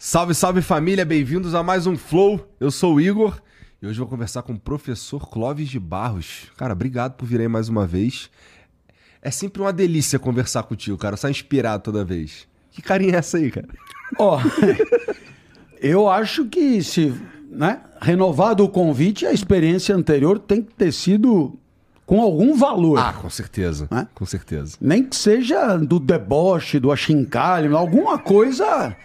Salve, salve família, bem-vindos a mais um Flow. Eu sou o Igor e hoje vou conversar com o professor Clóvis de Barros. Cara, obrigado por vir aí mais uma vez. É sempre uma delícia conversar contigo, cara. Sai inspirado toda vez. Que carinha é essa aí, cara? Ó, eu acho que se né, renovado o convite, a experiência anterior tem que ter sido com algum valor. Ah, com certeza. Né? Com certeza. Nem que seja do deboche, do achincalho, alguma coisa.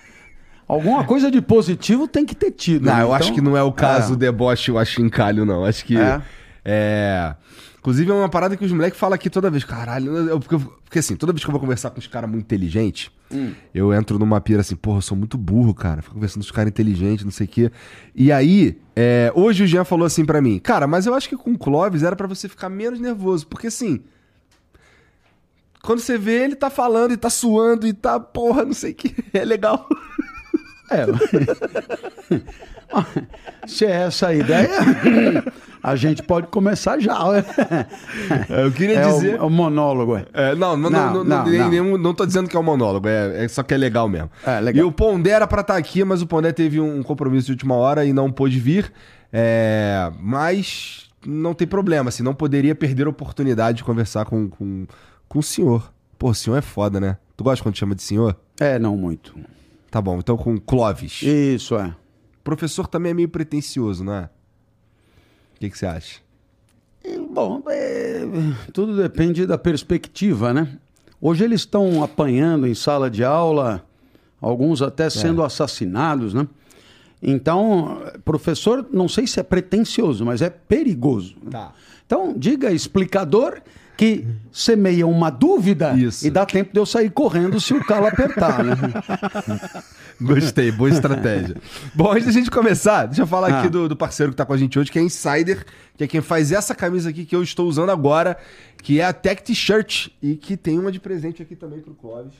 Alguma coisa de positivo tem que ter tido. Não, né? eu Então, acho que não é o caso é. deboche ou achincalho, não. Acho que. É. É. Inclusive, é uma parada que os moleques falam aqui toda vez. Caralho, eu- porque, porque assim, toda vez que eu vou conversar com os caras muito inteligentes, eu entro numa pira assim, porra, eu sou muito burro, cara. Fico conversando com os caras inteligentes, não sei o quê. E aí, é, hoje o Jean falou assim pra mim, cara, mas eu acho que com o Clóvis era pra você ficar menos nervoso. Porque assim. Quando você vê, ele tá falando e tá suando e tá, porra, não sei o que. É legal. É. Se é essa a ideia, a gente pode começar já. Eu queria É dizer. o, o monólogo. é. É, não, não, não, Não, não, nem- não. nenhum- não tô dizendo que é um monólogo, é, é só que é legal mesmo. É, legal. E o Pondé era pra estar aqui, mas o Pondé teve um compromisso de última hora e não pôde vir. É, mas não tem problema, assim, não poderia perder a oportunidade de conversar com, com, com o senhor. Pô, o senhor é foda, né? Tu gosta quando chama de senhor? É, não muito. Tá bom, então com Clóvis. Isso, é. Professor também é meio pretencioso, não é? O que, que você acha? Bom, é, tudo depende da perspectiva, né? Hoje eles estão apanhando em sala de aula, alguns até sendo assassinados, né? Então, professor, não sei se é pretencioso, mas é perigoso. Tá. Então, diga explicador que semeia uma dúvida Isso. e dá tempo de eu sair correndo se o calo apertar, né? Gostei, boa estratégia. Bom, antes da gente começar, deixa eu falar Ah. aqui do, do parceiro que tá com a gente hoje, que é Insider, que é quem faz essa camisa aqui que eu estou usando agora, que é a Tech T-Shirt, e que tem uma de presente aqui também pro Clóvis.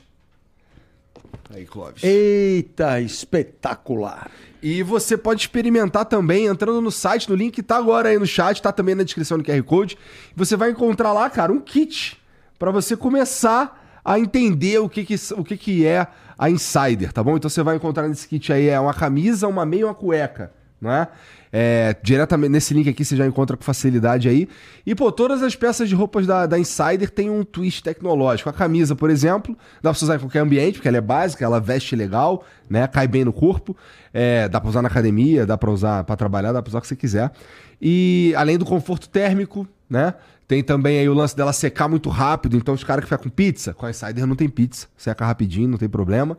Aí, Clóvis. Eita, espetacular. E você pode experimentar também entrando no site, no link que tá agora aí no chat, tá também na descrição do QR Code. Você vai encontrar lá, cara, um kit para você começar a entender o que que, o que que é a Insider, tá bom? Então você vai encontrar nesse kit aí é uma camisa, uma meia e uma cueca, não é? Diretamente nesse link aqui você já encontra com facilidade aí. E, pô, todas as peças de roupas da, da Insider tem um twist tecnológico. A camisa, por exemplo, dá pra usar em qualquer ambiente, porque ela é básica, ela veste legal, né? Cai bem no corpo. É, dá pra usar na academia, dá pra usar pra trabalhar, dá pra usar o que você quiser. E além do conforto térmico, né? Tem também aí o lance dela secar muito rápido. Então, os caras que ficam com pizza, com a Insider não tem pizza. Seca rapidinho, não tem problema.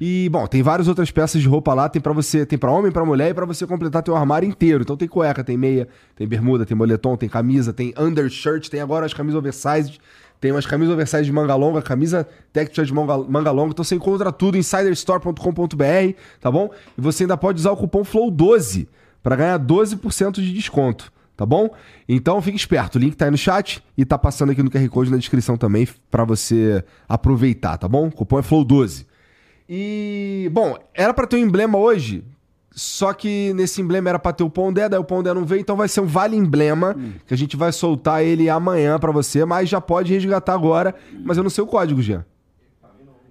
E, bom, tem várias outras peças de roupa lá. Tem para você, tem para homem, para mulher e para você completar teu armário inteiro. Então, tem cueca, tem meia, tem bermuda, tem moletom, tem camisa, tem undershirt, tem agora as camisas oversized. Tem umas camisas oversized de manga longa, camisa shirt de manga, manga longa. Então, você encontra tudo em insiderstore.com.br, tá bom? E você ainda pode usar o cupom FLOW12 para ganhar 12% de desconto tá bom? Então fique esperto, o link tá aí no chat e tá passando aqui no QR Code na descrição também pra você aproveitar, tá bom? O cupom é FLOW12. E, bom, era pra ter um emblema hoje, só que nesse emblema era pra ter o Pondé, daí o Pondé não veio, então vai ser um vale emblema, que a gente vai soltar ele amanhã pra você, mas já pode resgatar agora, mas eu não sei o código, Jean.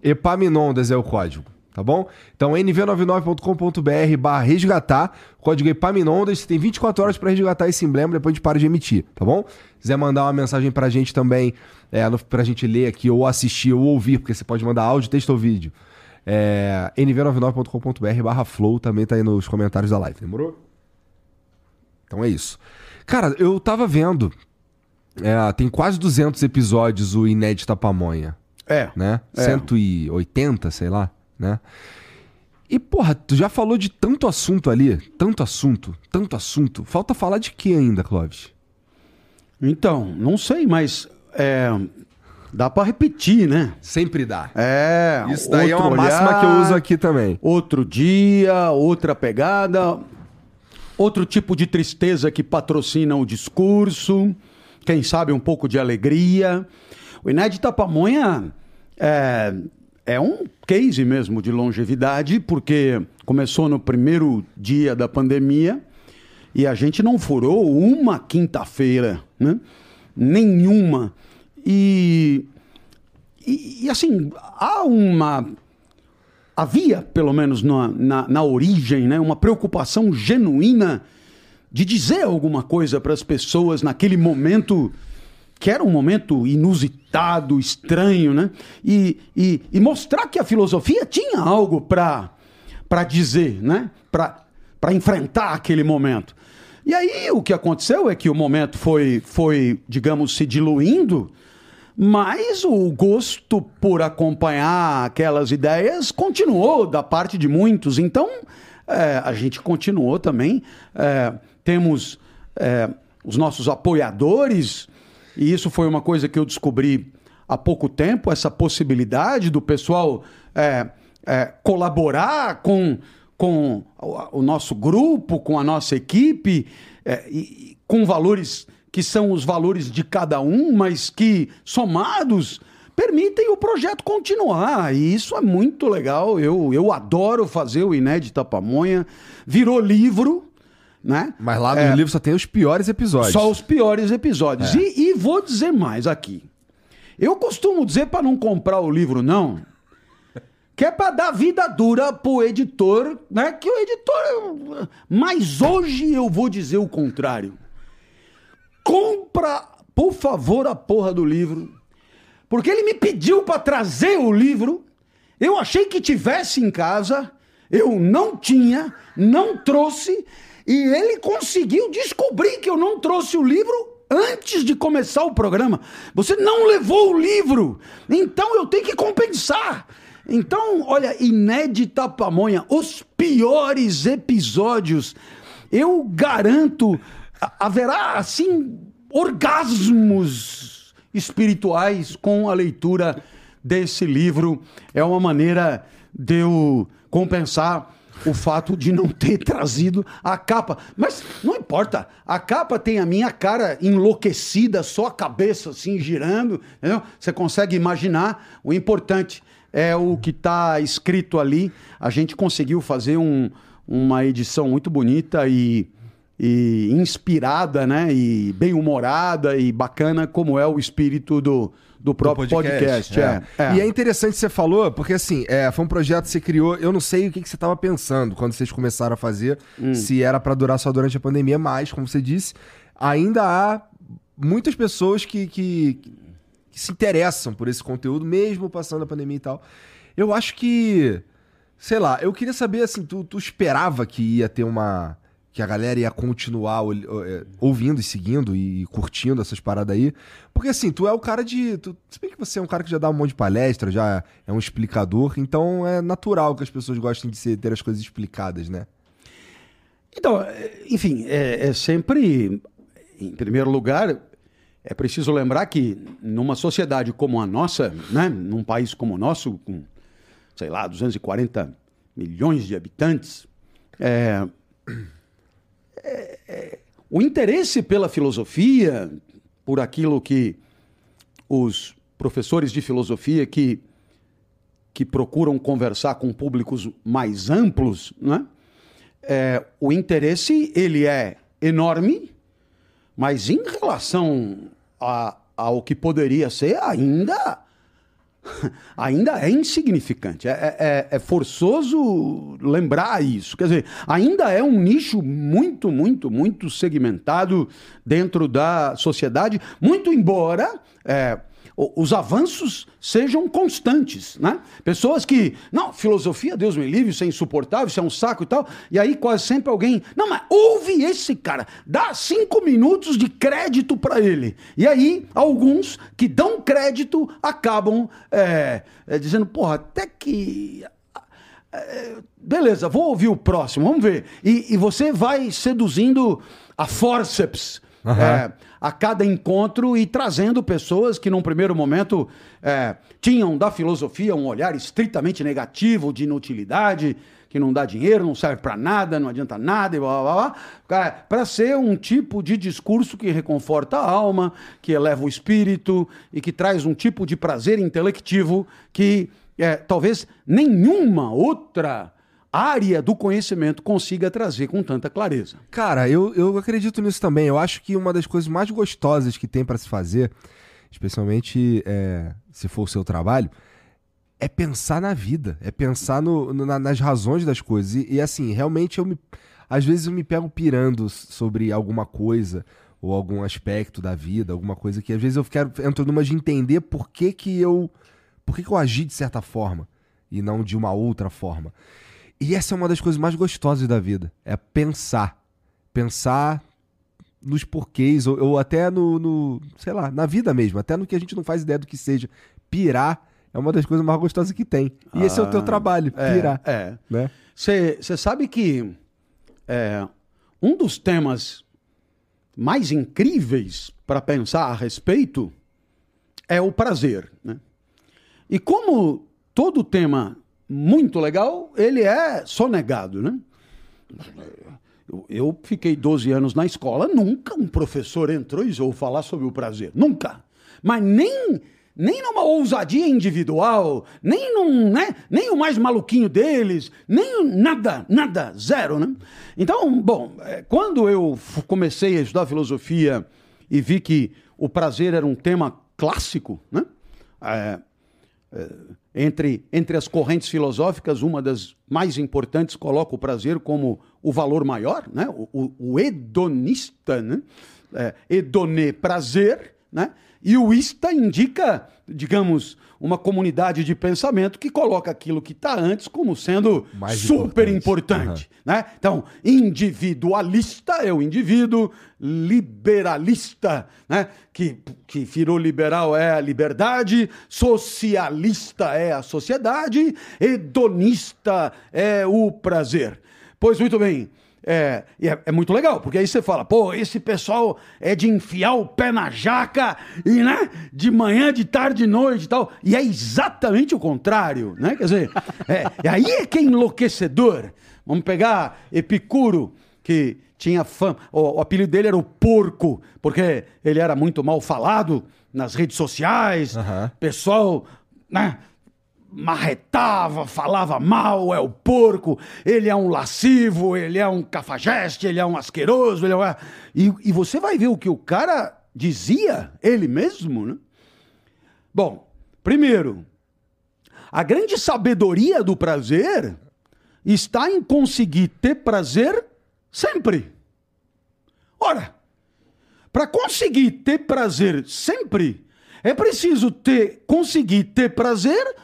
Epaminondas é o código, tá bom? Então nv99.com.br barra resgatar, código Epaminondas, você tem 24 horas para resgatar esse emblema, depois a gente para de emitir, tá bom? Se quiser mandar uma mensagem pra gente também, é, pra gente ler aqui, ou assistir, ou ouvir, porque você pode mandar áudio, texto ou vídeo. É, nv99.com.br barra flow, também tá aí nos comentários da live, demorou? Então é isso. Cara, eu tava vendo, é, tem quase 200 episódios o Inédita Pamonha É. né? É. 180, sei lá, né? E, porra, tu já falou de tanto assunto ali, tanto assunto, tanto assunto. Falta falar de que ainda, Clóvis? Então, não sei, mas é, Dá para repetir, né? Sempre dá. É. Isso daí é uma máxima olhar, que eu uso aqui também. Outro dia, outra pegada, outro tipo de tristeza que patrocina o discurso, quem sabe um pouco de alegria. O Inédita Pamonha é, é um case mesmo de longevidade, porque começou no primeiro dia da pandemia e a gente não furou uma quinta-feira, né? Nenhuma. E, e, e, assim, há uma. Havia, pelo menos na, na, na origem, né, uma preocupação genuína de dizer alguma coisa para as pessoas naquele momento que era um momento inusitado, estranho, né? E, e, e mostrar que a filosofia tinha algo para dizer, né? Para enfrentar aquele momento. E aí o que aconteceu é que o momento foi, foi digamos, se diluindo, mas o gosto por acompanhar aquelas ideias continuou da parte de muitos. Então, é, a gente continuou também. É, temos é, os nossos apoiadores, e isso foi uma coisa que eu descobri há pouco tempo essa possibilidade do pessoal é, é, colaborar com, com o, nosso grupo, com a nossa equipe, é, e, com valores que são os valores de cada um, mas que somados permitem o projeto continuar. E isso é muito legal. Eu, eu adoro fazer o Inédita Pamonha. Virou livro. Né? Mas lá no é, livro só tem os piores episódios. Só os piores episódios. É. E, e vou dizer mais aqui. Eu costumo dizer para não comprar o livro, não. Que é para dar vida dura pro editor, né? Que o editor. Mas hoje eu vou dizer o contrário. Compra, por favor, a porra do livro. Porque ele me pediu para trazer o livro. Eu achei que tivesse em casa. Eu não tinha, não trouxe. E ele conseguiu descobrir que eu não trouxe o livro antes de começar o programa. Você não levou o livro. Então eu tenho que compensar. Então, olha, inédita pamonha, os piores episódios. Eu garanto haverá, assim, orgasmos espirituais com a leitura desse livro. É uma maneira de eu compensar o fato de não ter trazido a capa. Mas não importa, a capa tem a minha cara enlouquecida, só a cabeça assim girando. Entendeu? Você consegue imaginar. O importante é o que está escrito ali. A gente conseguiu fazer um, uma edição muito bonita e e inspirada, né? E bem humorada e bacana, como é o espírito do, do próprio do podcast. podcast. É. É. É. E é interessante que você falou, porque assim, é, foi um projeto que você criou. Eu não sei o que, que você estava pensando quando vocês começaram a fazer, hum. se era para durar só durante a pandemia, mas, como você disse, ainda há muitas pessoas que, que, que se interessam por esse conteúdo, mesmo passando a pandemia e tal. Eu acho que. Sei lá, eu queria saber assim, tu, tu esperava que ia ter uma que a galera ia continuar é, ouvindo e seguindo e curtindo essas paradas aí. Porque assim, tu é o cara de. Tu, se bem que você é um cara que já dá um monte de palestra, já é um explicador, então é natural que as pessoas gostem de ser, ter as coisas explicadas, né? Então, é, enfim, é, é sempre. Em primeiro lugar, é preciso lembrar que numa sociedade como a nossa, né, num país como o nosso, com, sei lá, 240 milhões de habitantes, é, é, o interesse pela filosofia, por aquilo que os professores de filosofia que, que procuram conversar com públicos mais amplos, né? É, o interesse ele é enorme, mas em relação a, ao que poderia ser, ainda ainda é insignificante. É, é, é, é, forçoso lembrar isso. Quer dizer, ainda é um nicho muito, muito, muito segmentado dentro da sociedade, muito embora. É, os avanços sejam constantes, né? Pessoas que, não, filosofia, Deus me livre, isso é insuportável, isso é um saco e tal. E aí quase sempre alguém, não, mas ouve esse cara, dá cinco minutos de crédito para ele. E aí alguns que dão crédito acabam é, é, dizendo, porra, até que é, beleza, vou ouvir o próximo, vamos ver. E, e você vai seduzindo a forceps. Uhum. É, a cada encontro e trazendo pessoas que, num primeiro momento, é, tinham da filosofia um olhar estritamente negativo, de inutilidade, que não dá dinheiro, não serve para nada, não adianta nada, e blá blá blá, para ser um tipo de discurso que reconforta a alma, que eleva o espírito e que traz um tipo de prazer intelectivo que é, talvez nenhuma outra área do conhecimento consiga trazer com tanta clareza. Cara, eu, eu acredito nisso também. Eu acho que uma das coisas mais gostosas que tem para se fazer, especialmente é, se for o seu trabalho, é pensar na vida, é pensar no, na, nas razões das coisas. E, e, assim, realmente eu me. Às vezes eu me pego pirando sobre alguma coisa ou algum aspecto da vida, alguma coisa que às vezes eu quero entro numa de entender por que, que eu. Por que, que eu agi de certa forma e não de uma outra forma. E essa é uma das coisas mais gostosas da vida. É pensar. Pensar nos porquês, ou, ou até no, no, sei lá, na vida mesmo, até no que a gente não faz ideia do que seja. Pirar é uma das coisas mais gostosas que tem. E ah, esse é o teu ah, trabalho, é, pirar. É. Você né? sabe que é, um dos temas mais incríveis para pensar a respeito é o prazer. Né? E como todo tema muito legal, ele é sonegado, né? Eu, fiquei 12 anos na escola, nunca um professor entrou e ouviu falar sobre o prazer. Nunca. Mas nem nem numa ousadia individual, nem num, né, nem o mais maluquinho deles, nem nada, nada, zero, né? Então, bom, é, quando eu comecei a estudar filosofia e vi que o prazer era um tema clássico, né? É, é, entre, entre as correntes filosóficas, uma das mais importantes coloca o prazer como o valor maior, né? o, o, o hedonista, né? É, hedone prazer, né? E o ISTA indica, digamos, uma comunidade de pensamento que coloca aquilo que está antes como sendo Mais super importante. importante uhum. né? Então, individualista é o indivíduo, liberalista, né? que, que virou liberal é a liberdade, socialista é a sociedade, hedonista é o prazer. Pois muito bem. É, é, é, muito legal, porque aí você fala, pô, esse pessoal é de enfiar o pé na jaca e, né, de manhã, de tarde, de noite e tal. E é exatamente o contrário, né? Quer dizer, é, aí é que é enlouquecedor. Vamos pegar Epicuro, que tinha fama, o, o apelido dele era o porco, porque ele era muito mal falado nas redes sociais, uhum. pessoal, né? Marretava, falava mal, é o porco, ele é um lascivo, ele é um cafajeste, ele é um asqueroso, ele é... E, e você vai ver o que o cara dizia, ele mesmo, né? Bom, primeiro, a grande sabedoria do prazer está em conseguir ter prazer sempre. Ora, para conseguir ter prazer sempre, é preciso ter conseguir ter prazer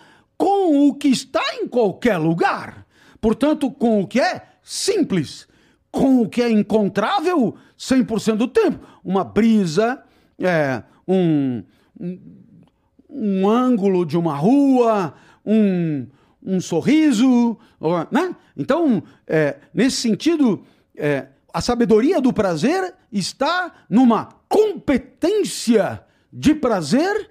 com o que está em qualquer lugar. Portanto, com o que é simples, com o que é encontrável 100% do tempo. Uma brisa, é, um, um, um ângulo de uma rua, um, um sorriso. Né? Então, é, nesse sentido, é, a sabedoria do prazer está numa competência de prazer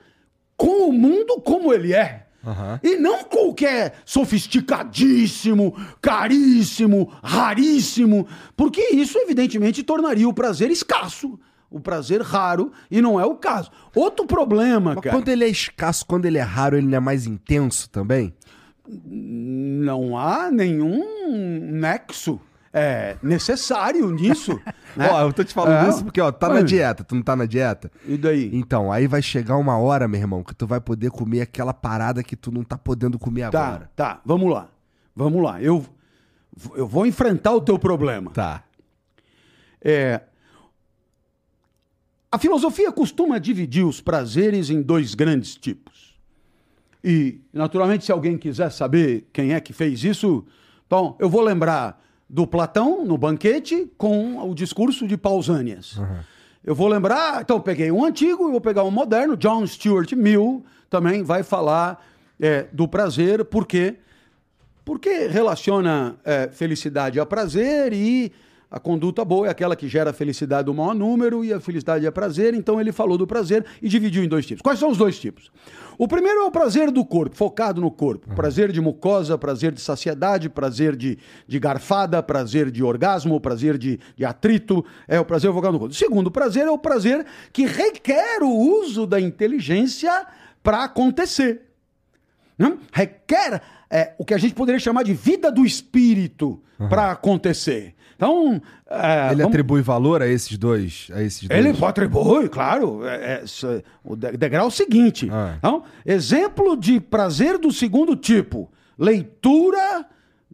com o mundo como ele é. Uhum. E não qualquer sofisticadíssimo, caríssimo, raríssimo, porque isso evidentemente tornaria o prazer escasso, o prazer raro, e não é o caso. Outro problema, Mas cara. Quando ele é escasso, quando ele é raro, ele não é mais intenso também? Não há nenhum nexo é, necessário nisso. né? Ó, eu tô te falando é. isso porque, ó, tá na dieta, tu não tá na dieta? E daí? Então, aí vai chegar uma hora, meu irmão, que tu vai poder comer aquela parada que tu não tá podendo comer tá, agora. Tá, vamos lá. Vamos lá. Eu, eu vou enfrentar o teu problema. Tá. É, a filosofia costuma dividir os prazeres em dois grandes tipos. E, naturalmente, se alguém quiser saber quem é que fez isso, bom, eu vou lembrar do Platão no banquete com o discurso de Pausânias. Uhum. Eu vou lembrar, então peguei um antigo e vou pegar um moderno, John Stuart Mill também vai falar é, do prazer, por quê? Porque relaciona é, felicidade a prazer e A conduta boa é aquela que gera a felicidade do maior número e a felicidade é prazer. Então ele falou do prazer e dividiu em dois tipos. Quais são os dois tipos? O primeiro é o prazer do corpo, focado no corpo. Prazer de mucosa, prazer de saciedade, prazer de, de garfada, prazer de orgasmo, prazer de, de atrito. É o prazer focado no corpo. O segundo prazer é o prazer que requer o uso da inteligência para acontecer. Não? Requer é, o que a gente poderia chamar de vida do espírito para acontecer. Então. é, Ele vamos- atribui valor a esses dois? A esses dois? ele atribui, claro. É, é, isso- o de- degrau seguinte. Ah. Então, exemplo de prazer do segundo tipo: leitura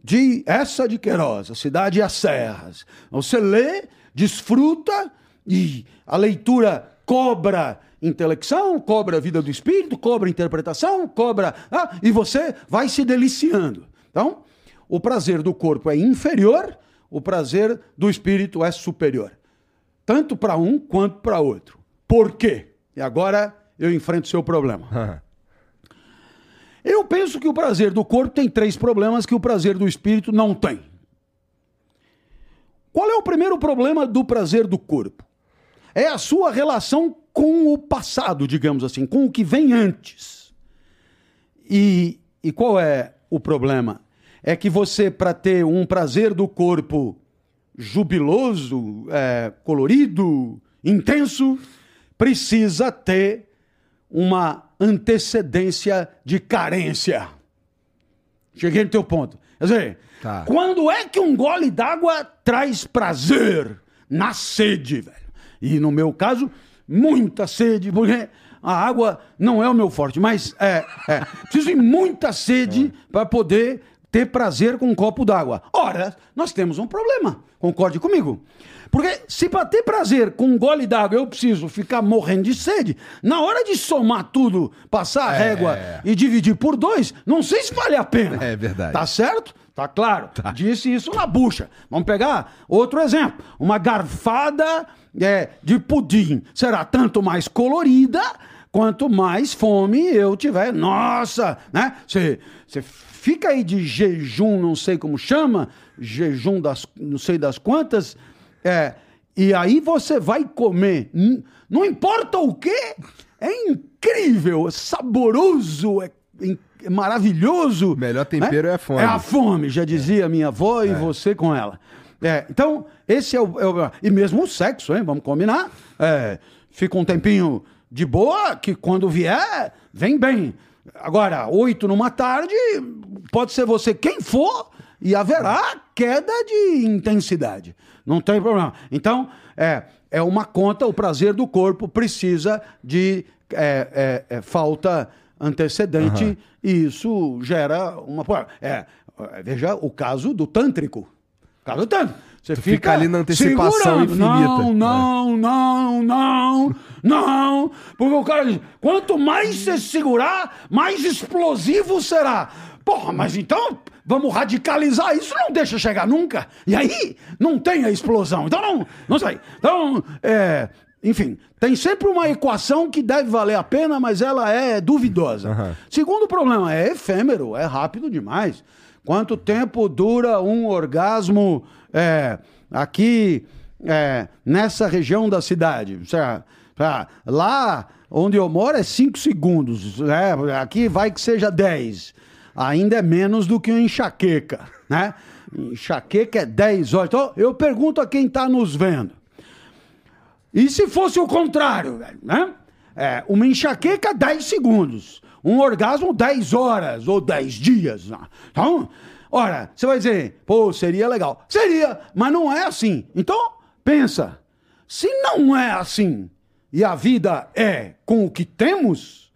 de essa de Queiroz, A Cidade e as Serras. Você lê, desfruta e a leitura cobra intelecção, cobra a vida do espírito, cobra interpretação, cobra. ah, e você vai se deliciando. Então, o prazer do corpo é inferior, o prazer do espírito é superior tanto para um quanto para outro. Por quê? E agora eu enfrento o seu problema. Eu penso que o prazer do corpo tem três problemas que o prazer do espírito não tem. Qual é o primeiro problema do prazer do corpo? É a sua relação com o passado, digamos assim, com o que vem antes. E, e qual é o problema? É que você, para ter um prazer do corpo jubiloso, é, colorido, intenso, precisa ter uma antecedência de carência. Cheguei no teu ponto. Quer dizer, Tá. quando é que um gole d'água traz prazer? Na sede, velho. E no meu caso, muita sede, porque a água não é o meu forte, mas é, é preciso de muita sede para poder ter prazer com um copo d'água. Ora, nós temos um problema, concorde comigo. Porque se para ter prazer com um gole d'água eu preciso ficar morrendo de sede, na hora de somar tudo, passar a régua e dividir por dois, não sei se vale a pena. É verdade. Tá certo? Tá claro. Disse isso na bucha. Vamos pegar outro exemplo. Uma garfada é, de pudim será tanto mais colorida quanto mais fome eu tiver. Nossa, né? Você fica aí de jejum, não sei como chama, jejum das não sei das quantas, é, e aí você vai comer, não importa o quê, é incrível, é saboroso, é, é maravilhoso. Melhor tempero é a fome. É a fome, já dizia minha avó e você com ela. É, então, esse é o, é o- E mesmo o sexo, hein? Vamos combinar. É, fica um tempinho de boa, que quando vier, vem bem. Agora, oito numa tarde, pode ser você quem for, e haverá queda de intensidade. Não tem problema. Então, é, é uma conta, o prazer do corpo precisa de é, é, é, falta antecedente, e isso gera uma. É, veja o caso do tântrico. O caso do tântrico. Você Tu fica ali na antecipação segurando. infinita. Não, não, não, não, não. Porque o cara diz: quanto mais você segurar, mais explosivo será. Porra, mas então vamos radicalizar isso, não deixa chegar nunca. E aí não tem a explosão. Então não, não sei. Então, é, enfim, tem sempre uma equação que deve valer a pena, mas ela é duvidosa. Segundo problema, é efêmero, é rápido demais. Quanto tempo dura um orgasmo é, aqui é, nessa região da cidade? Lá onde eu moro é 5 segundos, né? aqui vai que seja 10. Ainda é menos do que uma enxaqueca, né? Enxaqueca é 10 horas. Então, eu pergunto a quem está nos vendo. E se fosse o contrário, né? É, uma enxaqueca, 10 segundos. Um orgasmo, 10 horas ou 10 dias. né? Então, ora, você vai dizer, pô, seria legal. Seria, mas não é assim. Então, pensa. Se não é assim e a vida é com o que temos,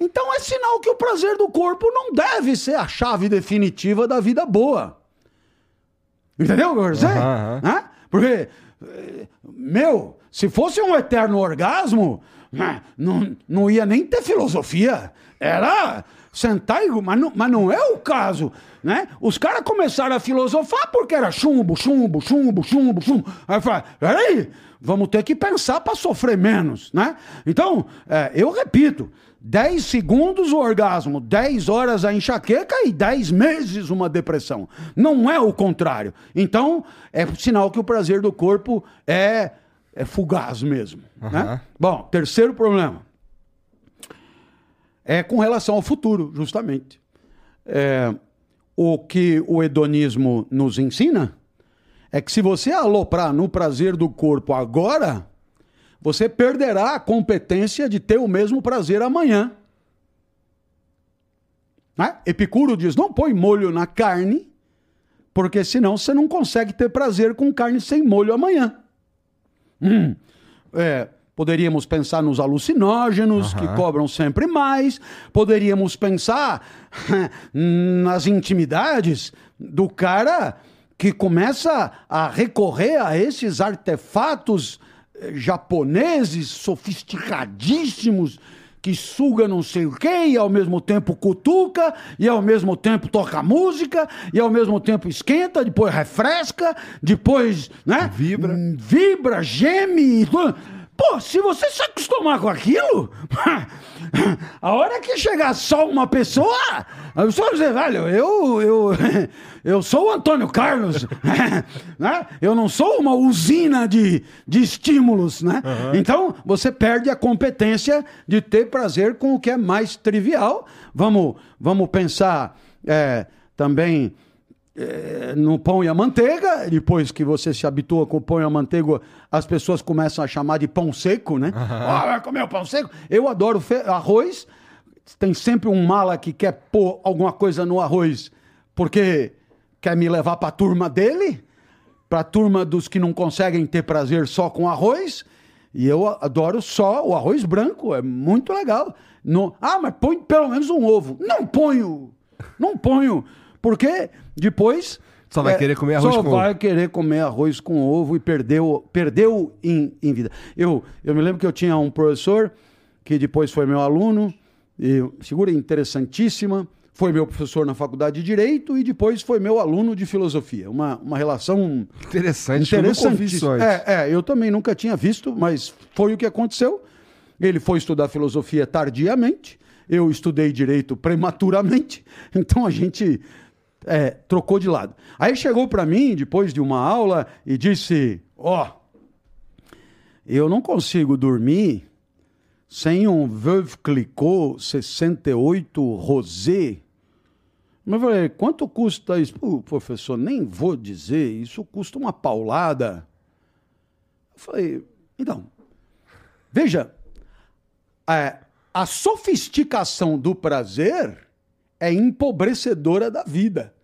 então é sinal que o prazer do corpo não deve ser a chave definitiva da vida boa. Entendeu o que eu quero dizer? Aham, aham. Né? Porque, meu, se fosse um eterno orgasmo, não, não ia nem ter filosofia. Era sentar e. Mas não, mas não é o caso. Né? Os caras começaram a filosofar porque era chumbo, chumbo, chumbo, chumbo, chumbo. Aí fala, peraí, vamos ter que pensar para sofrer menos. Né? Então, é, eu repito. 10 segundos o orgasmo, 10 horas a enxaqueca e 10 meses uma depressão. Não é o contrário. Então, é sinal que o prazer do corpo é, é fugaz mesmo. Uhum. Né? Bom, terceiro problema. É com relação ao futuro, justamente. É, o que o hedonismo nos ensina é que se você aloprar no prazer do corpo agora, você perderá a competência de ter o mesmo prazer amanhã. Né? Epicuro diz: não põe molho na carne, porque senão você não consegue ter prazer com carne sem molho amanhã. Hum, é, poderíamos pensar nos alucinógenos, que cobram sempre mais. Poderíamos pensar nas intimidades do cara que começa a recorrer a esses artefatos japoneses sofisticadíssimos que suga não sei o quê e ao mesmo tempo cutuca e ao mesmo tempo toca música e ao mesmo tempo esquenta, depois refresca, depois, né? Vibra. Vibra, geme. Pô, se você se acostumar com aquilo, a hora que chegar só uma pessoa, a pessoa vai dizer, velho, eu, eu, eu sou o Antônio Carlos, né? Eu não sou uma usina de, de estímulos, né? Então, você perde a competência de ter prazer com o que é mais trivial. Vamos, vamos pensar é, também é, no pão e a manteiga, depois que você se habitua com o pão e a manteiga, as pessoas começam a chamar de pão seco, né? Ah, vai comer o pão seco? Eu adoro arroz. Tem sempre um mala que quer pôr alguma coisa no arroz porque quer me levar para a turma dele, para a turma dos que não conseguem ter prazer só com arroz. E eu adoro só o arroz branco, é muito legal. No, ah, mas põe pelo menos um ovo. Não ponho, não ponho, porque depois Só vai querer comer arroz só com vai querer comer arroz com ovo e perdeu, perdeu em, em vida. Eu, eu me lembro que eu tinha um professor que depois foi meu aluno, e figura interessantíssima, foi meu professor na faculdade de Direito e depois foi meu aluno de filosofia. Uma, uma relação Interessante, eu antes. É, é, eu também nunca tinha visto, mas foi o que aconteceu. Ele foi estudar filosofia tardiamente, eu estudei direito prematuramente, então a gente é, trocou de lado. Aí chegou para mim, depois de uma aula, e disse: Ó, eu não consigo dormir sem um Veuve Clicquot 68 Rosé. Mas eu falei, quanto custa isso? Pô, professor, nem vou dizer, isso custa uma paulada. Eu falei, então, veja, é, a sofisticação do prazer é empobrecedora da vida.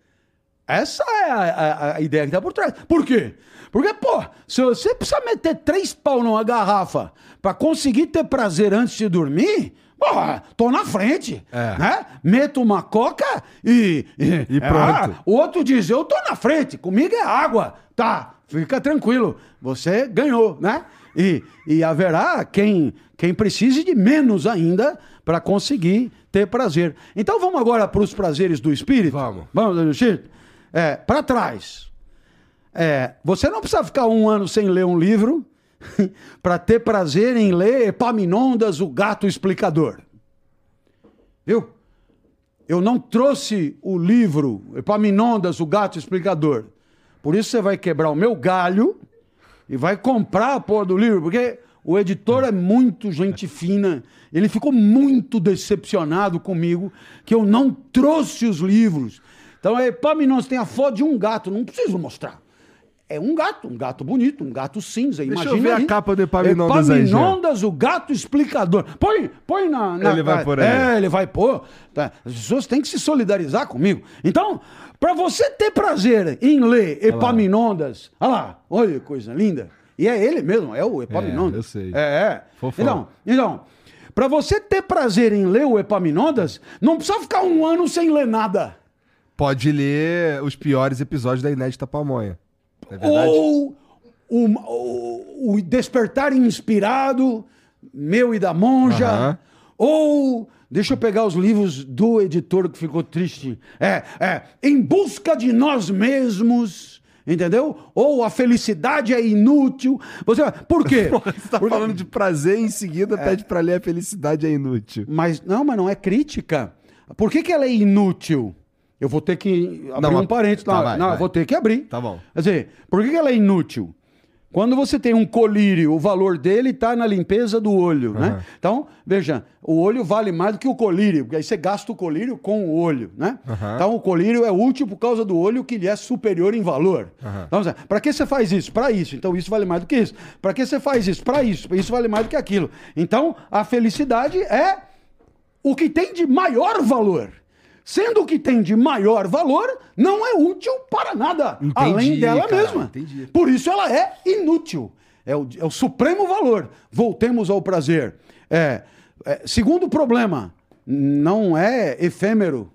Essa é a, a- a ideia que está por trás. Por quê? Porque, pô, se você precisa meter três pau numa garrafa para conseguir ter prazer antes de dormir, porra, tô na frente. É. Né? Meto uma coca e. E pronto. Ah, o outro diz: Eu tô na frente, comigo é água. Tá, fica tranquilo. Você ganhou, né? E, e haverá quem, quem precise de menos ainda para conseguir ter prazer. Então vamos agora para os prazeres do espírito? Vamos. Vamos, espírito? É, para trás. É, você não precisa ficar um ano sem ler um livro para ter prazer em ler Epaminondas, o gato explicador. Viu? Eu não trouxe o livro Epaminondas, o gato explicador. Por isso você vai quebrar o meu galho e vai comprar a porra do livro, porque o editor é muito gente fina. Ele ficou muito decepcionado comigo que eu não trouxe os livros. Então, é Epaminondas tem a foto de um gato, não preciso mostrar. É um gato, um gato bonito, um gato cinza. Deixa Imagina eu ver a aí. capa do Epaminondas aí. Epaminondas, o gato explicador. Põe, põe na, na- Ele vai pôr aí. É, ele vai pôr. Tá. As pessoas têm que se solidarizar comigo. Então, para você ter prazer em ler Epaminondas, olha lá, olha que coisa linda. E é ele mesmo, é o Epaminondas. eu sei. É, é. Fofão. Então, então para você ter prazer em ler o Epaminondas, não precisa ficar um ano sem ler nada. Pode ler os piores episódios da Inédita Pamonha. É verdade? Ou o, o- Despertar Inspirado meu e da monja, Aham. ou deixa eu pegar os livros do editor que ficou triste. É, é, Em busca de nós mesmos, entendeu? Ou a felicidade é inútil. Você, por quê? Você tá Porque- falando de prazer e em seguida pede pra ler a felicidade é inútil. Mas não, mas não é crítica. Por que, que ela é inútil? Eu vou ter que abrir Não, um parênteses. tá, não, vai, não, eu vai. vou ter que abrir. Tá bom. Quer dizer, por que, ela é inútil? Quando você tem um colírio, o valor dele está na limpeza do olho, né? Então, veja, o olho vale mais do que o colírio, porque aí você gasta o colírio com o olho, né? Aham. Então, o colírio é útil por causa do olho que lhe é superior em valor. Então, para que você faz isso? Para isso. Então, isso vale mais do que isso. Para que você faz isso? Para isso. Isso vale mais do que aquilo. Então, a felicidade é o que tem de maior valor. Sendo o que tem de maior valor, não é útil para nada, Entendi, além dela cara, mesma. entendi. Por isso ela é inútil. É o, é o supremo valor. Voltemos ao prazer. É, é, segundo problema, não é efêmero.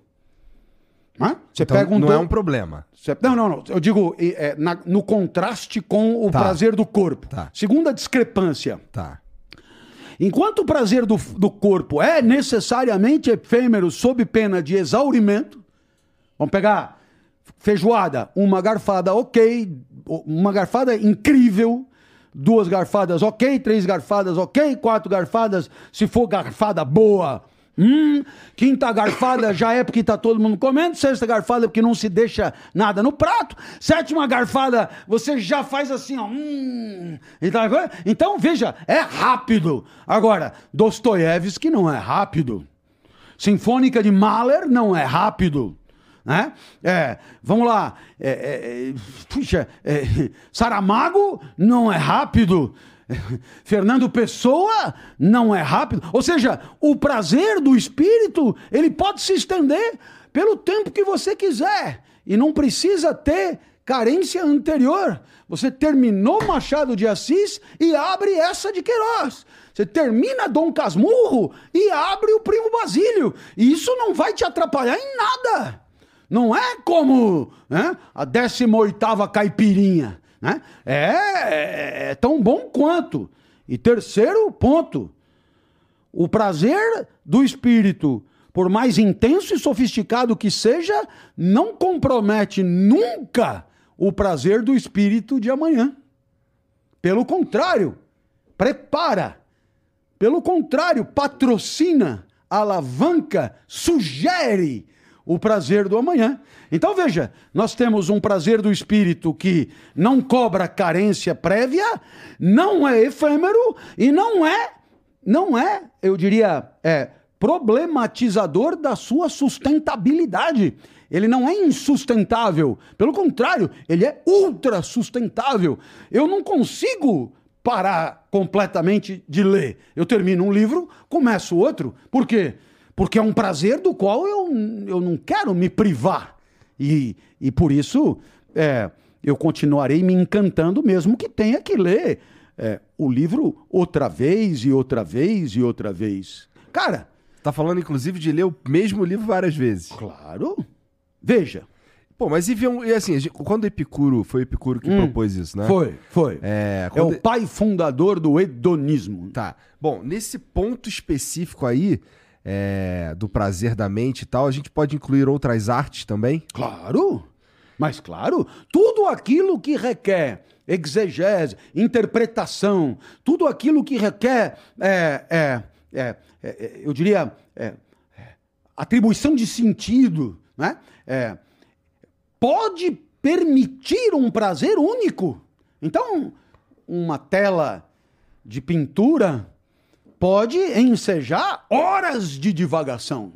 Hã? Você Então, pega um não do- é um problema. Você- Não, não, não. Eu digo é, na- no contraste com o Tá. prazer do corpo. Tá. Segunda discrepância. Tá. Enquanto o prazer do, do corpo é necessariamente efêmero sob pena de exaurimento, vamos pegar feijoada, uma garfada ok, uma garfada incrível, duas garfadas ok, três garfadas ok, quatro garfadas, se for garfada boa, hum, quinta garfada já é porque tá todo mundo comendo, sexta garfada porque não se deixa nada no prato, sétima garfada você já faz assim, ó, hum, então veja, é rápido. Agora, Dostoiévski não é rápido. Sinfônica de Mahler não é rápido. Né? É, vamos lá. É, é, é, puxa, é, Saramago não é rápido. Fernando Pessoa não é rápido. Ou seja, o prazer do espírito ele pode se estender pelo tempo que você quiser e não precisa ter carência anterior. Você terminou Machado de Assis e abre essa de Queiroz. Você termina Dom Casmurro e abre o Primo Basílio. E isso não vai te atrapalhar em nada. Não é como né, a 18ª caipirinha. Né? É, é- é tão bom quanto. E terceiro ponto, o prazer do espírito, por mais intenso e sofisticado que seja, não compromete nunca o prazer do espírito de amanhã. Pelo contrário, prepara. Pelo contrário, patrocina, alavanca, sugere o prazer do amanhã. Então veja, nós temos um prazer do espírito que não cobra carência prévia, não é efêmero e não é, não é, eu diria, é problematizador da sua sustentabilidade. Ele não é insustentável, pelo contrário, ele é ultra sustentável. Eu não consigo parar completamente de ler. Eu termino um livro, começo outro. Por quê? Porque é um prazer do qual eu, eu não quero me privar. E, e por isso é, eu continuarei me encantando, mesmo que tenha que ler é, o livro outra vez e outra vez e outra vez. Cara, Tá falando, inclusive, de ler o mesmo livro várias vezes. claro. Veja. Pô, mas e, e assim, quando Epicuro, foi Epicuro que propôs isso, né? Foi, foi. É, É quando- o pai fundador do hedonismo. Tá. Bom, nesse ponto específico aí, é, do prazer da mente e tal, a gente pode incluir outras artes também? Claro, mas claro, tudo aquilo que requer exegese, interpretação, tudo aquilo que requer, é, é, é, é, eu diria, é, é, atribuição de sentido, né? É, pode permitir um prazer único. Então, uma tela de pintura pode ensejar horas de divagação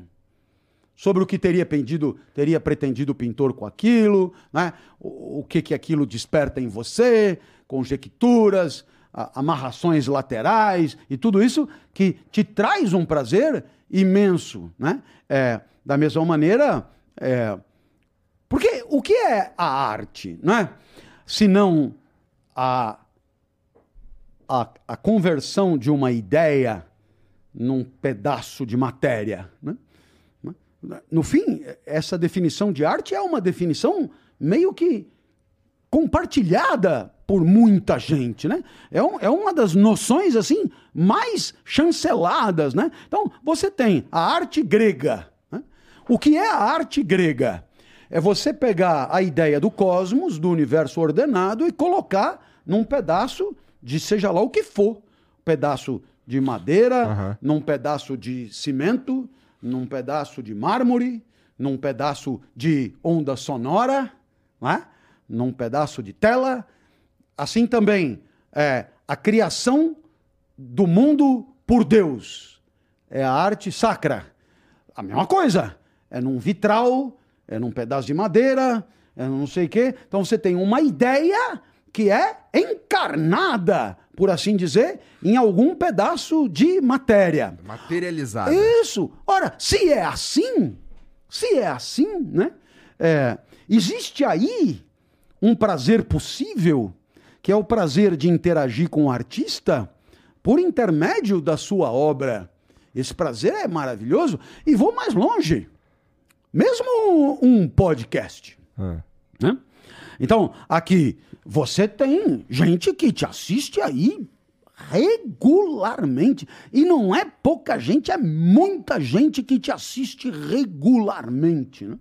sobre o que teria pendido, teria pretendido o pintor com aquilo, né? o, o que que aquilo desperta em você, conjecturas, a- amarrações laterais e tudo isso que te traz um prazer imenso, né? É, da mesma maneira, é, porque o que é a arte, não é? Se não a, a, a conversão de uma ideia num pedaço de matéria, né? No fim, essa definição de arte é uma definição meio que compartilhada por muita gente, né? É, um, é uma das noções assim mais chanceladas, né? Então você tem a arte grega. Né? O que é a arte grega? É você pegar a ideia do cosmos, do universo ordenado e colocar num pedaço de seja lá o que for, pedaço de madeira, Aham. num pedaço de cimento, num pedaço de mármore, num pedaço de onda sonora, não é? num pedaço de tela. Assim também é a criação do mundo por Deus. É a arte sacra. A mesma coisa. É num vitral, é num pedaço de madeira, é num não sei o quê. Então você tem uma ideia que é encarnada, por assim dizer, em algum pedaço de matéria. Materializado. Isso! Ora, se é assim, se é assim, né? é, existe aí um prazer possível, que é o prazer de interagir com o artista por intermédio da sua obra. Esse prazer é maravilhoso. E vou mais longe. Mesmo um podcast. Ah. né? Então, aqui, você tem gente que te assiste aí regularmente. E não é pouca gente, é muita gente que te assiste regularmente. Né?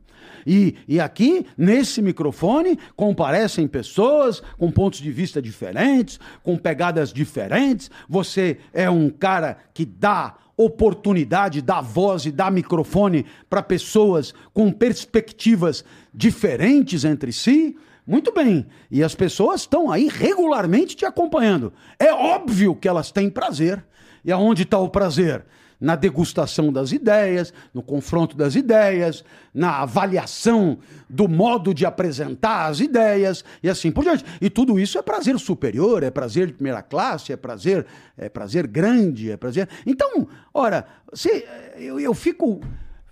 E, e aqui, nesse microfone, comparecem pessoas com pontos de vista diferentes, com pegadas diferentes. Você é um cara que dá oportunidade, dá voz e dá microfone para pessoas com perspectivas diferentes entre si. Muito bem. E as pessoas estão aí regularmente te acompanhando. É óbvio que elas têm prazer. E aonde está o prazer? Na degustação das ideias, no confronto das ideias, na avaliação do modo de apresentar as ideias e assim por diante. E tudo isso é prazer superior, é prazer de primeira classe, é prazer, é prazer grande, é prazer. Então, ora, se, eu, eu fico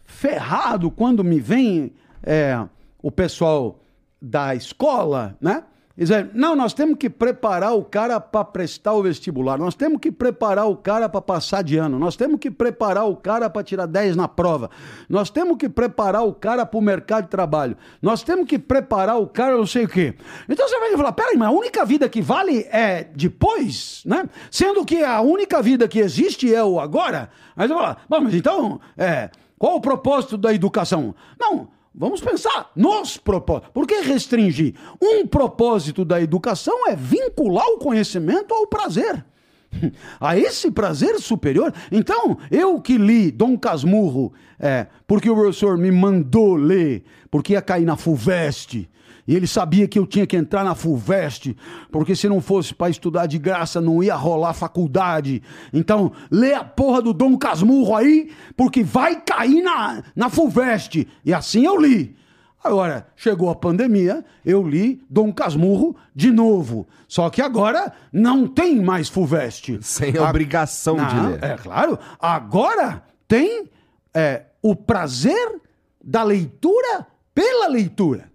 ferrado quando me vem é, o pessoal da escola, né? Dizer, não, nós temos que preparar o cara para prestar o vestibular, nós temos que preparar o cara para passar de ano, nós temos que preparar o cara para tirar 10 na prova, nós temos que preparar o cara para o mercado de trabalho, nós temos que preparar o cara não sei o quê. Então você vai falar, peraí, mas a única vida que vale é depois, né? Sendo que a única vida que existe é o agora. Aí você fala, mas então, é, qual o propósito da educação? Não, Vamos pensar nos propósitos. Por que restringir? Um propósito da educação é vincular o conhecimento ao prazer. A esse prazer superior. Então, eu que li Dom Casmurro, é, porque o professor me mandou ler, porque ia cair na FUVEST. E ele sabia que eu tinha que entrar na FUVEST, porque se não fosse para estudar de graça, não ia rolar faculdade. Então, lê a porra do Dom Casmurro aí, porque vai cair na, na FUVEST. E assim eu li. Agora, chegou a pandemia, eu li Dom Casmurro de novo. Só que agora não tem mais FUVEST. Sem A- obrigação de Não, ler. É claro. Agora tem é, o prazer da leitura pela leitura.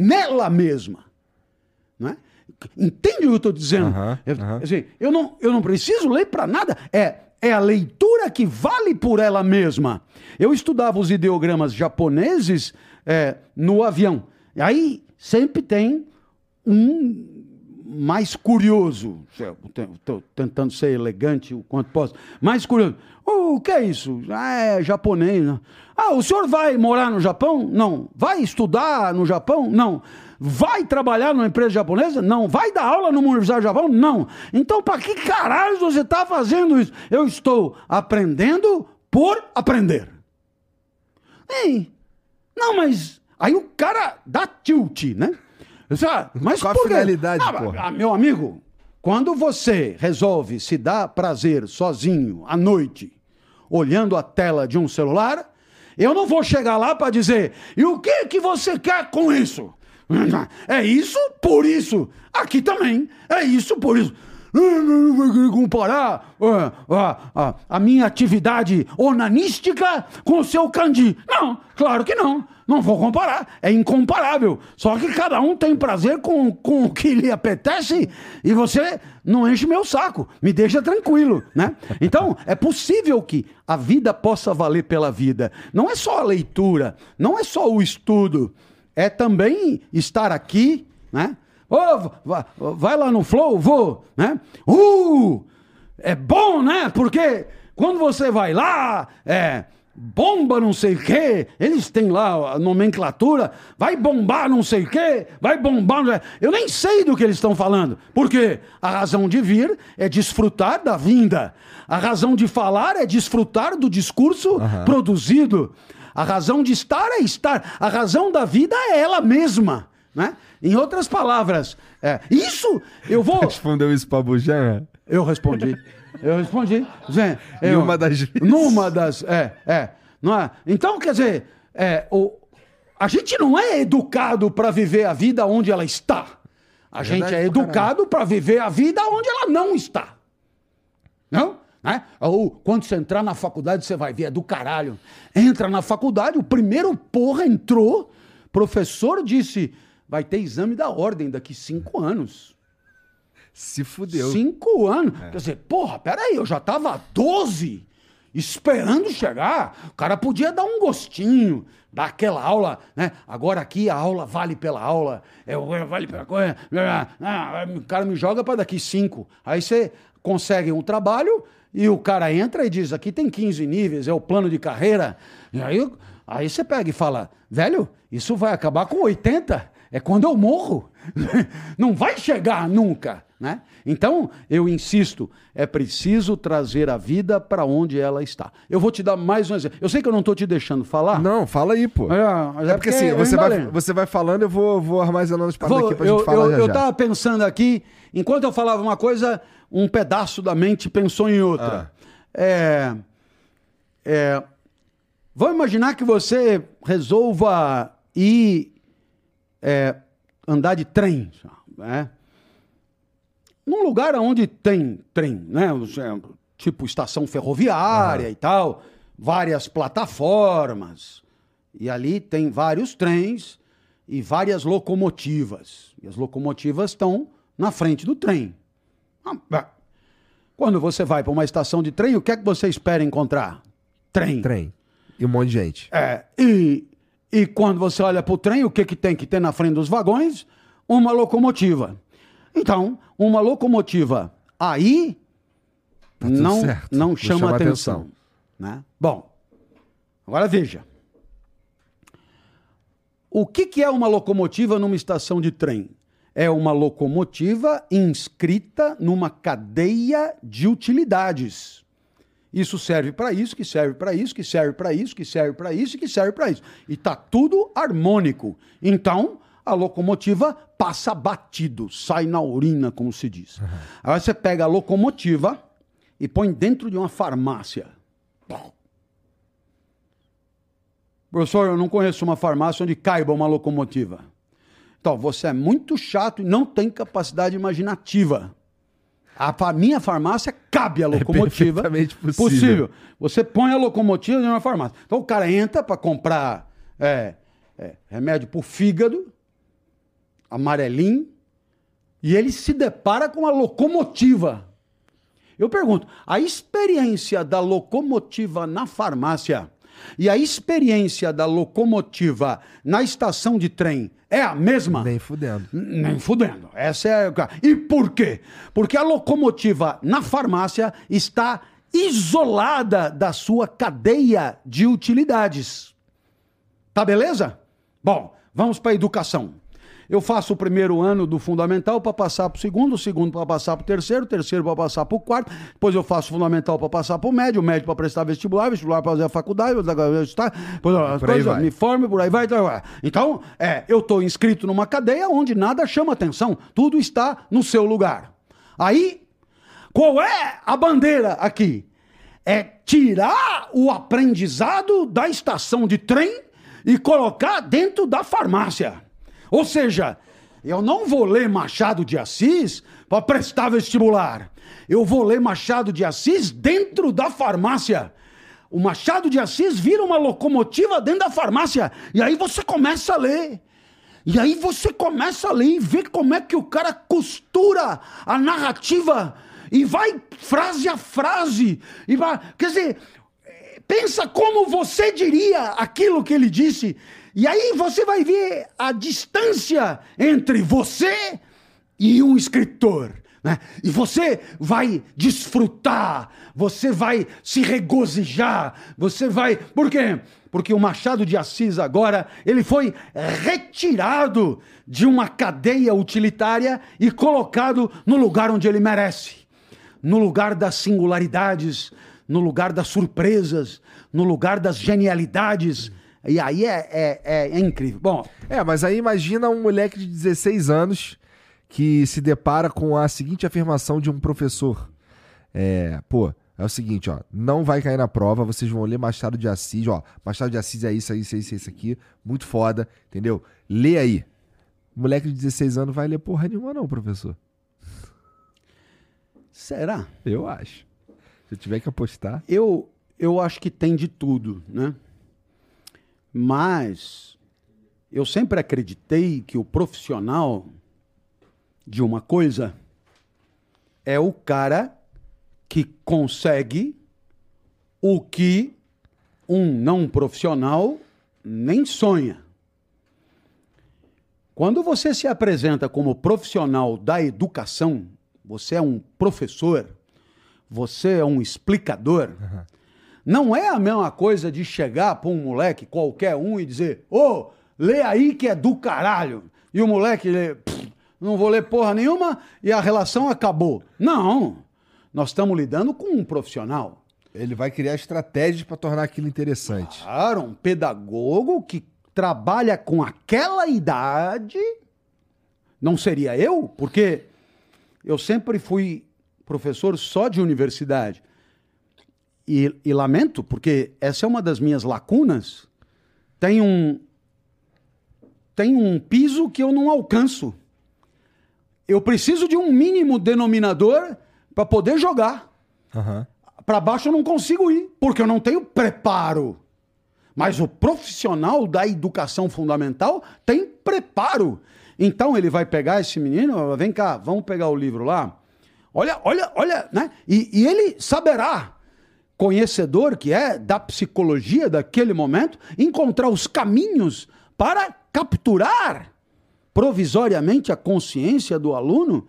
Nela mesma. Não é? Entende o que eu estou dizendo? Aham, Eu- aham. assim, eu, não, eu não preciso ler para nada. É, é a leitura que vale por ela mesma. Eu estudava os ideogramas japoneses é, no avião. E aí sempre tem um mais curioso. Estou tentando ser elegante o quanto posso. Mais curioso. "Oh, o que é isso? Ah, é japonês. né? Ah, o senhor vai morar no Japão? Não. Vai estudar no Japão? Não. Vai trabalhar numa empresa japonesa? Não. Vai dar aula numa universidade do Japão? Não. Então, para que caralho você está fazendo isso? Eu estou aprendendo por aprender. Ei, não, mas aí o cara dá tilt, né? Ah, mas Qual a por quê? finalidade, Ah, porra? ah, Meu amigo, quando você resolve se dar prazer sozinho à noite, olhando a tela de um celular, eu não vou chegar lá para dizer, e o que que você quer com isso? É isso por isso. Aqui também. É isso por isso. Comparar ah, ah, ah, a minha atividade onanística com o seu candi. Não, claro que não. Não vou comparar. É incomparável. Só que cada um tem prazer com, com o que lhe apetece e você não enche meu saco. Me deixa tranquilo, né? Então, é possível que a vida possa valer pela vida. Não é só a leitura, não é só o estudo. É também estar aqui, né? Ô, va- vai lá no Flow, vou, né? Uh, é bom, né? Porque quando você vai lá, é bomba não sei o quê, eles têm lá a nomenclatura, vai bombar não sei o quê, vai bombar. não sei- Eu nem sei do que eles estão falando. Porque a razão de vir é desfrutar da vinda. A razão de falar é desfrutar do discurso produzido. A razão de estar é estar. A razão da vida é ela mesma. Né? Em outras palavras, é, isso eu vou. Respondeu isso pra Bujan? Eu respondi. Eu respondi. Zé, Em eu- uma das vezes. Numa das. É, é. Não é? Então, quer dizer, é, o, a gente não é educado para viver a vida onde ela está. A gente é educado para viver a vida onde ela não está. Não? Né? Ou quando você entrar na faculdade, você vai ver, é do caralho. Entra na faculdade, o primeiro porra entrou, professor disse: vai ter exame da ordem daqui cinco anos. Se fudeu. Cinco anos. Quer dizer, porra, peraí, eu já tava há 12 esperando chegar. O cara podia dar um gostinho, dar aquela aula, né? Agora aqui a aula vale pela aula, é, é, vale pela coisa. Ah, o cara me joga para daqui cinco. Aí você consegue um trabalho e o cara entra e diz: aqui tem 15 níveis, é o plano de carreira. E aí, aí você pega e fala: velho, isso vai acabar com 80. É quando eu morro. Não vai chegar nunca. Né? Então, eu insisto, é preciso trazer a vida para onde ela está. Eu vou te dar mais um exemplo. Eu sei que eu não estou te deixando falar. Não, fala aí, pô. É, mas É porque assim, eu você vai, você vai falando, eu vou, vou armazenando as paradas Vou- aqui pra eu, gente falar eu, já eu já. tava pensando aqui, enquanto eu falava uma coisa, um pedaço da mente pensou em outra. Ah. É, é, vamos imaginar que você resolva ir é, andar de trem, né? Num lugar onde tem trem, né? Tipo estação ferroviária e tal, várias plataformas. E ali tem vários trens e várias locomotivas. E as locomotivas estão na frente do trem. Ah. Quando você vai para uma estação de trem, o que é que você espera encontrar? Trem. Trem. E um monte de gente. É, e, e quando você olha para o trem, o que, que tem que ter na frente dos vagões? Uma locomotiva. Então, uma locomotiva aí Tá não, certo. não chama atenção. atenção. Né? Bom, agora veja. O que, que é uma locomotiva numa estação de trem? É uma locomotiva inscrita numa cadeia de utilidades. Isso serve para isso, que serve para isso, que serve para isso, que serve para isso e que serve para isso. E tá tudo harmônico. Então, a locomotiva passa batido, sai na urina, como se diz. Aí você pega a locomotiva e põe dentro de uma farmácia. Professor, eu não conheço uma farmácia onde caiba uma locomotiva. Então, você é muito chato e não tem capacidade imaginativa. A fa- minha farmácia cabe a locomotiva. perfeitamente possível. Você põe a locomotiva em uma farmácia. Então o cara entra para comprar é, é, remédio para o fígado, amarelinho, e ele se depara com a locomotiva. Eu pergunto, a experiência da locomotiva na farmácia e a experiência da locomotiva na estação de trem é a mesma? Nem fudendo. Nem fudendo. Essa é. a- E por quê? Porque a locomotiva na farmácia está isolada da sua cadeia de utilidades. Tá beleza? Bom, vamos para a educação. Eu faço o primeiro ano do fundamental para passar para o segundo, o segundo para passar para o terceiro, o terceiro para passar para o quarto, depois eu faço o fundamental para passar para o médio, o médio para prestar vestibular, vestibular para fazer a faculdade, está, depois as Por aí coisas, me forme, por aí vai. tá, vai. Então, é, eu estou inscrito numa cadeia onde nada chama atenção, tudo está no seu lugar. Aí, qual é a bandeira aqui? É tirar o aprendizado da estação de trem e colocar dentro da farmácia. Ou seja, eu não vou ler Machado de Assis para prestar vestibular. Eu vou ler Machado de Assis dentro da farmácia. O Machado de Assis vira uma locomotiva dentro da farmácia. E aí você começa a ler. E aí você começa a ler e ver como é que o cara costura a narrativa e vai frase a frase. E vai, quer dizer, pensa como você diria aquilo que ele disse. E aí você vai ver a distância entre você e um escritor. Né? E você vai desfrutar, você vai se regozijar, você vai. Por quê? Porque o Machado de Assis agora ele foi retirado de uma cadeia utilitária e colocado no lugar onde ele merece, no lugar das singularidades, no lugar das surpresas, no lugar das genialidades. E aí é, é, é, é incrível. Bom, É, mas aí imagina um moleque de 16 anos que se depara com a seguinte afirmação de um professor. É, pô, é o seguinte, ó, não vai cair na prova, vocês vão ler Machado de Assis, ó, Machado de Assis é isso, é isso, é isso, é isso aqui, muito foda, entendeu? Lê aí. Moleque de 16 anos vai ler porra nenhuma não, professor. será? Eu acho. Se eu tiver que apostar... Eu, eu acho que tem de tudo, né? Mas eu sempre acreditei que o profissional de uma coisa é o cara que consegue o que um não profissional nem sonha. Quando você se apresenta como profissional da educação, você é um professor, você é um explicador, não é a mesma coisa de chegar para um moleque qualquer um e dizer: Ô, lê aí que é do caralho. E o moleque lê, "Pff, não vou ler porra nenhuma e a relação acabou. Não. Nós estamos lidando com um profissional. Ele vai criar estratégias pra tornar aquilo interessante. Claro, um pedagogo que trabalha com aquela idade. Não seria eu? Porque eu sempre fui professor só de universidade. E, e lamento, porque essa é uma das minhas lacunas. Tem um, tem um piso que eu não alcanço. Eu preciso de um mínimo denominador para poder jogar. Aham. Para baixo eu não consigo ir, porque eu não tenho preparo. Mas o profissional da educação fundamental tem preparo. Então ele vai pegar esse menino, vem cá, vamos pegar o livro lá. Olha, olha, olha, né? E, e ele saberá, conhecedor que é da psicologia daquele momento, encontrar os caminhos para capturar provisoriamente a consciência do aluno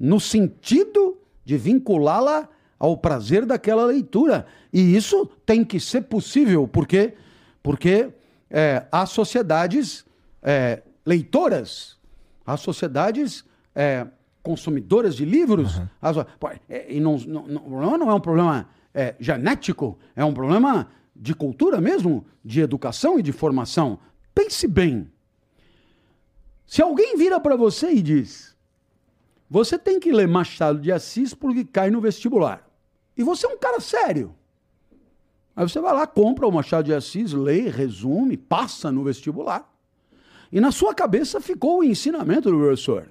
no sentido de vinculá-la ao prazer daquela leitura. E isso tem que ser possível, porque, porque é, há sociedades é, leitoras, há sociedades é, consumidoras de livros. As- pô, é, e não, não, não, o problema não é um problema é, genético, é um problema de cultura mesmo, de educação e de formação. Pense bem. Se alguém vira para você e diz: você tem que ler Machado de Assis porque cai no vestibular. E você é um cara sério. Aí você vai lá, compra o Machado de Assis, lê, resume, passa no vestibular. E na sua cabeça ficou o ensinamento do professor.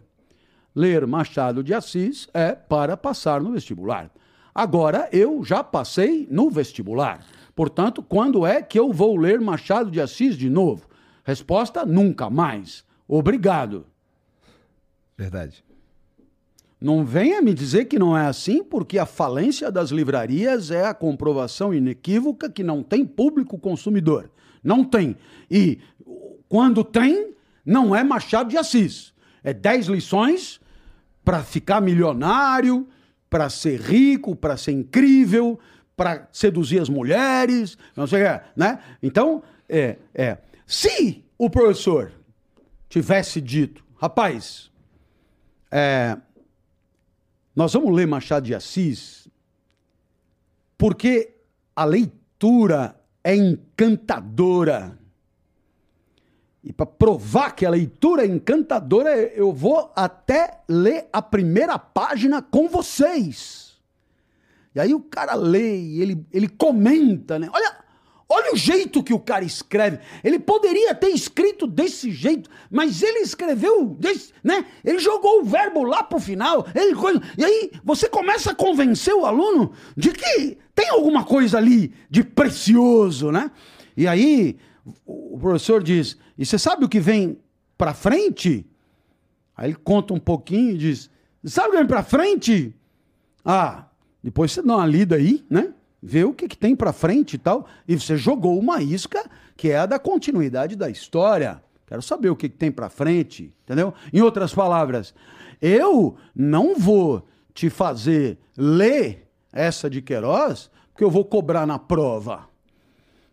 Ler Machado de Assis é para passar no vestibular. Agora eu já passei no vestibular. Portanto, quando é que eu vou ler Machado de Assis de novo? Resposta: nunca mais. Obrigado. Verdade. Não venha me dizer que não é assim, porque a falência das livrarias é a comprovação inequívoca que não tem público consumidor. Não tem. E quando tem, não é Machado de Assis. É 10 lições para ficar milionário, para ser rico, para ser incrível, para seduzir as mulheres, não sei o que, né? Então, é, é. Se o professor tivesse dito, rapaz, é, nós vamos ler Machado de Assis porque a leitura é encantadora. E para provar que a leitura é encantadora, eu vou até ler a primeira página com vocês. E aí o cara lê ele, ele comenta, né? Olha, olha o jeito que o cara escreve. Ele poderia ter escrito desse jeito, mas ele escreveu, desse, né? Ele jogou o verbo lá pro final. Ele, coisa- e aí você começa a convencer o aluno de que tem alguma coisa ali de precioso, né? E aí o professor diz: E você sabe o que vem pra frente? Aí ele conta um pouquinho e diz: Sabe o que vem pra frente? Ah, depois você dá uma lida aí, né? Vê o que, que tem pra frente e tal. E você jogou uma isca que é a da continuidade da história. Quero saber o que, que tem para frente, entendeu? Em outras palavras, eu não vou te fazer ler essa de Queiroz, porque eu vou cobrar na prova.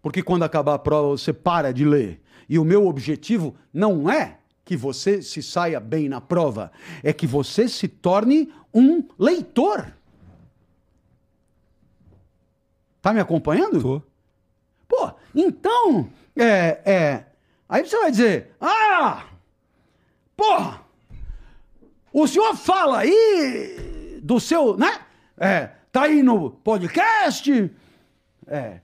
Porque quando acabar a prova você para de ler. E o meu objetivo não é que você se saia bem na prova, é que você se torne um leitor. Tá me acompanhando? Tô. Pô, então, é, é. Aí você vai dizer, ah, porra, o senhor fala aí do seu, né? É, tá aí no podcast, é,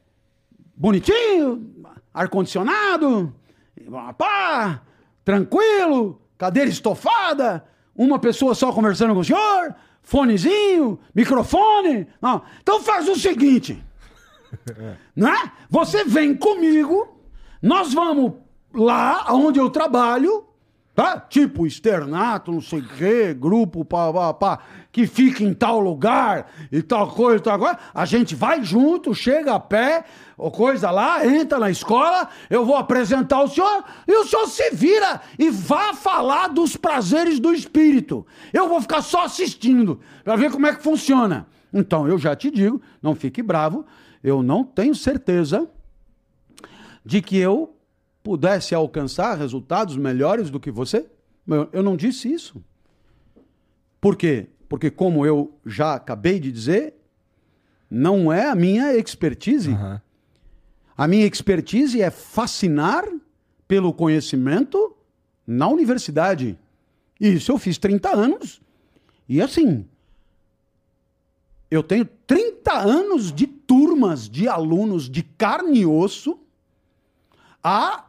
bonitinho, ar-condicionado, pá, tranquilo, cadeira estofada, uma pessoa só conversando com o senhor, fonezinho, microfone. Não. Então faz o seguinte, né? Você vem comigo, nós vamos lá onde eu trabalho, tá? Tipo externato, não sei o quê, grupo, pá, pá, pá, que fica em tal lugar e tal coisa, tal coisa. A gente vai junto, chega a pé, ou coisa lá, entra na escola, eu vou apresentar o senhor e o senhor se vira e vá falar dos prazeres do espírito. Eu vou ficar só assistindo para ver como é que funciona. Então, eu já te digo, não fique bravo, eu não tenho certeza de que eu pudesse alcançar resultados melhores do que você. Eu- Eu não disse isso. Por quê? Porque, como eu já acabei de dizer, não é a minha expertise. Aham. A minha expertise é fascinar pelo conhecimento na universidade. Isso eu fiz 30 anos. E assim, eu tenho 30 anos de turmas de alunos de carne e osso a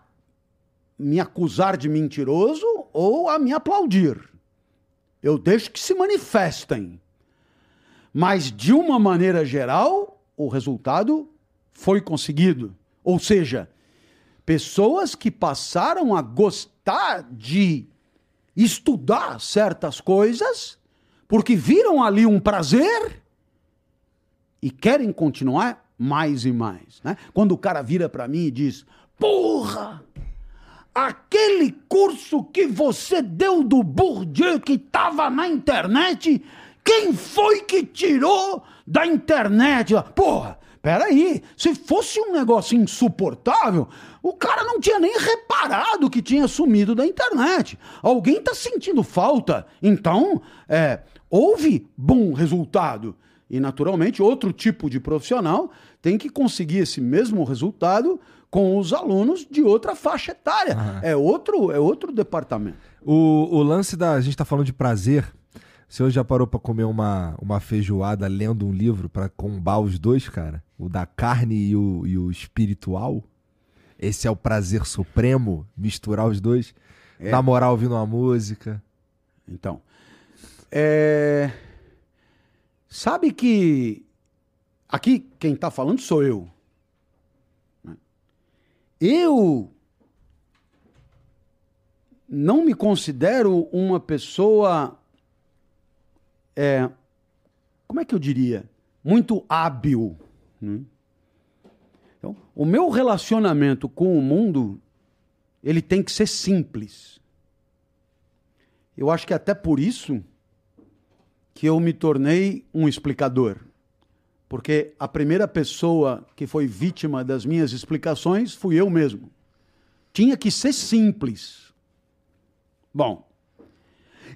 me acusar de mentiroso ou a me aplaudir. Eu deixo que se manifestem. Mas, de uma maneira geral, o resultado foi conseguido. Ou seja, pessoas que passaram a gostar de estudar certas coisas porque viram ali um prazer e querem continuar mais e mais. Né? Quando o cara vira para mim e diz: Porra! Aquele curso que você deu do Bourdieu que estava na internet, quem foi que tirou da internet? Porra, peraí, se fosse um negócio insuportável, o cara não tinha nem reparado que tinha sumido da internet. Alguém está sentindo falta. Então, é, houve bom resultado. E, naturalmente, outro tipo de profissional tem que conseguir esse mesmo resultado com os alunos de outra faixa etária. É, outro, é outro departamento. O, o lance da. A gente tá falando de prazer. O senhor já parou pra comer uma, uma feijoada lendo um livro pra combar os dois, cara? O da carne e o, e o espiritual? Esse é o prazer supremo? Misturar os dois? Namorar ouvindo uma música? Então, é... sabe que aqui quem está falando sou eu. Eu não me considero uma pessoa, é, como é que eu diria, muito hábil. né? Então, o meu relacionamento com o mundo, ele tem que ser simples. Eu acho que até por isso que eu me tornei um explicador. Porque a primeira pessoa que foi vítima das minhas explicações fui eu mesmo. Tinha que ser simples. Bom,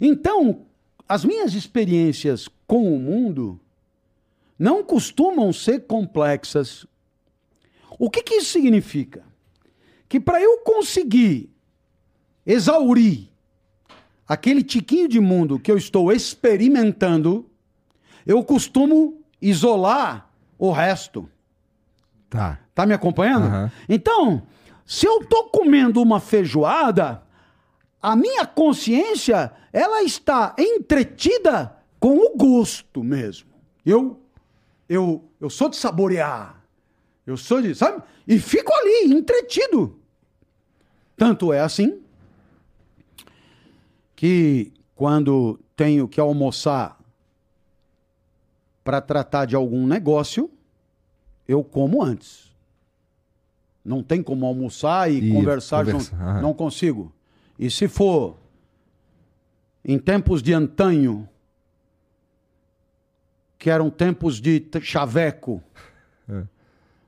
então, as minhas experiências com o mundo não costumam ser complexas. O que, que isso significa? Que para eu conseguir exaurir aquele tiquinho de mundo que eu estou experimentando, eu costumo isolar o resto. Tá. Tá me acompanhando? Aham. Então, se eu tô comendo uma feijoada, a minha consciência, ela está entretida com o gosto mesmo. Eu eu eu sou de saborear. Eu sou de, sabe? E fico ali entretido. Tanto é assim que quando tenho que almoçar para tratar de algum negócio, eu como antes. Não tem como almoçar e, E conversar conversa, junto. aham. Não consigo. E se for em tempos de antanho, que eram tempos de chaveco,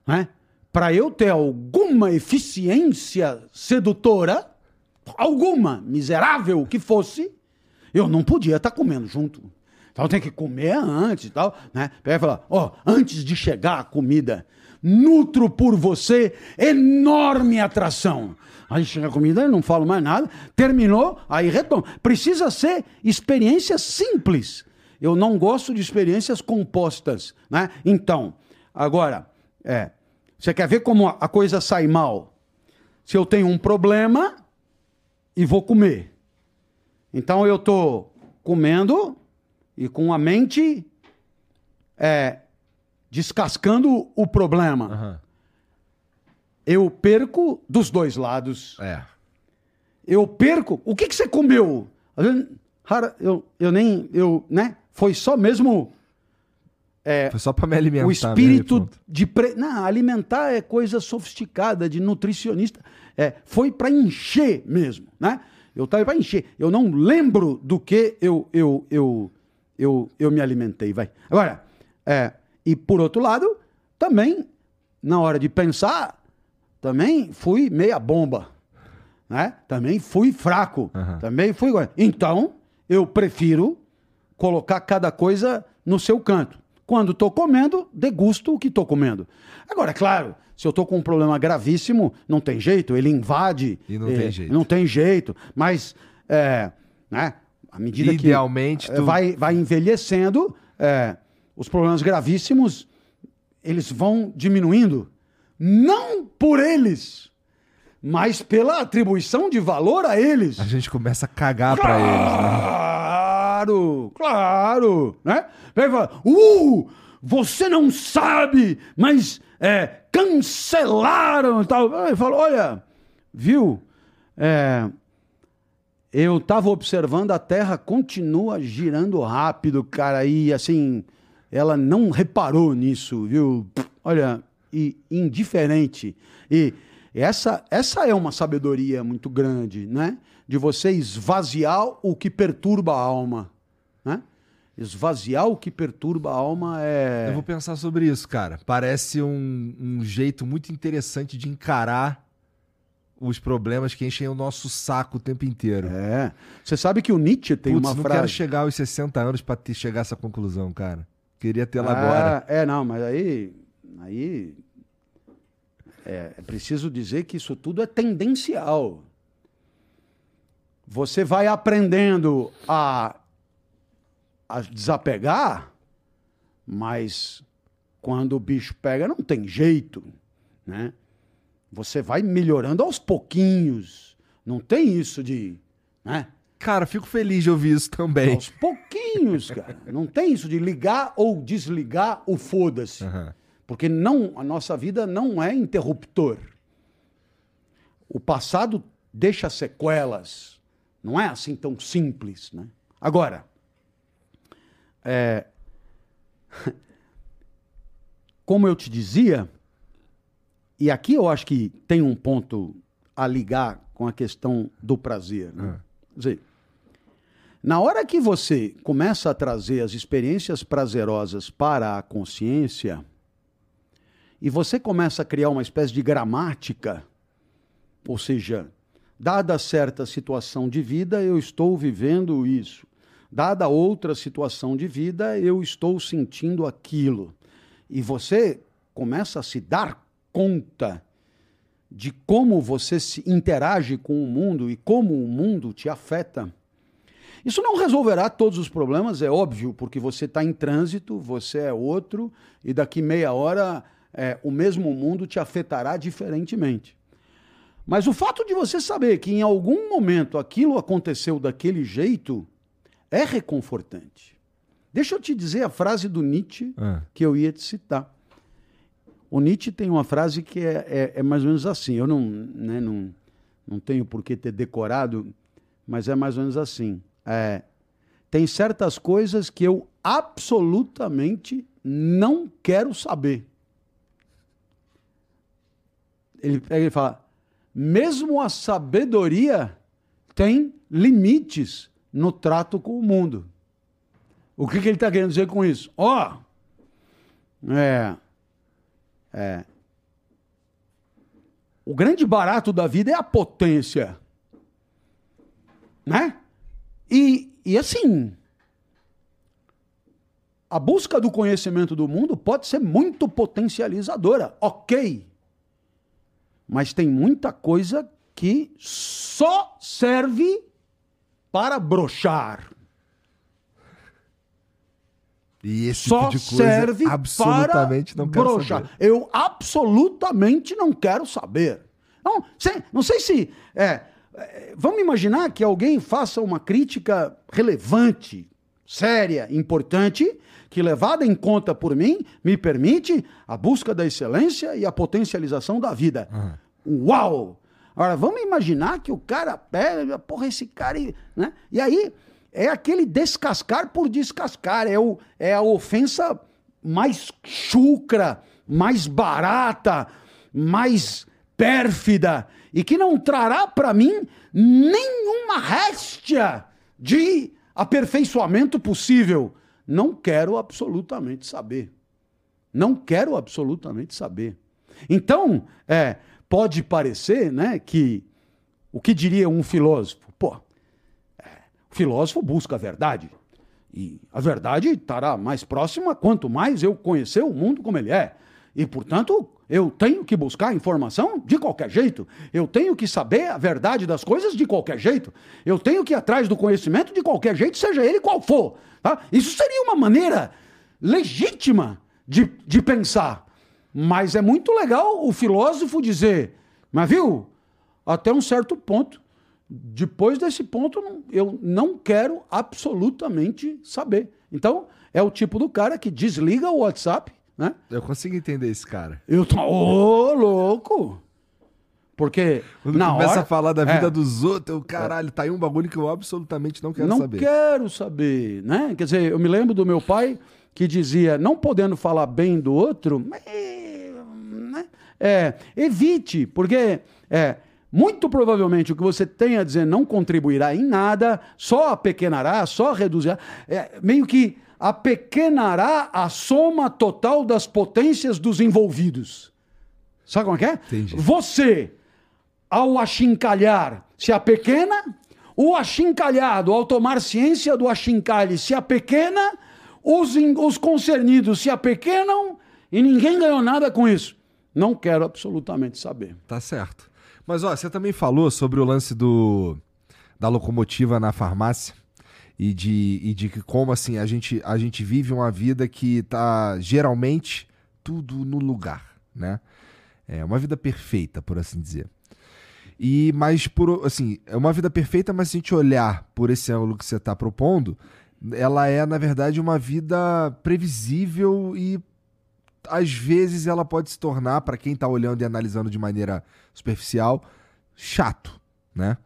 né? Para eu ter alguma eficiência sedutora, alguma, miserável que fosse, eu não podia estar comendo junto. Então tem que comer antes e tal, né? Pega e fala, ó, antes de chegar a comida, nutro por você enorme atração. Aí chega a comida, não falo mais nada, terminou, aí retoma. Precisa ser experiência simples. Eu não gosto de experiências compostas, né? Então, agora, é, você quer ver como a coisa sai mal? Se eu tenho um problema e vou comer. Então eu tô comendo e com a mente é, descascando o problema. Aham. Eu perco dos dois lados. É. Eu perco. O que, que você comeu? Cara, eu, eu nem. Eu, né? Foi só mesmo Foi só pra me alimentar. o né, espírito ponto. de. Pre... Não, alimentar é coisa sofisticada, de nutricionista. É, foi para encher mesmo, né? Eu tava para encher. Eu não lembro do que eu, eu, eu, eu, eu me alimentei, vai. Agora, é, e por outro lado, também, na hora de pensar, também fui meia bomba, né? Também fui fraco, Aham. também fui... Então, eu prefiro colocar cada coisa no seu canto. Quando estou comendo, degusto o que estou comendo. Agora, é claro, se eu estou com um problema gravíssimo, não tem jeito, ele invade. E não eh, tem jeito. Não tem jeito. Mas, é, né, à medida Idealmente, que eh, tu- vai, vai envelhecendo, é, os problemas gravíssimos, eles vão diminuindo. Não por eles, mas pela atribuição de valor a eles. A gente começa a cagar pra eles, né? Claro, claro, né? E fala, uh, você não sabe, mas é, cancelaram e tal. Aí fala, olha, viu, é, eu tava observando a Terra continua girando rápido, cara, e assim, ela não reparou nisso, viu? Olha, e indiferente. E essa, essa é uma sabedoria muito grande, né? De você esvaziar o que perturba a alma, né? Esvaziar o que perturba a alma é... Eu vou pensar sobre isso, cara. Parece um, um jeito muito interessante de encarar os problemas que enchem o nosso saco o tempo inteiro. É. Você sabe que o Nietzsche tem Putz, uma não frase... quero chegar aos 60 anos pra ter, chegar a essa conclusão, cara. Queria tê-la Ah, agora. É, não, mas aí. Aí. É, é preciso dizer que isso tudo é tendencial. Você vai aprendendo a, a desapegar, mas quando o bicho pega, não tem jeito, né? Você vai melhorando aos pouquinhos. Não tem isso de. Né? Cara, fico feliz de ouvir isso também. Aos pouquinhos, cara. Não tem isso de ligar ou desligar o foda-se. Aham. Porque não, a nossa vida não é interruptor. O passado deixa sequelas. Não é assim tão simples, né? Agora, é, como eu te dizia, e aqui eu acho que tem um ponto a ligar com a questão do prazer. Né? Quer dizer, na hora que você começa a trazer as experiências prazerosas para a consciência, e você começa a criar uma espécie de gramática, ou seja, dada certa situação de vida, eu estou vivendo isso. Dada outra situação de vida, eu estou sentindo aquilo. E você começa a se dar conta de como você se interage com o mundo e como o mundo te afeta. Isso não resolverá todos os problemas, é óbvio, porque você está em trânsito, você é outro, e daqui meia hora é, o mesmo mundo te afetará diferentemente. Mas o fato de você saber que em algum momento aquilo aconteceu daquele jeito é reconfortante. Deixa eu te dizer a frase do Nietzsche Ah. que eu ia te citar. O Nietzsche tem uma frase que é, é- é mais ou menos assim. Eu não, né, não, não tenho por que ter decorado, mas é mais ou menos assim. É, tem certas coisas que eu absolutamente não quero saber. Ele pega e fala: mesmo a sabedoria tem limites no trato com o mundo. O que, que ele está querendo dizer com isso? Ó, é, é, o grande barato da vida é a potência, né? E, e assim, a busca do conhecimento do mundo pode ser muito potencializadora, ok. Mas tem muita coisa que só serve para brochar. E esse Só tipo de coisa serve absolutamente para não quero brochar. saber. Eu absolutamente não quero saber. Não sei, não sei se. é, é, vamos imaginar que alguém faça uma crítica relevante, séria, importante, que levada em conta por mim, me permite a busca da excelência e a potencialização da vida. Uau! Agora, vamos imaginar que o cara pega, porra, esse cara. e- Né? E aí, é aquele descascar por descascar, é, o, é a ofensa mais chucra, mais barata, mais pérfida, e que não trará para mim nenhuma réstia de aperfeiçoamento possível. Não quero absolutamente saber. Não quero absolutamente saber. Então, é, pode parecer né, que o que diria um filósofo? Pô, filósofo busca a verdade. E a verdade estará mais próxima quanto mais eu conhecer o mundo como ele é. E, portanto, eu tenho que buscar informação de qualquer jeito. Eu tenho que saber a verdade das coisas de qualquer jeito. Eu tenho que ir atrás do conhecimento de qualquer jeito, seja ele qual for. tá? Isso seria uma maneira legítima de, de pensar. Mas é muito legal o filósofo dizer, mas viu, até um certo ponto. Depois desse ponto, não- eu não quero absolutamente saber. Então, é o tipo do cara que desliga o WhatsApp, né? Eu consigo entender esse cara. Eu tô, ô, louco! Porque Quando na começa hora, a falar da vida é, dos outros, eu, caralho, tá aí um bagulho que eu absolutamente não quero não saber. quero saber, né? Quer dizer, eu me lembro do meu pai que dizia, não podendo falar bem do outro, eh, né? é, evite, porque é, muito provavelmente o que você tem a dizer não contribuirá em nada, só apequenará, só reduzirá, é, meio que apequenará a soma total das potências dos envolvidos. Sabe como é que é? Entendi. Você, ao achincalhar, se apequena, o achincalhado, ao tomar ciência do achincalhe, se apequena, os, os concernidos se apequenam e ninguém ganhou nada com isso. Não quero absolutamente saber. Tá certo. Mas ó, você também falou sobre o lance do da locomotiva na farmácia e de, e de que como assim a gente, a gente vive uma vida que tá geralmente tudo no lugar, né? É uma vida perfeita, por assim dizer. E mas por assim, é uma vida perfeita, mas se a gente olhar por esse ângulo que você está propondo, ela é na verdade uma vida previsível e às vezes ela pode se tornar, para quem tá olhando e analisando de maneira superficial, chato, né?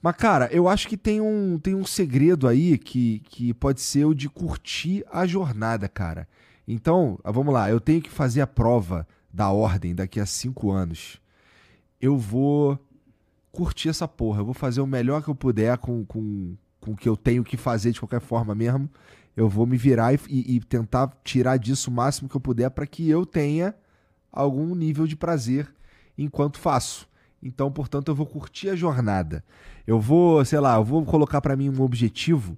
Mas, cara, eu acho que tem um, tem um segredo aí que, que pode ser o de curtir a jornada, cara. Então, vamos lá, eu tenho que fazer a prova da ordem daqui a cinco anos. Eu vou curtir essa porra, eu vou fazer o melhor que eu puder com, com, com o que eu tenho que fazer de qualquer forma mesmo. Eu vou me virar e, e- tentar tirar disso o máximo que eu puder para que eu tenha algum nível de prazer enquanto faço. Então, portanto, eu vou curtir a jornada. Eu vou, sei lá, eu vou colocar para mim um objetivo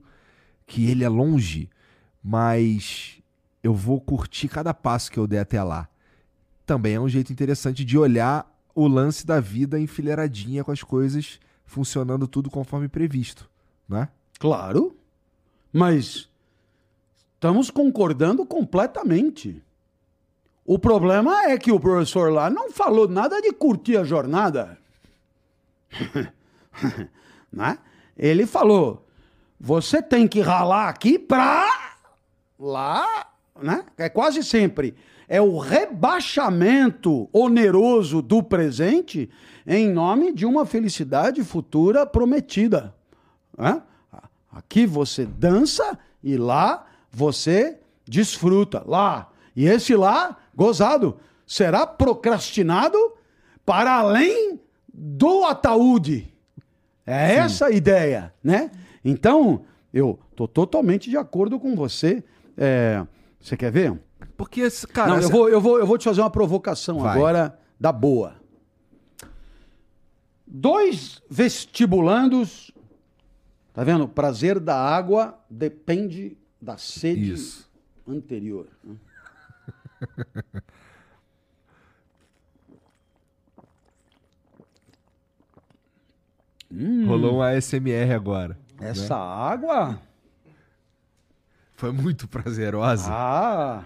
que ele é longe, mas eu vou curtir cada passo que eu der até lá. Também é um jeito interessante de olhar o lance da vida enfileiradinha com as coisas funcionando tudo conforme previsto, né? Claro, mas estamos concordando completamente. O problema é que o professor lá não falou nada de curtir a jornada. né? Ele falou: você tem que ralar aqui pra lá, né? É quase sempre. É o rebaixamento oneroso do presente em nome de uma felicidade futura prometida. né? Aqui você dança e lá você desfruta. Lá. E esse lá, gozado, será procrastinado para além do ataúde. É essa a ideia, né? Então, eu tô totalmente de acordo com você. É, você quer ver? Porque, esse- cara. Não, eu essa- vou, eu, vou, eu vou te fazer uma provocação Vai. agora da boa. Dois vestibulandos. Tá vendo? Prazer da água depende da sede Isso. anterior. né? Rolou um ASMR agora. Essa água. Foi muito prazerosa. Ah,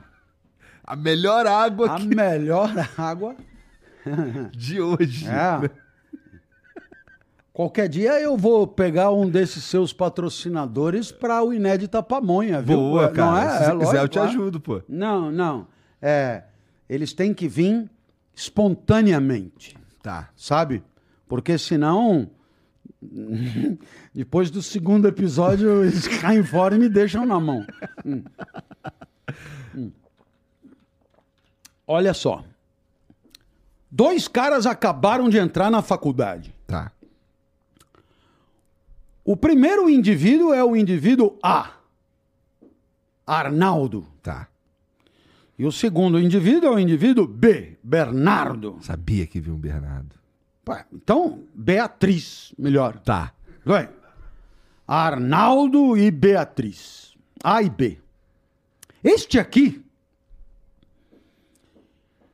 A melhor água a que- melhor água. de hoje. É. Qualquer dia eu vou pegar um desses seus patrocinadores para o Inédita Pamonha, viu? Boa, Não cara. é? Se É quiser, eu lógico, te é. ajudo, pô. Não, não. É, eles têm que vir espontaneamente, Tá. sabe? Porque senão, depois do segundo episódio, eles caem fora e me deixam na mão. Hum. Hum. Olha só. Dois caras acabaram de entrar na faculdade. O primeiro indivíduo é o indivíduo A, Arnaldo. Tá. E o segundo indivíduo é o indivíduo B, Bernardo. Sabia que viu um Bernardo. Pá, Então, Beatriz, melhor. Tá. Vai. Arnaldo e Beatriz. A e B. Este aqui.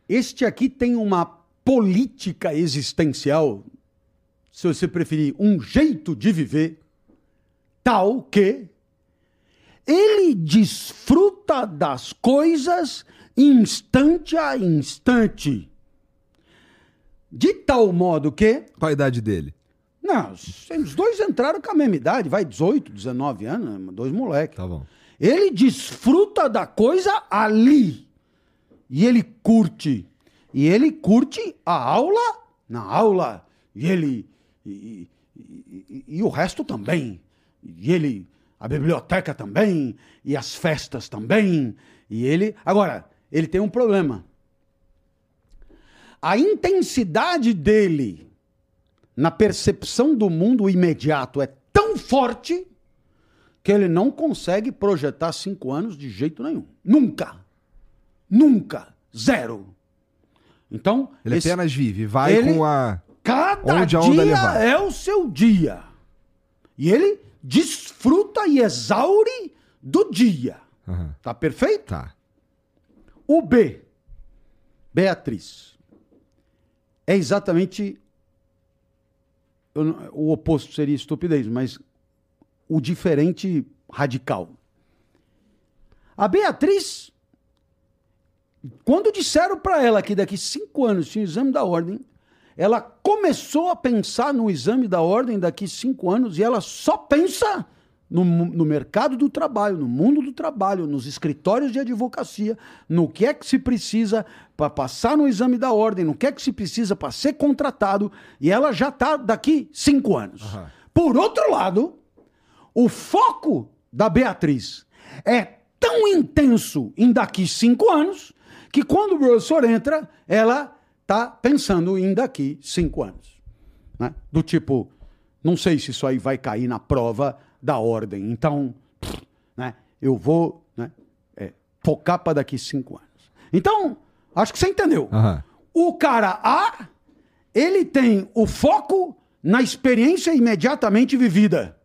Este aqui tem uma política existencial, se você preferir, um jeito de viver, tal que ele desfruta das coisas instante a instante. De tal modo que Qual a idade dele? não, os dois entraram com a mesma idade, vai 18, 19 anos, dois moleques. Tá bom. Ele desfruta da coisa ali. E ele curte. E ele curte a aula na aula. E ele. E, e- e- e o resto também. E ele. A biblioteca também. E as festas também. E ele. Agora, ele tem um problema. A intensidade dele na percepção do mundo imediato é tão forte que ele não consegue projetar cinco anos de jeito nenhum. Nunca. Nunca. Zero. Então, Ele esse- apenas vive, vai ele- com a. cada dia é o seu dia. E ele desfruta e exaure do dia. Aham. Tá perfeito? Tá. O B, Beatriz, é exatamente não- o oposto seria estupidez, mas o diferente radical. A Beatriz, quando disseram para ela que daqui cinco anos tinha o exame da ordem, ela começou a pensar no exame da ordem daqui cinco anos e ela só pensa no, no mercado do trabalho, no mundo do trabalho, nos escritórios de advocacia, no que é que se precisa para passar no exame da ordem, no que é que se precisa para ser contratado, e ela já está daqui cinco anos. Por outro lado, o foco da Beatriz é tão intenso em daqui cinco anos que quando o professor entra, ela tá pensando em daqui cinco anos. né? Do tipo, não sei se isso aí vai cair na prova da ordem. Então, pff, né, eu vou né, é, focar para daqui cinco anos. Então, acho que você entendeu. Aham. O cara A, ele tem o foco na experiência imediatamente vivida.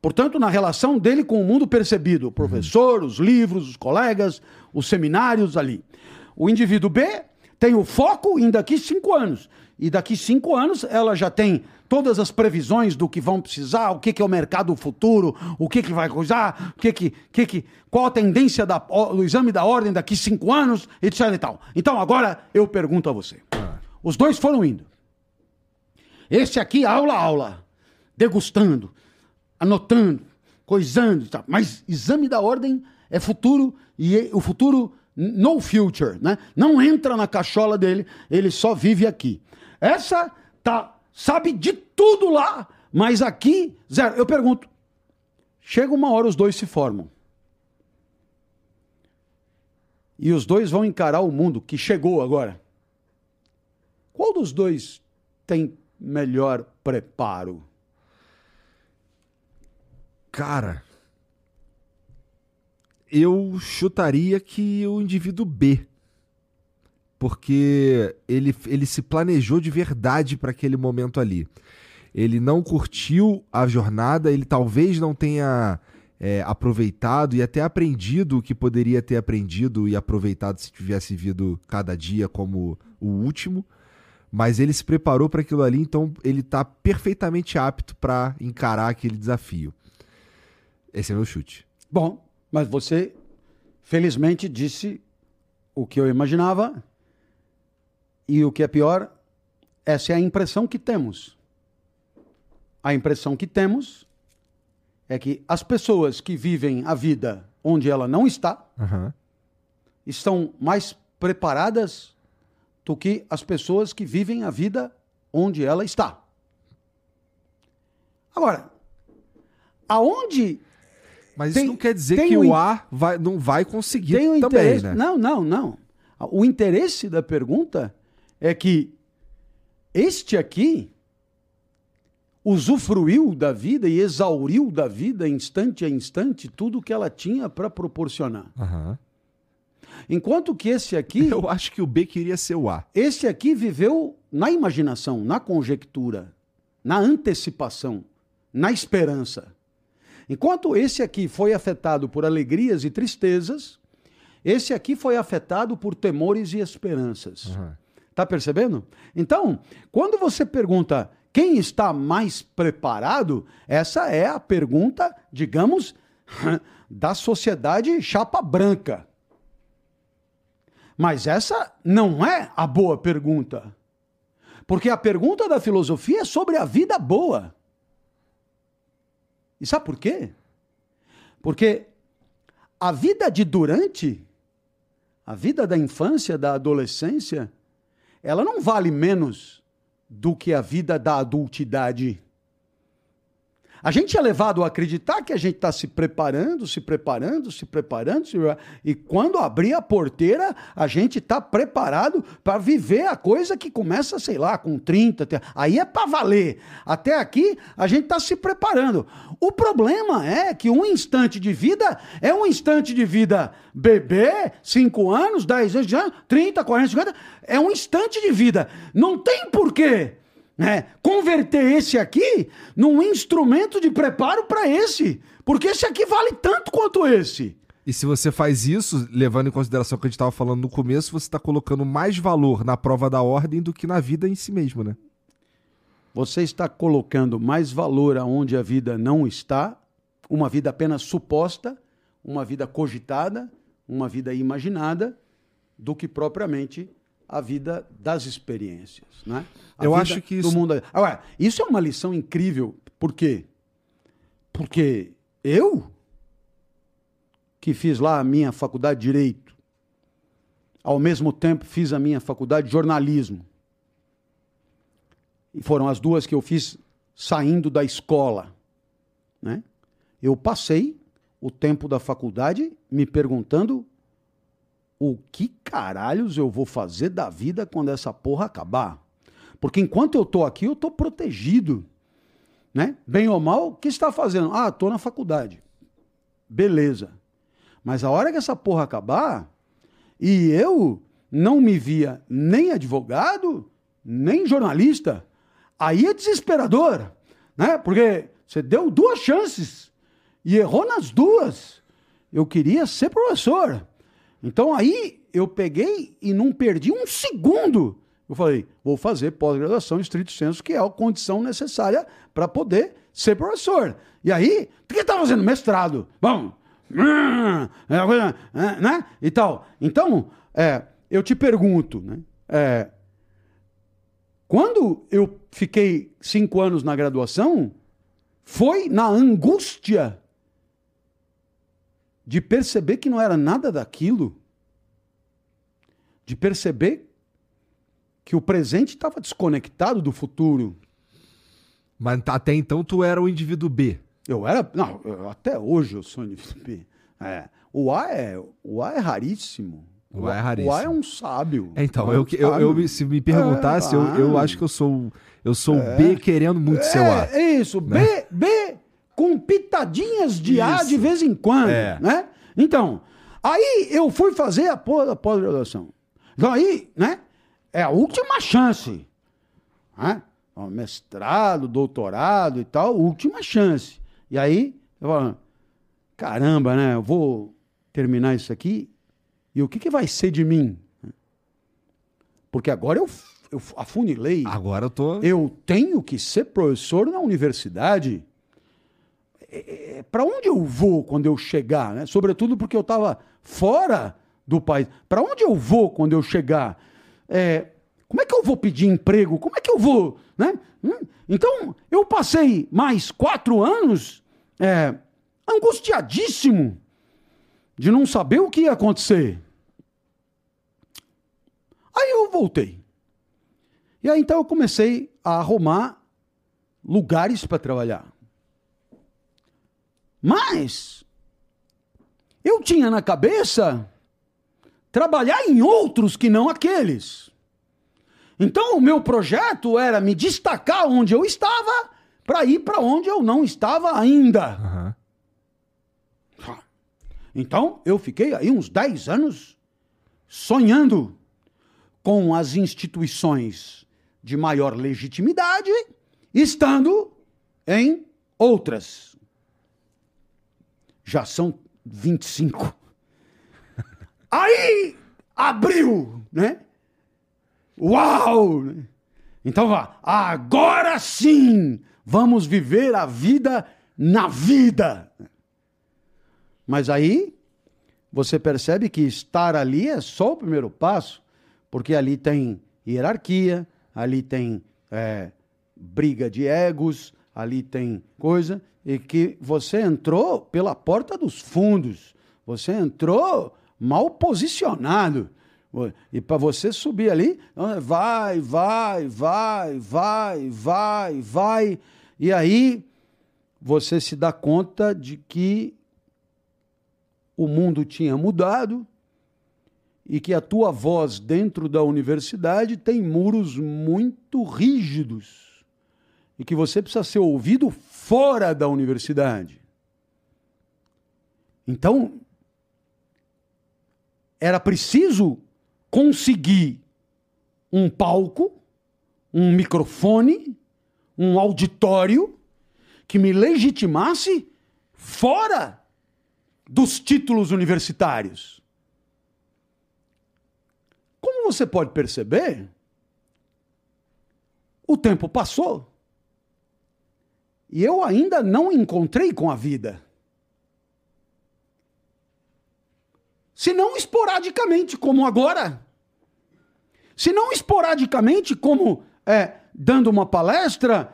Portanto, na relação dele com o mundo percebido, o professor, os livros, os colegas, os seminários ali. O indivíduo B tem o foco em daqui cinco anos. E daqui cinco anos ela já tem todas as previsões do que vão precisar, o que, que é o mercado futuro, o que, que vai usar, o que que, que, que, qual a tendência da, do exame da ordem daqui cinco anos, etc e tal. Então agora eu pergunto a você. Os dois foram indo. Esse aqui, aula aula, degustando, anotando, coisando, mas exame da ordem é futuro e- o futuro no future, né? Não entra na cachola dele, ele só vive aqui. Essa tá sabe de tudo lá, mas aqui zero. Eu pergunto, chega uma hora os dois se formam. E os dois vão encarar o mundo que chegou agora. Qual dos dois tem melhor preparo? Cara, eu chutaria que o indivíduo B. Porque ele, ele se planejou de verdade para aquele momento ali. Ele não curtiu a jornada, ele talvez não tenha é, aproveitado e até aprendido o que poderia ter aprendido e aproveitado se tivesse vivido cada dia como o último. Mas ele se preparou para aquilo ali, então ele está perfeitamente apto para encarar aquele desafio. Esse é meu chute. Bom, mas você, felizmente, disse o que eu imaginava. E o que é pior, essa é a impressão que temos. A impressão que temos é que as pessoas que vivem a vida onde ela não está Uhum. estão mais preparadas do que as pessoas que vivem a vida onde ela está. Agora, aonde Mas Tem- isso não quer dizer que o o A vai, não vai conseguir tem o também, interesse. né? Não, não, não. O interesse da pergunta é que este aqui usufruiu da vida e exauriu da vida instante a instante tudo que ela tinha para proporcionar. Aham. Enquanto que esse aqui, Eu acho que o B queria ser o A. esse aqui viveu na imaginação, na conjectura, na antecipação, na esperança. Enquanto esse aqui foi afetado por alegrias e tristezas, esse aqui foi afetado por temores e esperanças. Aham. Tá percebendo? Então, quando você pergunta quem está mais preparado, essa é a pergunta, digamos, da sociedade chapa branca. Mas essa não é a boa pergunta. Porque a pergunta da filosofia é sobre a vida boa. E sabe por quê? Porque a vida de durante, a vida da infância, da adolescência, ela não vale menos do que a vida da adultidade. A gente é levado a acreditar que a gente está se preparando, se preparando, se preparando, se... e quando abrir a porteira, a gente está preparado para viver a coisa que começa, sei lá, com 30. te- Aí é para valer. Até aqui, a gente está se preparando. O problema é que um instante de vida é um instante de vida bebê, 5 anos, 10 anos, 30, 40, 50, é um instante de vida. Não tem porquê né, converter esse aqui num instrumento de preparo para esse. Porque esse aqui vale tanto quanto esse. E se você faz isso, levando em consideração o que a gente estava falando no começo, você está colocando mais valor na prova da ordem do que na vida em si mesmo, né? Você está colocando mais valor aonde a vida não está, uma vida apenas suposta, uma vida cogitada, uma vida imaginada, do que propriamente a vida das experiências, né? A Eu acho que do isso- mundo. Agora, isso é uma lição incrível, por quê? Porque eu que fiz lá a minha faculdade de direito, ao mesmo tempo fiz a minha faculdade de jornalismo. E foram as duas que eu fiz saindo da escola. Né? Eu passei o tempo da faculdade me perguntando o que caralhos eu vou fazer da vida quando essa porra acabar. Porque enquanto eu tô aqui, eu tô protegido. Né? Bem ou mal, o que está fazendo? Ah, tô na faculdade. Beleza. Mas a hora que essa porra acabar, e eu não me via nem advogado, nem jornalista, aí é desesperador, né? Porque você deu duas chances e errou nas duas. Eu queria ser professor. Então aí eu peguei e não perdi um segundo. Eu falei, vou fazer pós-graduação em estrito senso, que é a condição necessária para poder ser professor. E aí, o que está fazendo? Mestrado. Uma coisa, é, né? E tal. Então, é, eu te pergunto, né? É, quando eu fiquei cinco anos na graduação, foi na angústia de perceber que não era nada daquilo, de perceber que o presente estava desconectado do futuro. Mas até então tu era o indivíduo B. Eu era. Não, eu- até hoje eu sou indivíduo B. É, o A é, o A é raríssimo. O A é raríssimo. O A é um sábio. É, então, é eu, um eu, eu sábio. me- se me perguntasse, eu, É, eu ah. acho que eu sou eu sou o B querendo muito ser o A. É, é isso. B, B com pitadinhas de A Isso. de vez em quando, É. né? Então, aí eu fui fazer a pós-graduação. Então aí, né? É a última chance. Né? Mestrado, doutorado e tal, última chance. E aí, eu falo, caramba, né? Eu vou terminar isso aqui e o que, que vai ser de mim? Porque agora eu, eu afunilei. Agora eu tô. Eu tenho que ser professor na universidade. Para onde eu vou quando eu chegar? Né? Sobretudo porque eu estava fora do país. Para onde eu vou quando eu chegar? É, como é que eu vou pedir emprego? Como é que eu vou? Né? Hum? Então, eu passei mais quatro anos é, angustiadíssimo de não saber o que ia acontecer. Aí eu voltei. E aí então eu comecei a arrumar lugares para trabalhar. Mas eu tinha na cabeça trabalhar em outros que não aqueles. Então o meu projeto era me destacar onde eu estava para ir para onde eu não estava ainda. Aham. Então eu fiquei aí uns 10 anos sonhando com as instituições de maior legitimidade, estando em outras. Já são 25. Aí abriu, né? Uau! Então vá, agora sim vamos viver a vida na vida. Mas aí você percebe que estar ali é só o primeiro passo, porque ali tem hierarquia, ali tem é, briga de egos, ali tem coisa, e que você entrou pela porta dos fundos, você entrou mal posicionado. E para você subir ali, vai, vai, vai, vai, vai, vai. E aí você se dá conta de que o mundo tinha mudado e que a tua voz dentro da universidade tem muros muito rígidos e que você precisa ser ouvido fora da universidade. Então, era preciso conseguir um palco, um microfone, um auditório que me legitimasse fora dos títulos universitários. Como você pode perceber, o tempo passou e eu ainda não encontrei com a vida. Se não esporadicamente, como agora. Se não esporadicamente, como é, dando uma palestra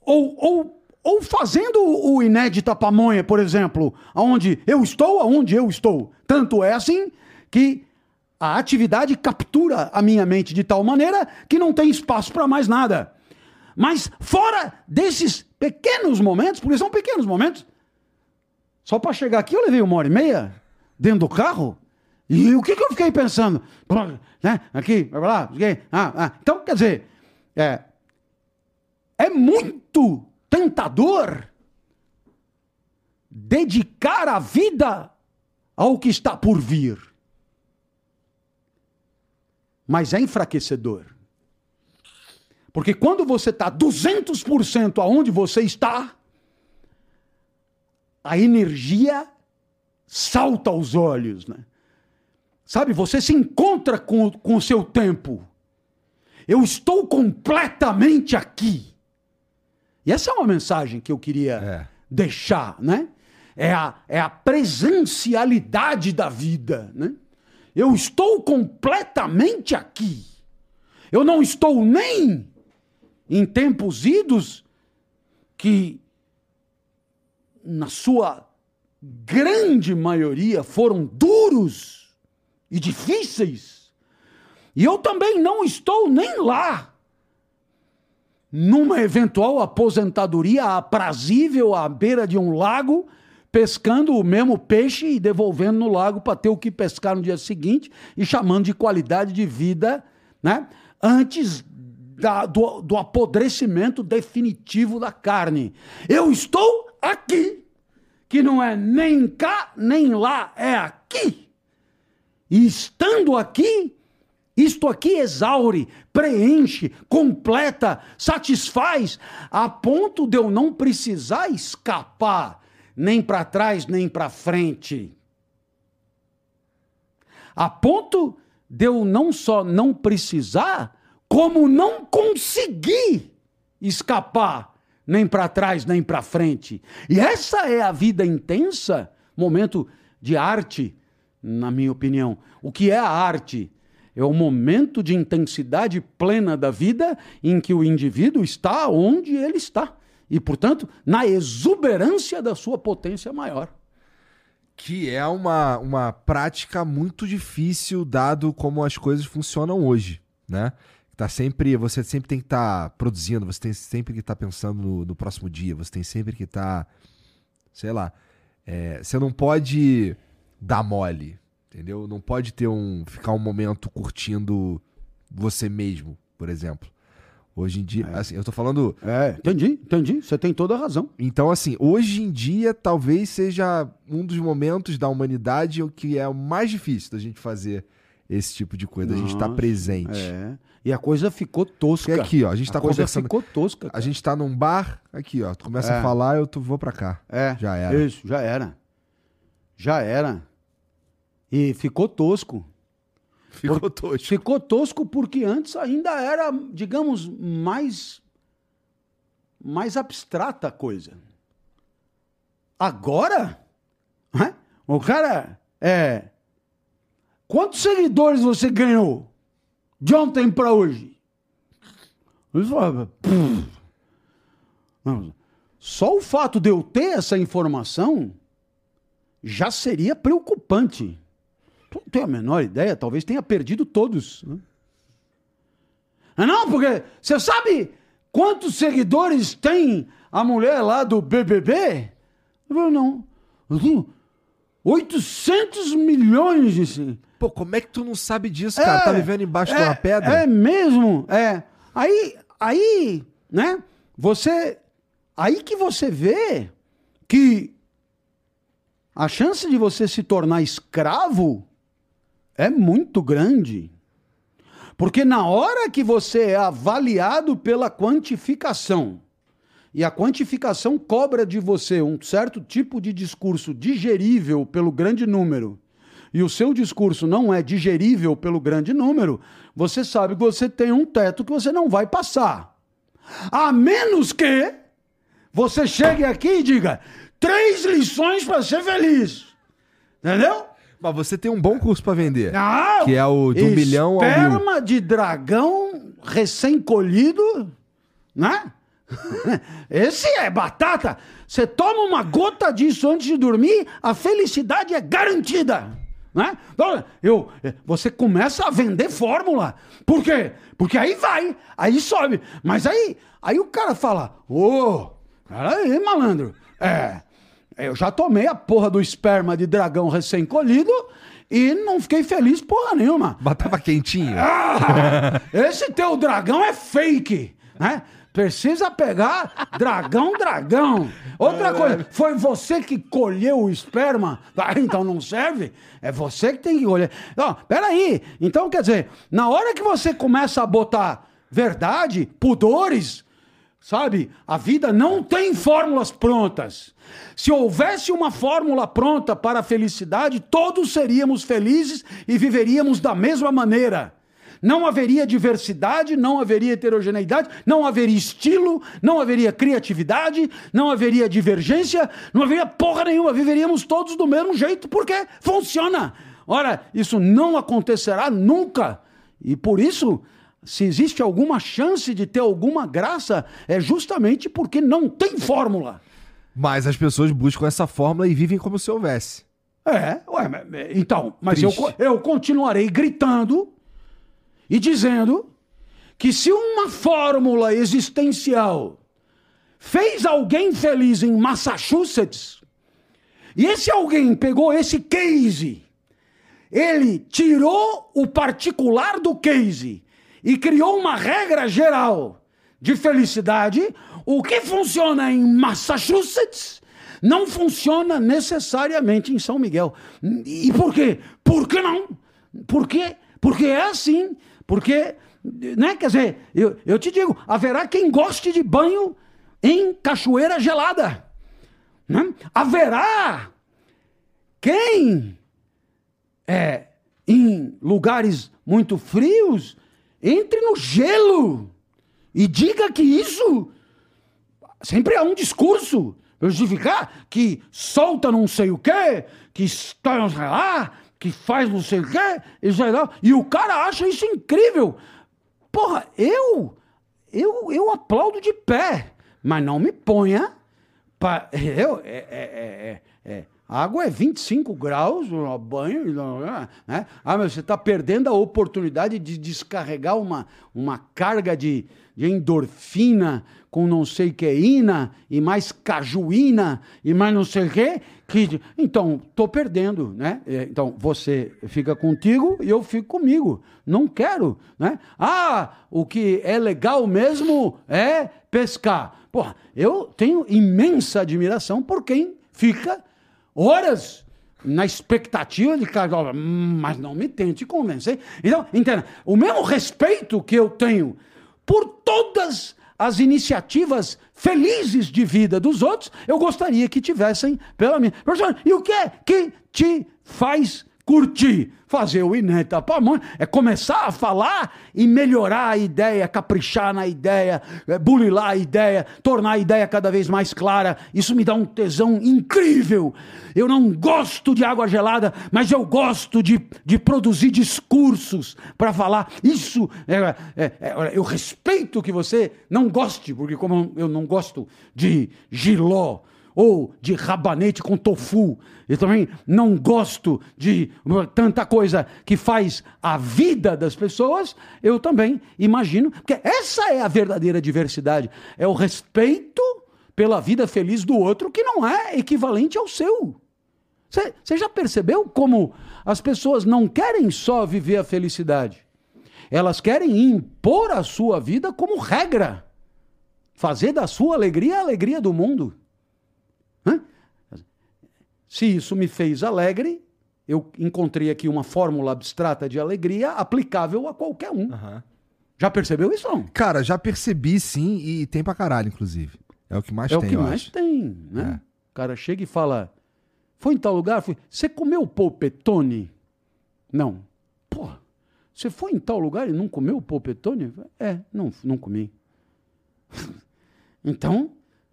ou, ou, ou fazendo o Inédita Pamonha, por exemplo, aonde eu estou, aonde eu estou. Tanto é assim que a atividade captura a minha mente de tal maneira que não tem espaço para mais nada. Mas fora desses pequenos momentos, porque são pequenos momentos, só para chegar aqui eu levei uma hora e meia dentro do carro. E o que, que eu fiquei pensando? Né? Aqui, vai lá, ah, ah. Então, quer dizer, é, é muito tentador dedicar a vida ao que está por vir. Mas é enfraquecedor. Porque quando você está 200% aonde você está, a energia salta aos olhos, né? Sabe, você se encontra com, com o seu tempo. Eu estou completamente aqui. E essa é uma mensagem que eu queria É. deixar, né? É a, é a presencialidade da vida, né? Eu estou completamente aqui. Eu não estou nem em tempos idos que, na sua grande maioria, foram duros e difíceis. E eu também não estou nem lá numa eventual aposentadoria aprazível à beira de um lago, pescando o mesmo peixe e devolvendo no lago para ter o que pescar no dia seguinte e chamando de qualidade de vida, né? Antes da- do, do apodrecimento definitivo da carne. Eu estou aqui, que não é nem cá, nem lá, é aqui. E estando aqui, isto aqui exaure, preenche, completa, satisfaz, a ponto de eu não precisar escapar nem para trás, nem para frente. A ponto de eu não só não precisar, como não conseguir escapar nem para trás, nem para frente. E essa é a vida intensa, momento de arte, na minha opinião. O que é a arte? É o momento de intensidade plena da vida em que o indivíduo está onde ele está. E, portanto, na exuberância da sua potência maior. Que é uma, uma prática muito difícil, dado como as coisas funcionam hoje, né? Tá sempre, você sempre tem que estar tá produzindo, você tem sempre que estar tá pensando no, no, próximo dia, você tem sempre que estar, tá, sei lá, é, você não pode dar mole, entendeu? Não pode ter um ficar um momento curtindo você mesmo, por exemplo. Hoje em dia, é. assim, eu tô falando. É, entendi, entendi. Você tem toda a razão. Então, assim, hoje em dia, talvez seja um dos momentos da humanidade o que é o mais difícil da gente fazer esse tipo de coisa, Nossa, a gente tá presente. É. E a coisa ficou tosca. E aqui, ó, a gente a tá coisa conversando. ficou tosca. Cara. A gente tá num bar, aqui, ó. Tu começa é. a falar, eu tu, vou pra cá. É. Já era. Isso, já era. Já era. E ficou tosco. Ficou Por, tosco. Ficou tosco porque antes ainda era, digamos, mais mais abstrata a coisa. Agora, né? o cara é quantos seguidores você ganhou de ontem para hoje? Só o fato de eu ter essa informação já seria preocupante. Não tenho a menor ideia, talvez tenha perdido todos. Né? Ah, não, porque você sabe quantos seguidores tem a mulher lá do BBB? Eu não. Eu tenho 800 milhões de. Pô, como é que tu não sabe disso, cara? Tá é, tá vivendo embaixo é, de uma pedra? É mesmo, é. Aí, aí, né? Você. Aí que você vê que a chance de você se tornar escravo é muito grande. Porque na hora que você é avaliado pela quantificação, e a quantificação cobra de você um certo tipo de discurso digerível pelo grande número, e o seu discurso não é digerível pelo grande número, você sabe que você tem um teto que você não vai passar. A menos que você chegue aqui e diga: três lições para ser feliz. Entendeu? Mas você tem um bom curso para vender. Ah, que é o do milhão ao mil. Esperma de dragão recém-colhido, né? Esse é batata. Você toma uma gota disso antes de dormir, a felicidade é garantida. Né? Então, eu, você começa a vender fórmula. Por quê? Porque aí vai, aí sobe. Mas aí, aí o cara fala: Ô, oh, peraí, malandro. É, eu já tomei a porra do esperma de dragão recém-colhido e não fiquei feliz porra nenhuma. Mas tava quentinho. Ah, esse teu dragão é fake, né? Precisa pegar dragão, dragão. Outra coisa, foi você que colheu o esperma? Ah, então não serve? É você que tem que colher. Não, peraí. Então, quer dizer, na hora que você começa a botar verdade, pudores, Sabe? A vida não tem fórmulas prontas. Se houvesse uma fórmula pronta para a felicidade, todos seríamos felizes e viveríamos da mesma maneira. Não haveria diversidade, não haveria heterogeneidade, não haveria estilo, não haveria criatividade, não haveria divergência, não haveria porra nenhuma. Viveríamos todos do mesmo jeito porque funciona. Ora, isso não acontecerá nunca. E por isso se existe alguma chance de ter alguma graça, é justamente porque não tem fórmula. Mas as pessoas buscam essa fórmula e vivem como se houvesse. É, ué, então, mas eu, eu continuarei gritando e dizendo que se uma fórmula existencial fez alguém feliz em Massachusetts, e esse alguém pegou esse case, ele tirou o particular do case e criou uma regra geral de felicidade. O que funciona em Massachusetts não funciona necessariamente em São Miguel. E por quê? Por que não? Por quê? Porque é assim. Porque, né? Quer dizer, eu, eu te digo, haverá quem goste de banho em cachoeira gelada. Né? Haverá quem é em lugares muito frios entre no gelo e diga que isso sempre há um discurso justificar que solta não sei o quê, que está lá, que faz não sei o quê, lá, e o cara acha isso incrível. Porra, eu eu eu aplaudo de pé, mas não me ponha para eu é, é, é, é a água é 25 graus banho. Né? Ah, mas você está perdendo a oportunidade de descarregar uma, uma carga de, de endorfina com não sei que ina, e mais cajuína, e mais não sei o quê. Então, estou perdendo. Né? É, então, você fica contigo e eu fico comigo. Não quero. Né? Ah, o que é legal mesmo é pescar. Porra, eu tenho imensa admiração por quem fica horas na expectativa de que, mas não me tente convencer. Então, entenda, o mesmo respeito que eu tenho por todas as iniciativas felizes de vida dos outros, eu gostaria que tivessem pela minha. Professor, e o que é que te faz curtir, fazer o ineta mãe, é começar a falar e melhorar a ideia, caprichar na ideia, é, bulilar a ideia, tornar a ideia cada vez mais clara. Isso me dá um tesão incrível. Eu não gosto de água gelada, mas eu gosto de, de produzir discursos para falar. Isso, é, é, é, eu respeito que você não goste, porque como eu não gosto de giló, ou de rabanete com tofu. Eu também não gosto de tanta coisa que faz a vida das pessoas. Eu também imagino, porque essa é a verdadeira diversidade, é o respeito pela vida feliz do outro que não é equivalente ao seu. Você já percebeu como as pessoas não querem só viver a felicidade? Elas querem impor a sua vida como regra. Fazer da sua alegria a alegria do mundo. Se isso me fez alegre, eu encontrei aqui uma fórmula abstrata de alegria aplicável a qualquer um. Uhum. Já percebeu isso não? Cara, já percebi sim e tem pra caralho, inclusive. É o que mais é tem, É o que mais acho. tem, né? É. O cara chega e fala, foi em tal lugar? Você comeu polpetone? Não. Pô, você foi em tal lugar e não comeu polpetone? É, não, não comi. então...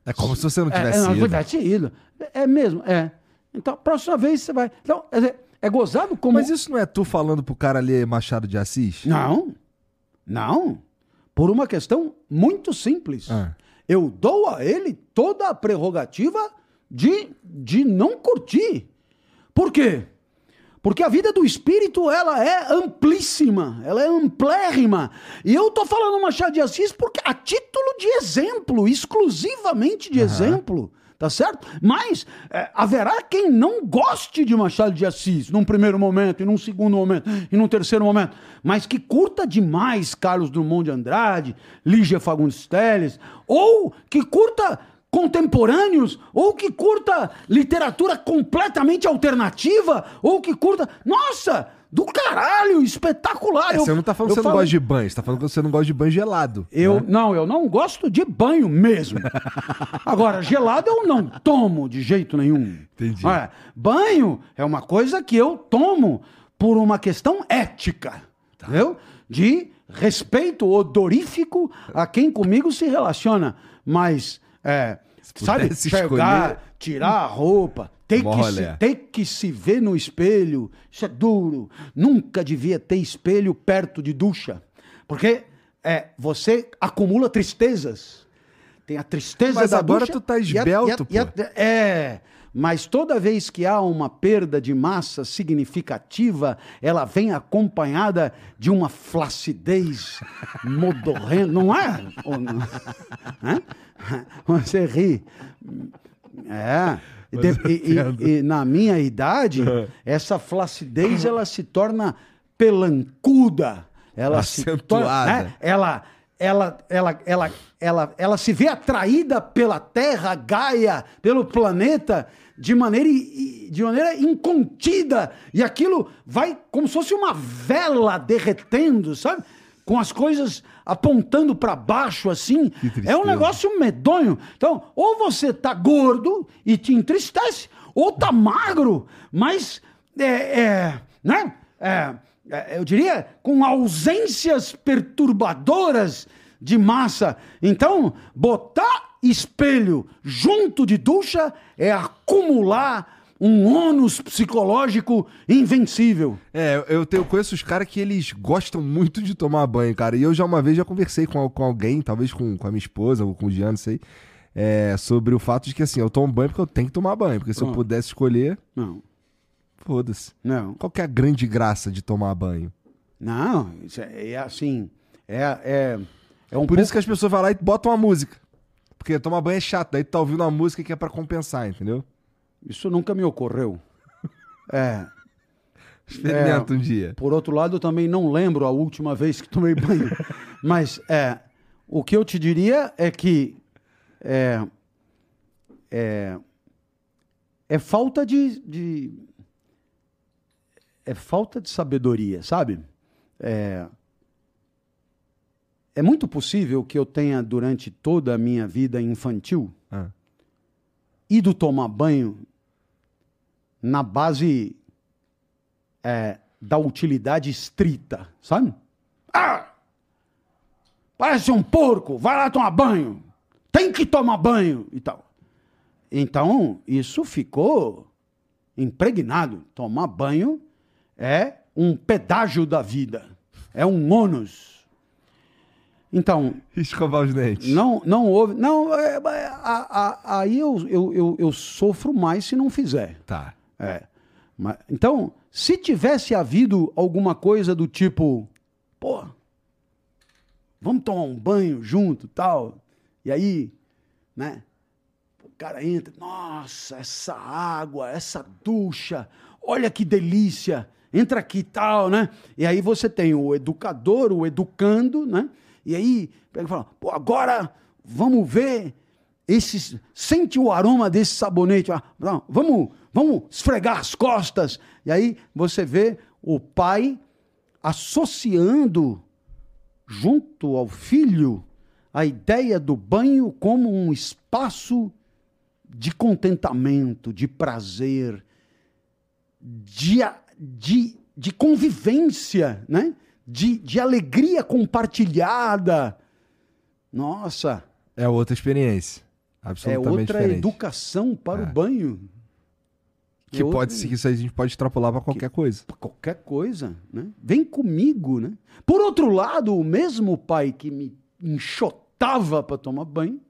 É como se você não tivesse é, é, não, ido. tivesse ido. É mesmo, é. Então, próxima vez você vai. Então, é, é gozado como. Mas isso não é tu falando pro cara ler Machado de Assis? Não. Não. Por uma questão muito simples. Ah. Eu dou a ele toda a prerrogativa de, de não curtir. Por quê? Porque a vida do espírito, ela é amplíssima, ela é amplérrima. E eu tô falando Machado de Assis porque a título de exemplo, exclusivamente de uhum. exemplo tá certo? Mas é, haverá quem não goste de Machado de Assis num primeiro momento, e num segundo momento, e num terceiro momento, mas que curta demais Carlos Drummond de Andrade, Lígia Fagundes Telles, ou que curta contemporâneos, ou que curta literatura completamente alternativa, ou que curta. Nossa! do caralho, espetacular. É, eu, você não tá falando que você falo... não gosta de banho, você tá falando que você não gosta de banho gelado. Eu, né? Não, eu não gosto de banho mesmo. Agora, gelado eu não tomo de jeito nenhum. Entendi. Olha, banho é uma coisa que eu tomo por uma questão ética, tá. entendeu? De respeito odorífico a quem comigo se relaciona. Mas, é, sabe, chegar, escolher... tirar a roupa, tem que, se, tem que se ver no espelho. Isso é duro. Nunca devia ter espelho perto de ducha. Porque é, você acumula tristezas. Tem a tristeza mas da agora tu tá esbelto, e a, e a, e a, É, mas toda vez que há uma perda de massa significativa, ela vem acompanhada de uma flacidez modorrenta, não é? Você ri. É. E, e, e, na minha idade, essa flacidez ela se torna pelancuda. Ela Acentuada. se torna, né? ela ela, ela, ela, ela, ela se vê atraída pela Terra, Gaia, pelo planeta, de maneira, de maneira incontida. E aquilo vai como se fosse uma vela derretendo, sabe? Com as coisas apontando para baixo assim. É um negócio medonho. Então, ou você tá gordo e te entristece, ou tá magro, mas é, é, né? É, eu diria com ausências perturbadoras de massa. Então, botar espelho junto de ducha é acumular um ônus psicológico invencível. É, eu, tenho, eu conheço os caras que eles gostam muito de tomar banho, cara. E eu já uma vez já conversei com, com alguém, talvez com, com a minha esposa ou com o Giano, não sei, é, sobre o fato de que assim, eu tomo banho porque eu tenho que tomar banho. Porque se eu Pronto. pudesse escolher, Não, foda-se. não. Qual que é a grande graça de tomar banho? Não, é, é assim. É, é, é um Por pouco- isso que as pessoas vão lá e botam uma música. Porque tomar banho é chato, daí tu tá ouvindo uma música que é pra compensar, entendeu? Isso nunca me ocorreu. É. Experimenta um dia. Por outro lado, eu também não lembro a última vez que tomei banho. Mas é, o que eu te diria é que é, é, é falta de, de- é falta de sabedoria, sabe? É, é muito possível que eu tenha durante toda a minha vida infantil Ah. ido tomar banho na base é, da utilidade estrita, sabe? Ah! Parece um porco, vai lá tomar banho. Tem que tomar banho e tal. Então, isso ficou impregnado. Tomar banho é um pedágio da vida, é um ônus. Então, Escovar os dentes. não, não houve. Não, é, é, a- a- aí eu, eu, eu, eu sofro mais se não fizer. Tá. É. Mas, então, se tivesse havido alguma coisa do tipo, pô, vamos tomar um banho junto tal. E aí, né? O cara entra, nossa, essa água, essa ducha, olha que delícia, entra aqui tal, né? E aí você tem o educador, o educando, né? E aí, pega e fala, pô, agora vamos ver esses, sente o aroma desse sabonete, ah, vamos, vamos esfregar as costas. E aí você vê o pai associando junto ao filho a ideia do banho como um espaço de contentamento, de prazer, de, de, de convivência, né? de, de alegria compartilhada. Nossa, É outra experiência. é Absolutamente outra diferente. educação para o banho. Que É pode outra- ser que isso aí a gente pode extrapolar pra qualquer coisa. pra qualquer coisa, né? Vem comigo, né? Por outro lado, o mesmo pai que me enxotava para tomar banho,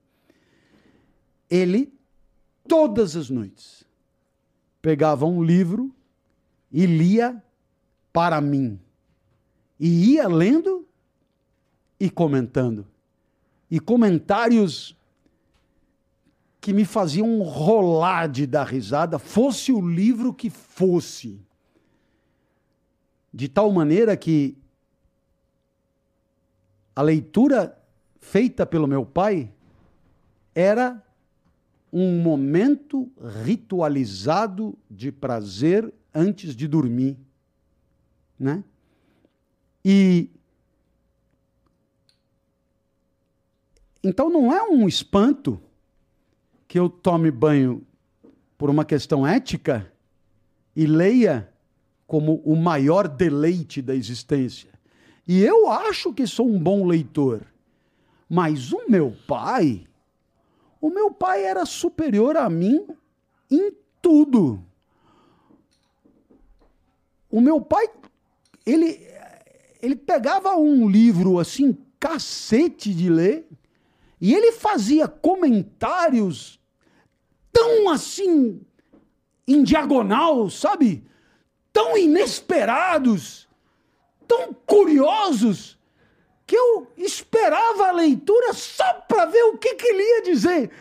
ele todas as noites pegava um livro e lia para mim. E ia lendo e comentando. E comentários que me faziam rolar de dar risada, fosse o livro que fosse. De tal maneira que a leitura feita pelo meu pai era um momento ritualizado de prazer antes de dormir, né? E então não é um espanto que eu tome banho por uma questão ética e leia como o maior deleite da existência. E eu acho que sou um bom leitor. Mas o meu pai, o meu pai era superior a mim em tudo. O meu pai, ele, ele pegava um livro assim, cacete de ler, e ele fazia comentários tão assim, em diagonal, sabe? Tão inesperados, tão curiosos, que eu esperava a leitura só para ver o que, que ele ia dizer.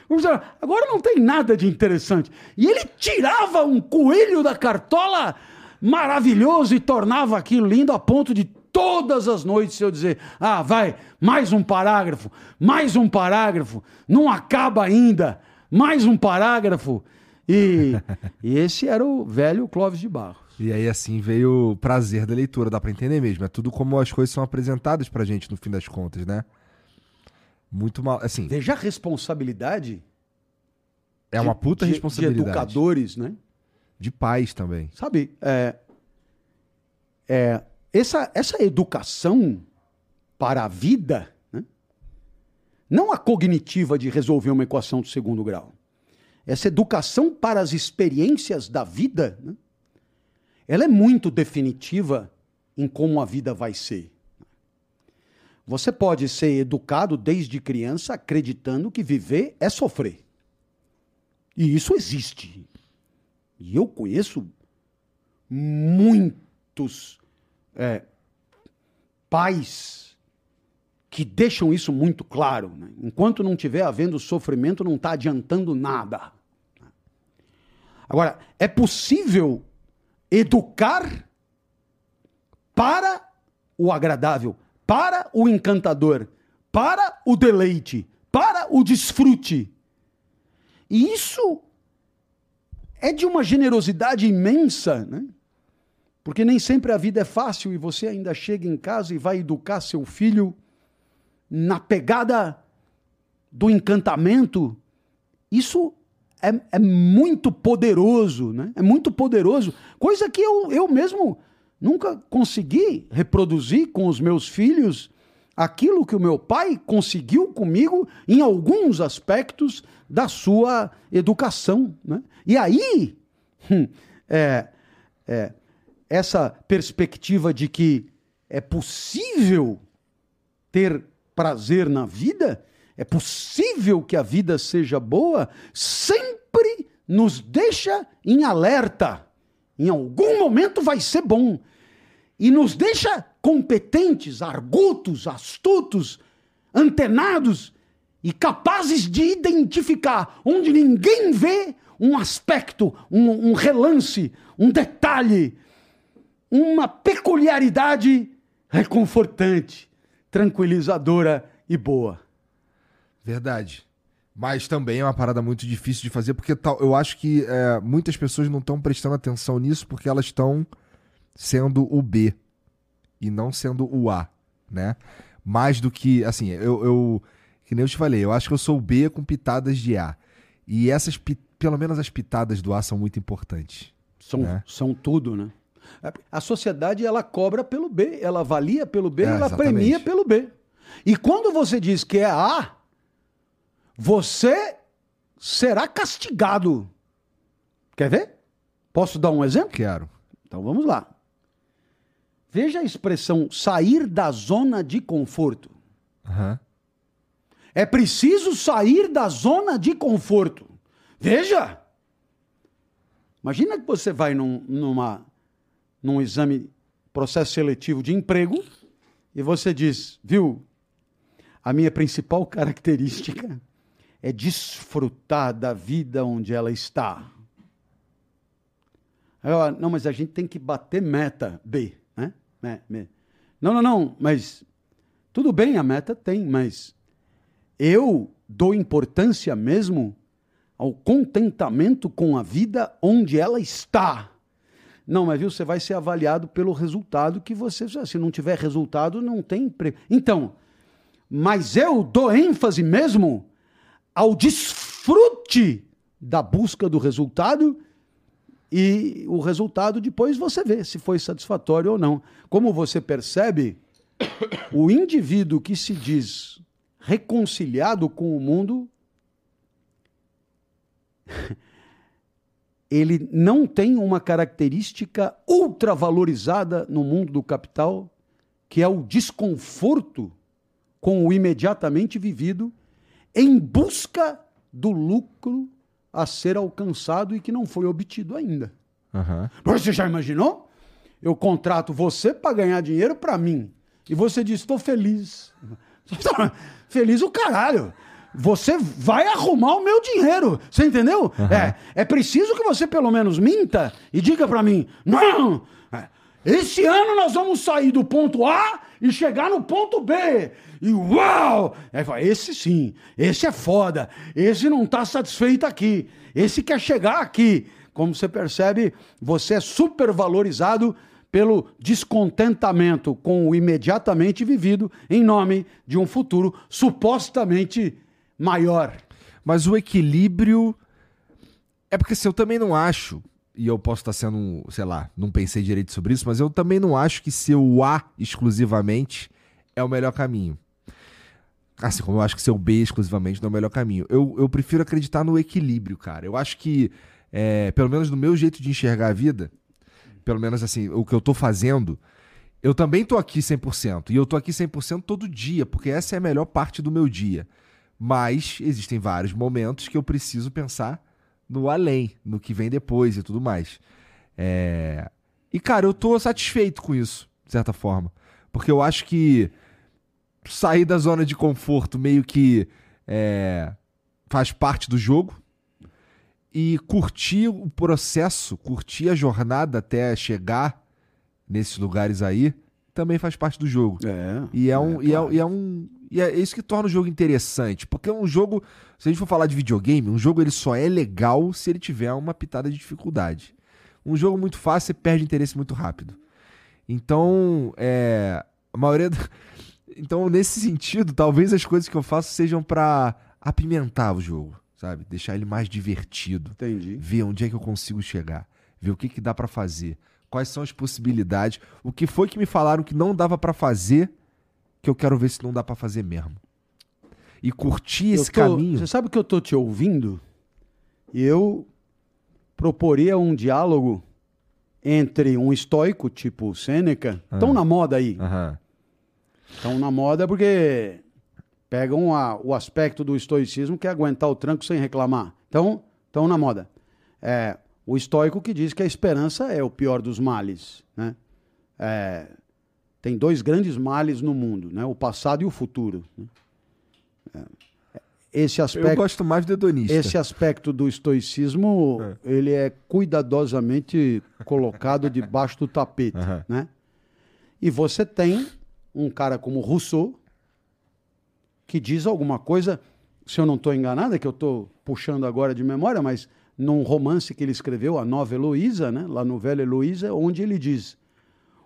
Agora não tem nada de interessante. E ele tirava um coelho da cartola maravilhoso e tornava aquilo lindo a ponto de todas as noites eu dizer: ah, vai, mais um parágrafo, mais um parágrafo, não acaba ainda, mais um parágrafo. E, e esse era o velho Clóvis de Barros. E aí, assim, veio o prazer da leitura, dá pra entender mesmo. É tudo como as coisas são apresentadas pra gente, no fim das contas, né? Muito mal. Assim, Veja a responsabilidade é uma puta de, responsabilidade. de educadores, né? De pais também. Sabe, é, é, essa, essa educação para a vida, né? não a cognitiva de resolver uma equação de segundo grau, essa educação para as experiências da vida, né? ela é muito definitiva em como a vida vai ser. Você pode ser educado desde criança acreditando que viver é sofrer. E isso existe. E eu conheço muitos é, pais que deixam isso muito claro. Né? Enquanto não tiver havendo sofrimento, não está adiantando nada. Agora, é possível educar para o agradável, para o encantador, para o deleite, para o desfrute. E isso é de uma generosidade imensa, né? Porque nem sempre a vida é fácil e você ainda chega em casa e vai educar seu filho na pegada do encantamento. Isso é, é muito poderoso, né? É muito poderoso. Coisa que eu, eu mesmo nunca consegui reproduzir com os meus filhos aquilo que o meu pai conseguiu comigo em alguns aspectos da sua educação. Né? E aí, hum, é, é, essa perspectiva de que é possível ter prazer na vida, é possível que a vida seja boa, sempre nos deixa em alerta. Em algum momento vai ser bom. E nos deixa competentes, argutos, astutos, antenados e capazes de identificar onde ninguém vê um aspecto, um, um relance, um detalhe, uma peculiaridade reconfortante, tranquilizadora e boa. Verdade. Mas também é uma parada muito difícil de fazer, porque tal, eu acho que é, muitas pessoas não estão prestando atenção nisso porque elas estão sendo o B e não sendo o A, né? Mais do que, assim, eu, eu que nem eu te falei, eu acho que eu sou o B com pitadas de A. E essas, pelo menos as pitadas do A são muito importantes. São, né? são tudo, né? A sociedade, ela cobra pelo B, ela avalia pelo B, É, ela exatamente. premia pelo B. E quando você diz que é A, você será castigado. Quer ver? Posso dar um exemplo? Quero. Então vamos lá. Veja a expressão sair da zona de conforto. Aham. É preciso sair da zona de conforto. Veja! Imagina que você vai num, numa, num exame, processo seletivo de emprego, e você diz, viu, a minha principal característica é desfrutar da vida onde ela está. Eu, não, mas a gente tem que bater meta B, né? Não, não, não, mas tudo bem, a meta tem, mas eu dou importância mesmo ao contentamento com a vida onde ela está. Não, mas viu, você vai ser avaliado pelo resultado que você. Se não tiver resultado, não tem. Pre... Então, mas eu dou ênfase mesmo ao desfrute da busca do resultado e o resultado depois você vê se foi satisfatório ou não. Como você percebe, o indivíduo que se diz reconciliado com o mundo, ele não tem uma característica ultravalorizada no mundo do capital, que é o desconforto com o imediatamente vivido, em busca do lucro a ser alcançado e que não foi obtido ainda. Aham. Você já imaginou? Eu contrato você para ganhar dinheiro para mim. E você diz: estou feliz. feliz o caralho. Você vai arrumar o meu dinheiro. Você entendeu? É, é preciso que você pelo menos minta e diga para mim: não! é, esse ano nós vamos sair do ponto A e chegar no ponto B. E uau! Aí fala, esse sim, esse é foda, esse não está satisfeito aqui, esse quer chegar aqui. Como você percebe, você é super valorizado pelo descontentamento com o imediatamente vivido em nome de um futuro supostamente maior. Mas o equilíbrio. É porque se eu também não acho, e eu posso estar sendo, sei lá, não pensei direito sobre isso, mas eu também não acho que ser o A exclusivamente é o melhor caminho. Assim como eu acho que ser o B exclusivamente não é o melhor caminho. Eu, eu prefiro acreditar no equilíbrio, cara. Eu acho que, é, pelo menos no meu jeito de enxergar a vida, pelo menos assim, o que eu tô fazendo, eu também tô aqui 100%. E eu tô aqui 100% todo dia, porque essa é a melhor parte do meu dia. Mas existem vários momentos que eu preciso pensar no além, no que vem depois e tudo mais. É... E, cara, eu tô satisfeito com isso, de certa forma. Porque eu acho que sair da zona de conforto meio que é... faz parte do jogo. E curtir o processo, curtir a jornada até chegar nesses lugares aí, também faz parte do jogo. É. E é um, e é, e é um, e é isso que torna o jogo interessante, porque é um jogo, se a gente for falar de videogame, um jogo ele só é legal se ele tiver uma pitada de dificuldade. Um jogo muito fácil, você perde interesse muito rápido. Então, é, a maioria do... Então, nesse sentido, talvez as coisas que eu faço sejam para apimentar o jogo, sabe? Deixar ele mais divertido. Entendi. Ver onde é que eu consigo chegar, ver o que que dá para fazer, quais são as possibilidades, o que foi que me falaram que não dava para fazer que eu quero ver se não dá para fazer mesmo. E curtir esse tô, caminho. Você sabe que eu tô te ouvindo? E eu proporia um diálogo entre um estoico, tipo Sêneca, estão Ah. na moda aí. Aham. Estão na moda porque pegam a- o aspecto do estoicismo que é aguentar o tranco sem reclamar. Então, estão na moda. É, o estoico que diz que a esperança é o pior dos males. Né? É, tem dois grandes males no mundo, né? o passado e o futuro. né? É, esse Eu aspecto, gosto mais do hedonista. esse aspecto do estoicismo, ele é cuidadosamente colocado debaixo do tapete, Aham. né? E você tem um cara como Rousseau que diz alguma coisa, se eu não estou enganado, é que eu estou puxando agora de memória, mas num romance que ele escreveu, a Nova Heloísa, né? La Novela Heloísa, onde ele diz: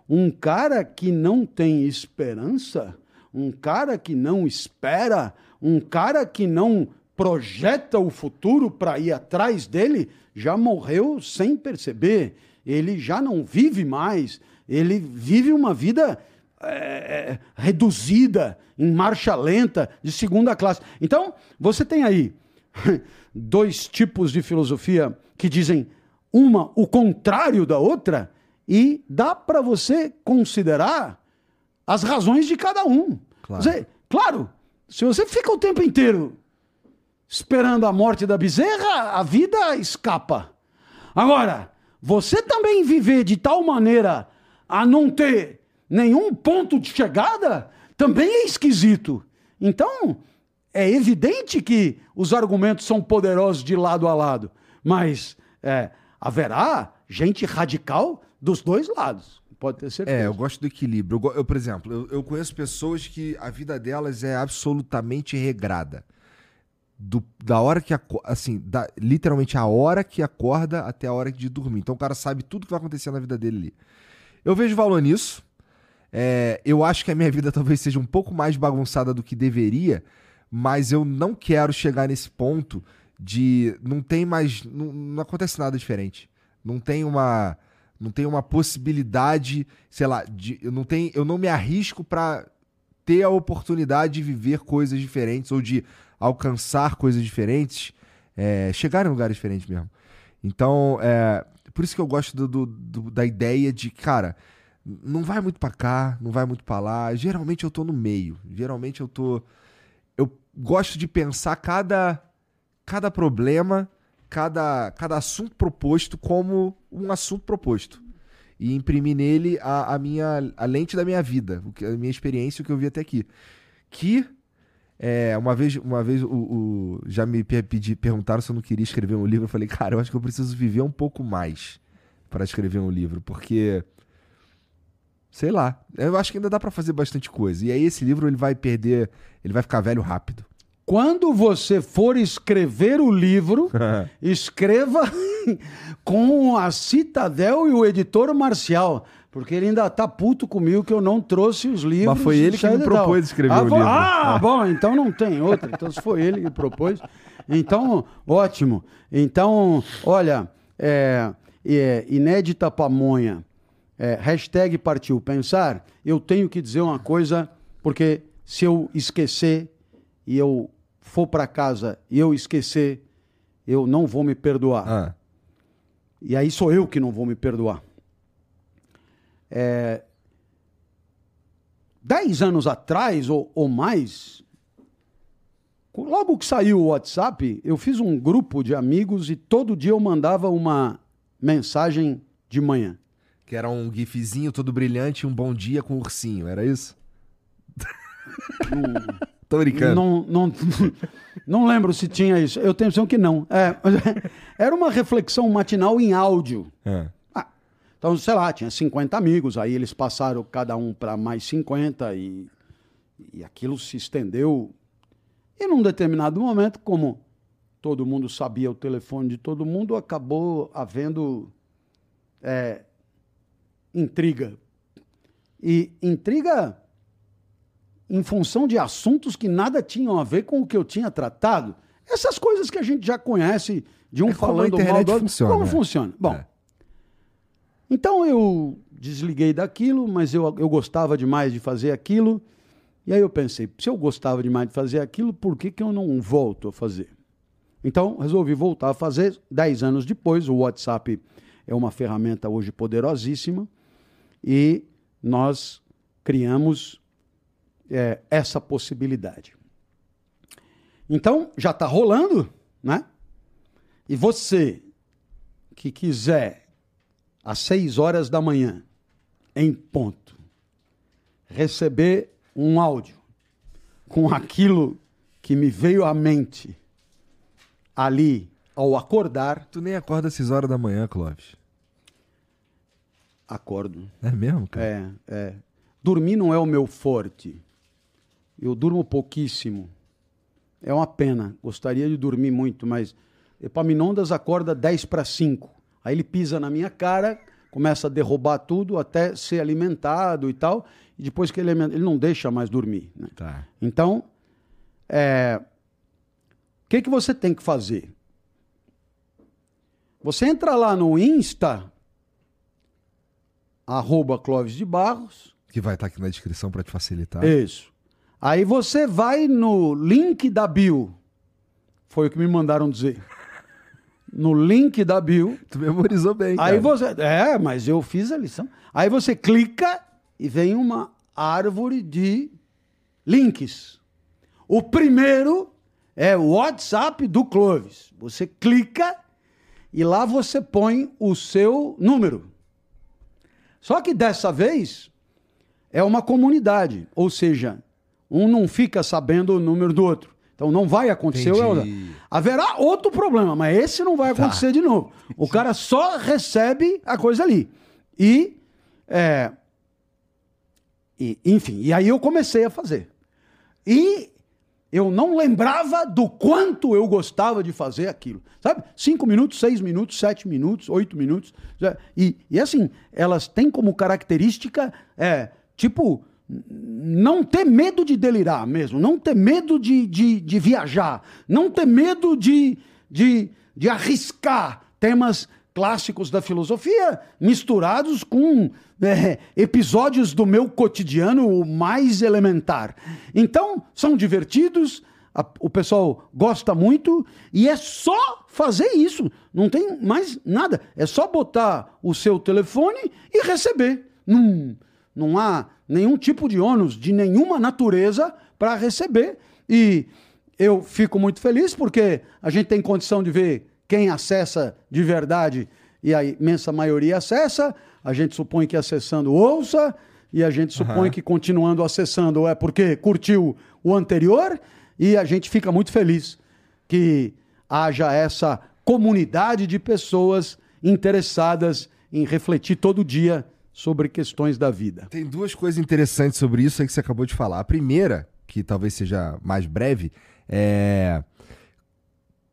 um cara que não tem esperança, um cara que não espera, um cara que não projeta o futuro para ir atrás dele, já morreu sem perceber. Ele já não vive mais. Ele vive uma vida é, reduzida, em marcha lenta, de segunda classe. Então, você tem aí dois tipos de filosofia que dizem uma o contrário da outra e dá para você considerar as razões de cada um. Claro. Você- claro, se você fica o tempo inteiro esperando a morte da bezerra, a vida escapa. Agora, você também viver de tal maneira a não ter nenhum ponto de chegada também é esquisito. Então, é evidente que os argumentos são poderosos de lado a lado, mas é, haverá gente radical dos dois lados. Pode ter certeza. É, eu gosto do equilíbrio. Eu, eu, por exemplo, eu, eu conheço pessoas que a vida delas é absolutamente regrada. Do- da hora que assim, da- literalmente a hora que acorda até a hora de dormir. Então o cara sabe tudo que vai acontecer na vida dele ali. Eu vejo valor nisso. É, eu acho que a minha vida talvez seja um pouco mais bagunçada do que deveria, mas eu não quero chegar nesse ponto de não tem mais, não, não acontece nada diferente. Não tem uma, não tem uma possibilidade, sei lá, de, eu não tenho, eu não me arrisco pra ter a oportunidade de viver coisas diferentes ou de alcançar coisas diferentes, é, chegar em lugares diferentes mesmo. Então, é, por isso que eu gosto do- do- do- da ideia de, cara, não vai muito pra cá, não vai muito pra lá. Geralmente eu tô no meio. Geralmente eu tô. Eu gosto de pensar cada, cada problema, cada, cada assunto proposto como um assunto proposto. E imprimir nele a, a minha a lente da minha vida, a minha experiência, o que eu vi até aqui. Que é, uma vez, uma vez o, o- já me pe- pedi, perguntaram se eu não queria escrever um livro. Eu falei, cara, eu acho que eu preciso viver um pouco mais para escrever um livro, porque Sei lá. Eu acho que ainda dá pra fazer bastante coisa. E aí esse livro ele vai perder, ele vai ficar velho rápido. Quando você for escrever o livro, escreva com a Citadel e o editor Marcial. Porque ele ainda tá puto comigo que eu não trouxe os livros. Mas foi ele que me propôs escrever ah, o livro. Ah, É. bom, então não tem outra. Então se foi ele que propôs. Então, ótimo. Então, olha, é, é, inédita pamonha. É, hashtag partiu pensar. Eu tenho que dizer uma coisa, porque se eu esquecer e eu for para casa e eu esquecer, eu não vou me perdoar. Ah, E aí sou eu que não vou me perdoar. É, dez anos atrás ou, ou mais, logo que saiu o WhatsApp, eu fiz um grupo de amigos e todo dia eu mandava uma mensagem de manhã. Que era um gifzinho todo brilhante, um bom dia com um ursinho, era isso? Tô brincando. Não, não, não lembro se tinha isso. Eu tenho a impressão que não. É, era uma reflexão matinal em áudio. É. Ah, então, sei lá, tinha 50 amigos, aí eles passaram cada um para mais 50 e, e aquilo se estendeu. E num determinado momento, como todo mundo sabia o telefone de todo mundo, acabou havendo é, intriga. E intriga em função de assuntos que nada tinham a ver com o que eu tinha tratado. Essas coisas que a gente já conhece de um É como a falando mal do outro. funciona, Como né? funciona? Bom, É. então eu desliguei daquilo, mas eu, eu gostava demais de fazer aquilo. E aí eu pensei, se eu gostava demais de fazer aquilo, por que, que eu não volto a fazer? Então resolvi voltar a fazer. Dez anos depois, o WhatsApp é uma ferramenta hoje poderosíssima e nós criamos é, essa possibilidade. Então já está rolando, né? E você que quiser às seis horas da manhã, em ponto, receber um áudio com aquilo que me veio à mente ali ao acordar, Tu nem acorda às 6 horas da manhã, Clóvis. Acordo. É mesmo, cara? É, é. Dormir não é o meu forte. Eu durmo pouquíssimo. É uma pena. Gostaria de dormir muito, mas Epaminondas acorda 10 para 5. Aí ele pisa na minha cara, começa a derrubar tudo até ser alimentado e tal. E depois que ele, é- ele não deixa mais dormir. né? Tá. Então, é, o que, que você tem que fazer? Você entra lá no Insta, arroba Clóvis de Barros, Que vai estar aqui na descrição pra te facilitar. isso. Aí você vai no link da bio, foi o que me mandaram dizer. No link da bio, Tu memorizou bem, Aí cara. você. É, mas eu fiz a lição. Aí você clica e vem uma árvore de links. O primeiro é o WhatsApp do Clovis. Você clica e lá você põe o seu número. Só que dessa vez é uma comunidade, ou seja, um não fica sabendo o número do outro. Então não vai acontecer. Entendi. Haverá outro problema, mas esse não vai acontecer de novo. O cara só recebe a coisa ali. E, é, e, enfim, e aí eu comecei a fazer. E eu não lembrava do quanto eu gostava de fazer aquilo. Sabe? Cinco minutos, seis minutos, sete minutos, oito minutos. E, e assim, elas têm como característica, é, tipo, não ter medo de delirar mesmo, não ter medo de, de, de viajar, não ter medo de, de, de arriscar temas clássicos da filosofia misturados com é, episódios do meu cotidiano mais elementar. Então, são divertidos, a- o pessoal gosta muito e é só fazer isso. Não tem mais nada. É só botar o seu telefone e receber. Não, não há nenhum tipo de ônus de nenhuma natureza para receber. E eu fico muito feliz porque a gente tem condição de ver quem acessa de verdade e a imensa maioria acessa. A gente supõe que acessando ouça e a gente supõe que continuando acessando é porque curtiu o anterior e a gente fica muito feliz que haja essa comunidade de pessoas interessadas em refletir todo dia sobre questões da vida. Tem duas coisas interessantes sobre isso aí que você acabou de falar. A primeira, que talvez seja mais breve, é.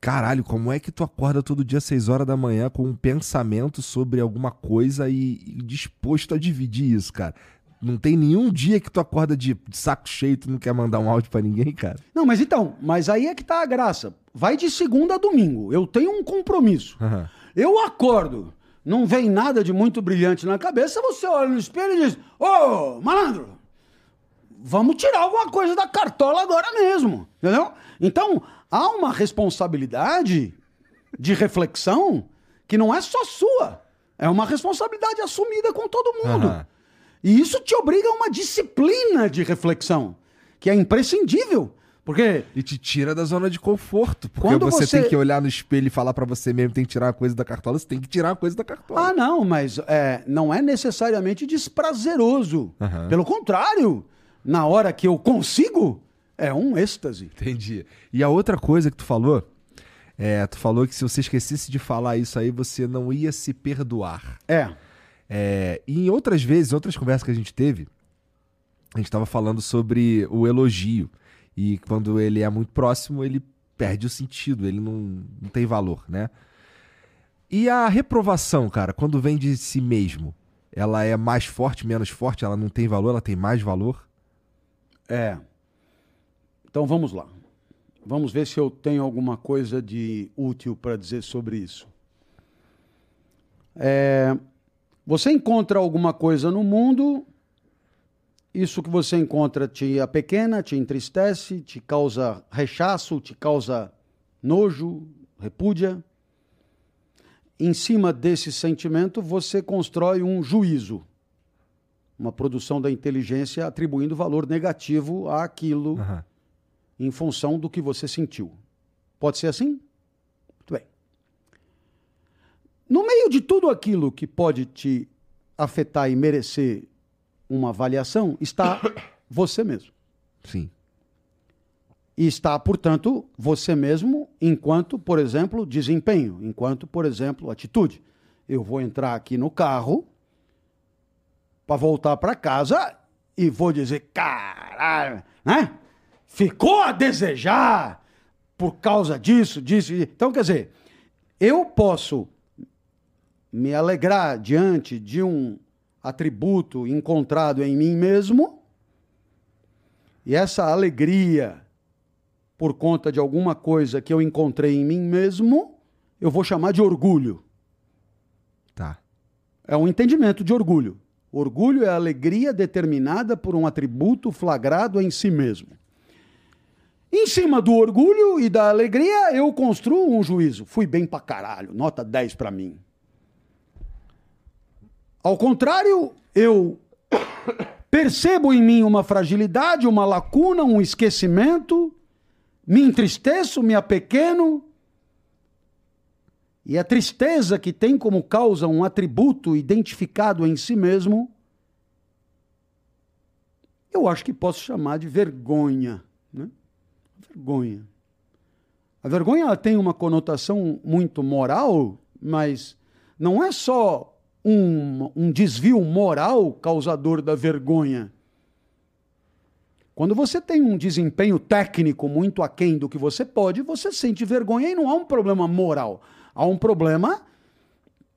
Caralho, como é que tu acorda todo dia às 6 horas da manhã com um pensamento sobre alguma coisa e, e disposto a dividir isso, cara? Não tem nenhum dia que tu acorda de, de saco cheio e tu não quer mandar um áudio pra ninguém, cara? Não, mas então, mas aí é que tá a graça. Vai de segunda a domingo. Eu tenho um compromisso. Aham. Eu acordo, não vem nada de muito brilhante na cabeça, você olha no espelho e diz: Ô, malandro, vamos tirar alguma coisa da cartola agora mesmo. Entendeu? Então, há uma responsabilidade de reflexão que não é só sua. É uma responsabilidade assumida com todo mundo. Aham. E isso te obriga a uma disciplina de reflexão, que é imprescindível. Porque E te tira da zona de conforto. Porque Quando você, você- tem que olhar no espelho e falar pra você mesmo, tem que tirar uma coisa da cartola, você tem que tirar uma coisa da cartola. Ah, não, mas é, não é necessariamente desprazeroso. Aham. Pelo contrário, na hora que eu consigo, é um êxtase. Entendi. E a outra coisa que tu falou, é, tu falou que se você esquecesse de falar isso aí, você não ia se perdoar. É. É, e em outras vezes, outras conversas que a gente teve, a gente estava falando sobre o elogio. E quando ele é muito próximo, ele perde o sentido, ele não, não tem valor, né? E a reprovação, cara, quando vem de si mesmo, ela é mais forte, menos forte, ela não tem valor, ela tem mais valor? É. Então vamos lá. Vamos ver se eu tenho alguma coisa de útil para dizer sobre isso. É, você encontra alguma coisa no mundo, isso que você encontra te apequena, te entristece, te causa rechaço, te causa nojo, repúdia. Em cima desse sentimento, você constrói um juízo uma produção da inteligência atribuindo valor negativo àquilo Aham. Em função do que você sentiu. Pode ser assim? Muito bem. No meio de tudo aquilo que pode te afetar e merecer uma avaliação, está você mesmo. Sim. E está, portanto, você mesmo enquanto, por exemplo, desempenho, enquanto, por exemplo, atitude. Eu vou entrar aqui no carro para voltar para casa e vou dizer, caralho, né? Ficou a desejar por causa disso, disso. Então, quer dizer, eu posso me alegrar diante de um atributo encontrado em mim mesmo, e essa alegria por conta de alguma coisa que eu encontrei em mim mesmo, eu vou chamar de orgulho. Tá. É um entendimento de orgulho. Orgulho é a alegria determinada por um atributo flagrado em si mesmo. Em cima do orgulho e da alegria, eu construo um juízo. Fui bem pra caralho, nota 10 pra mim. Ao contrário, eu percebo em mim uma fragilidade, uma lacuna, um esquecimento, me entristeço, me apequeno, e a tristeza que tem como causa um atributo identificado em si mesmo, eu acho que posso chamar de vergonha. Vergonha. A vergonha ela tem uma conotação muito moral, mas não é só um, um desvio moral causador da vergonha. Quando você tem um desempenho técnico muito aquém do que você pode, você sente vergonha e não há um problema moral. Há um problema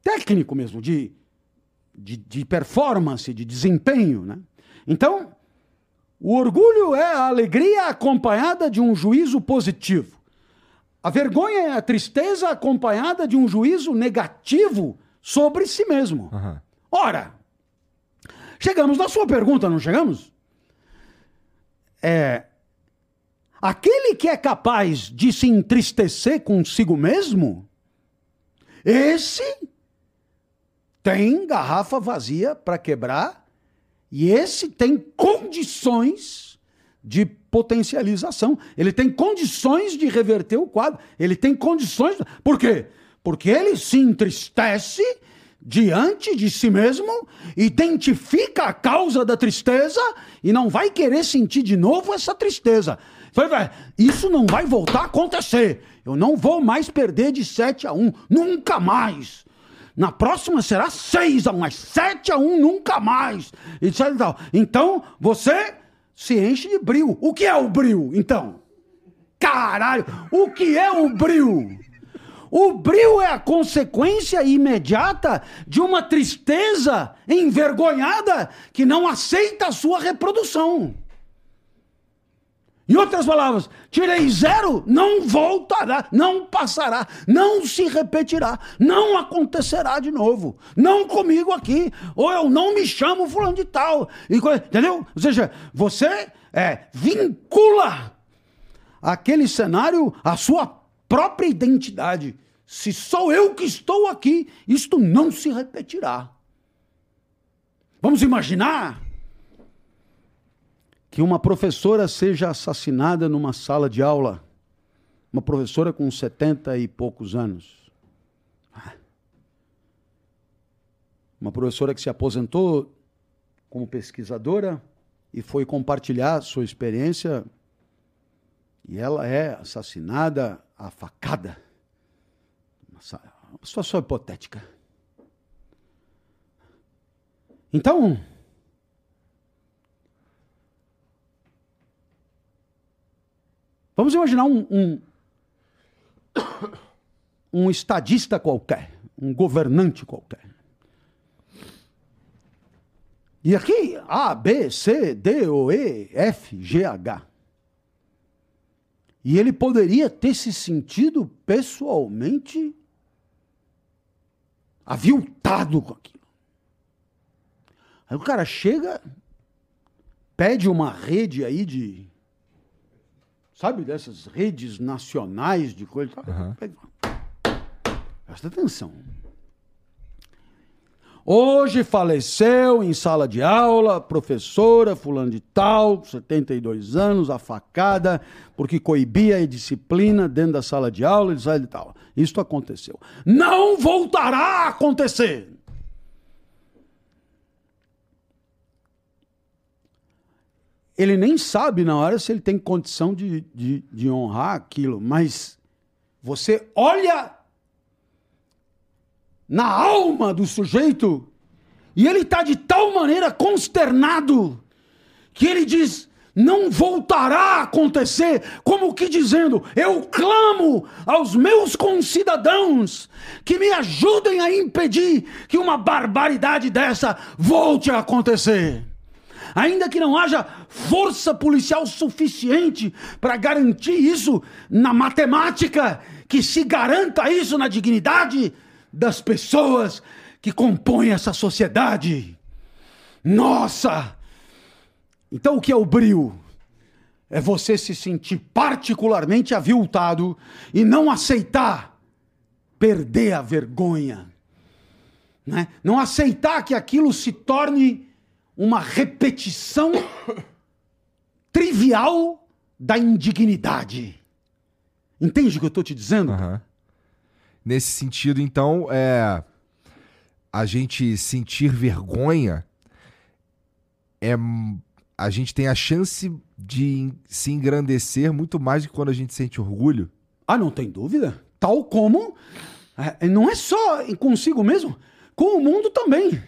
técnico mesmo, de, de, de performance, de desempenho. Né? Então, o orgulho é a alegria acompanhada de um juízo positivo. A vergonha é a tristeza acompanhada de um juízo negativo sobre si mesmo. Aham. Ora, chegamos na sua pergunta, não chegamos? É. Aquele que é capaz de se entristecer consigo mesmo, esse tem garrafa vazia para quebrar e esse tem condições de potencialização. Ele tem condições de reverter o quadro. Ele tem condições. Por quê? Porque ele se entristece diante de si mesmo, identifica a causa da tristeza e não vai querer sentir de novo essa tristeza. Isso não vai voltar a acontecer. Eu não vou mais perder de 7 a 1. Nunca mais. Na próxima será 6 a 1, mas 7 a 1 nunca mais. E tal. Então, você se enche de bril. O que é o bril, então? Caralho, o que é o bril? O bril é a consequência imediata de uma tristeza envergonhada que não aceita a sua reprodução. Em outras palavras, tirei zero, não voltará, não passará, não se repetirá, não acontecerá de novo. Não comigo aqui, ou eu não me chamo fulano de tal. Entendeu? Ou seja, você é, vincula aquele cenário à sua própria identidade. Se sou eu que estou aqui, isto não se repetirá. Vamos imaginar que uma professora seja assassinada numa sala de aula. Uma professora com setenta e poucos anos. Uma professora que se aposentou como pesquisadora e foi compartilhar sua experiência. E ela é assassinada a facada uma situação hipotética. Então, vamos imaginar um, um, um estadista qualquer, um governante qualquer. E aqui, A, B, C, D, O, E, F, G, H. E ele poderia ter se sentido pessoalmente aviltado com aquilo. Aí o cara chega, pede uma rede aí de. Sabe, dessas redes nacionais de coisa. Uhum. Presta atenção. Hoje faleceu em sala de aula, professora, fulano de tal, 72 anos, a facada, porque coibia a disciplina dentro da sala de aula e tal. Isto aconteceu. Não voltará a acontecer. Ele nem sabe na hora se ele tem condição de, de, de honrar aquilo, mas você olha na alma do sujeito, e ele está de tal maneira consternado que ele diz: não voltará a acontecer, como que dizendo: eu clamo aos meus concidadãos que me ajudem a impedir que uma barbaridade dessa volte a acontecer. Ainda que não haja força policial suficiente para garantir isso na matemática, que se garanta isso na dignidade, das pessoas que compõem essa sociedade. Nossa! Então o que é o brio? É você se sentir particularmente aviltado e não aceitar perder a vergonha. Né? Não aceitar que aquilo se torne uma repetição trivial da indignidade. Entende o que eu estou te dizendo? Uhum. Nesse sentido, então, é a gente sentir vergonha é a gente tem a chance de se engrandecer muito mais do que quando a gente sente orgulho. Ah, não tem dúvida. Tal como é, não é só consigo mesmo, com o mundo também.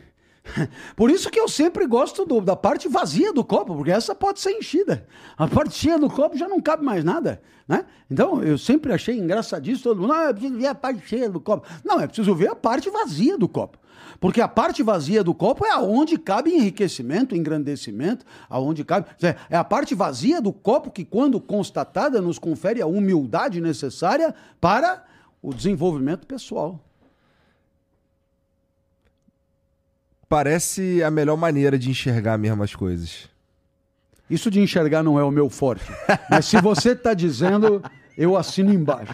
Por isso que eu sempre gosto do, da parte vazia do copo, porque essa pode ser enchida. A parte cheia do copo já não cabe mais nada. Né? Então, eu sempre achei engraçadíssimo todo mundo. Não, é preciso ver a parte cheia do copo. Não, é preciso ver a parte vazia do copo. Porque a parte vazia do copo é aonde cabe enriquecimento, engrandecimento, aonde cabe. É a parte vazia do copo que, quando constatada, nos confere a humildade necessária para o desenvolvimento pessoal. Parece a melhor maneira de enxergar mesmo as coisas. Isso de enxergar não é o meu forte. Mas se você está dizendo, eu assino embaixo.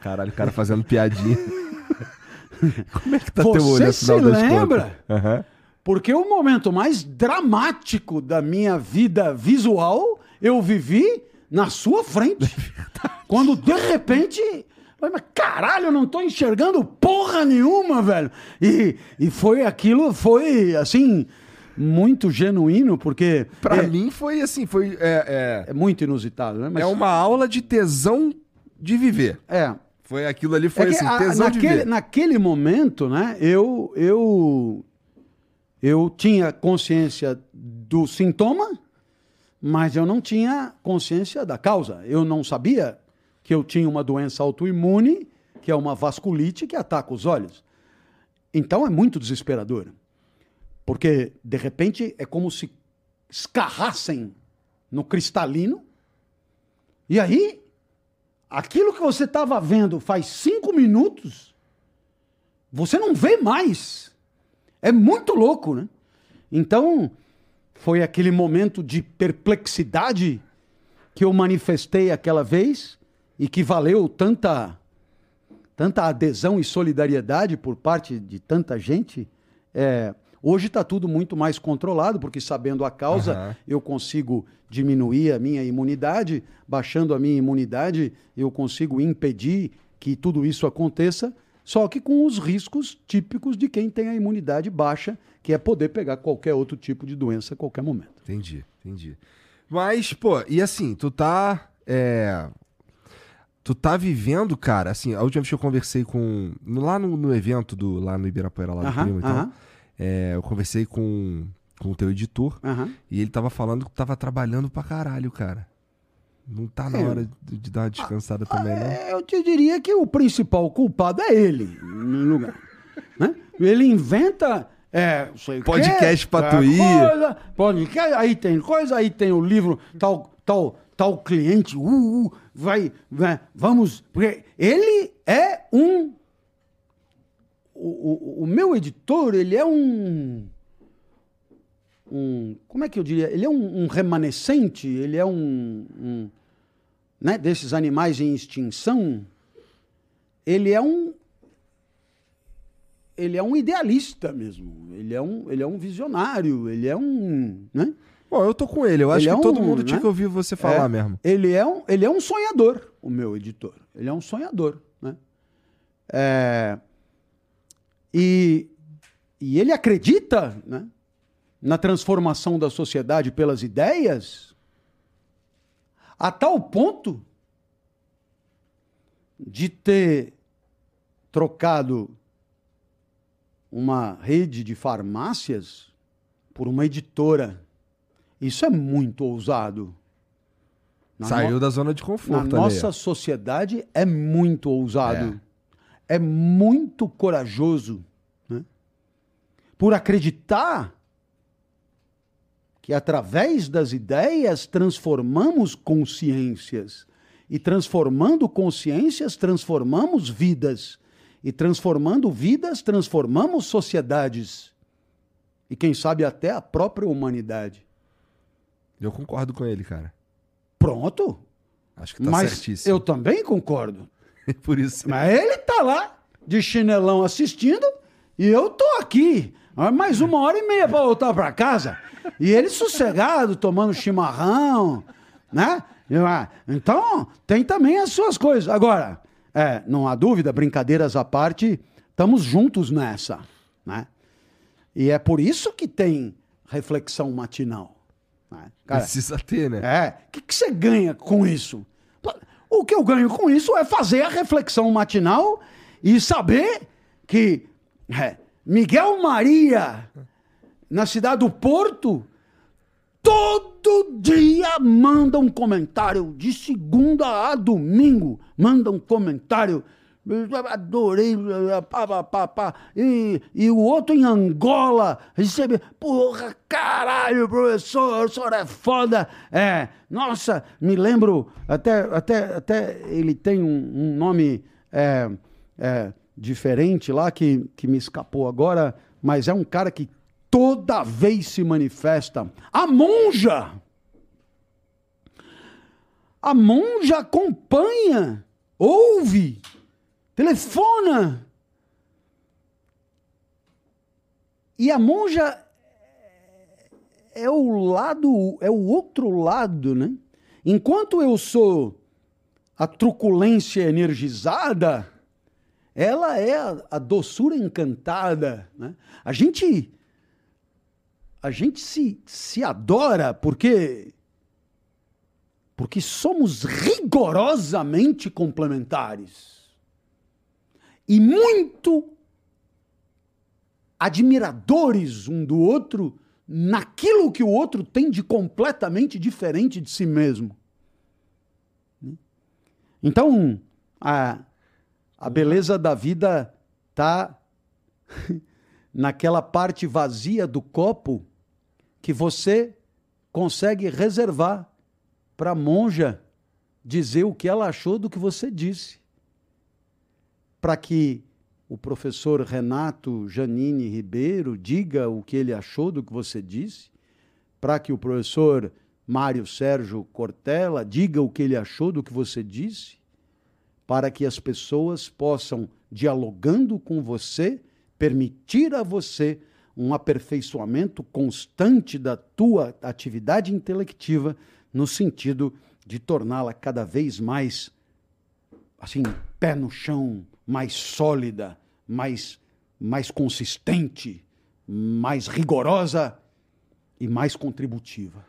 Caralho, o cara fazendo piadinha. Como é que tá você teu olho se lembra? Uhum. Porque o momento mais dramático da minha vida visual eu vivi na sua frente. Quando de repente mas caralho, eu não tô enxergando porra nenhuma, velho. E, e foi aquilo, foi assim, muito genuíno, porque. Pra é, mim foi assim, foi. É, é, é muito inusitado, né? Mas... É uma aula de tesão de viver. É. Foi aquilo ali, foi É assim, a- tesão de naquele, ver. naquele momento, né, eu, eu, eu tinha consciência do sintoma, mas eu não tinha consciência da causa. Eu não sabia que eu tinha uma doença autoimune, que é uma vasculite que ataca os olhos. Então é muito desesperador. Porque, de repente, é como se escarrassem no cristalino, e aí aquilo que você estava vendo faz cinco minutos, você não vê mais. É muito louco, né? Então, foi aquele momento de perplexidade que eu manifestei aquela vez e que valeu tanta, tanta adesão e solidariedade por parte de tanta gente. É, hoje está tudo muito mais controlado, porque sabendo a causa, Aham. eu consigo diminuir a minha imunidade, baixando a minha imunidade, eu consigo impedir que tudo isso aconteça, só que com os riscos típicos de quem tem a imunidade baixa, que é poder pegar qualquer outro tipo de doença a qualquer momento. Entendi, entendi. Mas, pô, e assim, tu tá. É... Tu tá vivendo, cara, assim, a última vez que eu conversei com. Lá no, no evento do. Lá no Ibirapuera, lá do Aham, Primo e tal. é, eu conversei com, com o teu editor Aham. e ele tava falando que tava trabalhando pra caralho, cara. Não tá na É. hora de, de dar uma descansada também, né? É, eu te diria que o principal culpado é ele, no lugar. né? Ele inventa. É, sei Podcast pra é, tu ir. Coisa, podcast, aí tem coisa, aí tem o livro, tal, tal, tal cliente, uh, uh, vai, vai, vamos. Ele é um. O, o, o meu editor, ele é um. Um, como é que eu diria? Ele é um, um remanescente, ele é um, um né, desses animais em extinção, ele é um ele é um idealista mesmo. Ele é um, ele é um visionário, ele é um, né? Bom, eu tô com ele. Eu acho Ele que é todo um, mundo tinha né? que ouvir você falar É, mesmo. Ele é um, ele é um sonhador, o meu editor. Ele é um sonhador, né? É, e, e ele acredita, né, na transformação da sociedade pelas ideias, a tal ponto de ter trocado uma rede de farmácias por uma editora. Isso é muito ousado. Na Saiu no- da zona de Na conforto ali. nossa sociedade é muito ousado. É, muito corajoso. né? Por acreditar que através das ideias transformamos consciências. E transformando consciências, transformamos vidas. E transformando vidas, transformamos sociedades. E quem sabe até a própria humanidade. Eu concordo com ele, cara. Pronto. Acho que tá Mas certíssimo. eu também concordo. Por isso. Mas ele tá lá, de chinelão assistindo, e eu tô aqui. Mais uma hora e meia pra voltar pra casa. E ele sossegado, tomando chimarrão, né? Ah, Então, tem também as suas coisas. Agora, é, não há dúvida, brincadeiras à parte, estamos juntos nessa, né? E é por isso que tem reflexão matinal. Né? Cara, Precisa ter, né? é. O que, que você ganha com isso? O que eu ganho com isso é fazer a reflexão matinal e saber que é, Miguel Maria, na cidade do Porto, todo dia manda um comentário, de segunda a domingo, manda um comentário. Adorei, pá, pá, pá, pá. E, e o outro em Angola recebe, porra, caralho, professor, o senhor é foda. É, nossa, me lembro, até, até, até ele tem um, um nome é, é, diferente lá que, que me escapou agora, mas é um cara que toda vez se manifesta. A monja! A monja acompanha, ouve, telefona. E a monja é o lado, é o outro lado, né? Enquanto eu sou a truculência energizada, ela é a, a doçura encantada, né? A gente a gente se, se adora porque porque somos rigorosamente complementares. E muito admiradores um do outro naquilo que o outro tem de completamente diferente de si mesmo. Então, a, a beleza da vida está naquela parte vazia do copo que você consegue reservar para a monja dizer o que ela achou do que você disse. Para que o professor Renato Janine Ribeiro diga o que ele achou do que você disse, para que o professor Mário Sérgio Cortella diga o que ele achou do que você disse, para que as pessoas possam, dialogando com você, permitir a você um aperfeiçoamento constante da tua atividade intelectiva no sentido de torná-la cada vez mais assim, pé no chão, mais sólida, mais mais consistente, mais rigorosa e mais contributiva.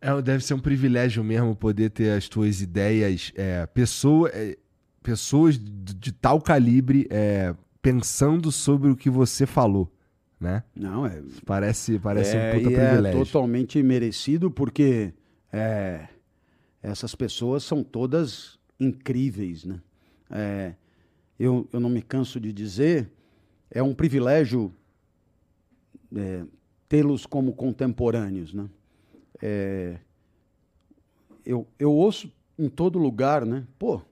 É, deve ser um privilégio mesmo poder ter as tuas ideias, é, pessoa, é, pessoas de, de, tal calibre é, pensando sobre o que você falou, né? Não, é. Parece, parece é, um puta e privilégio. É totalmente merecido, porque é, essas pessoas são todas incríveis, né? É, eu, eu não me canso de dizer, é um privilégio é, tê-los como contemporâneos, né? É, eu, eu ouço em todo lugar, né? Pô,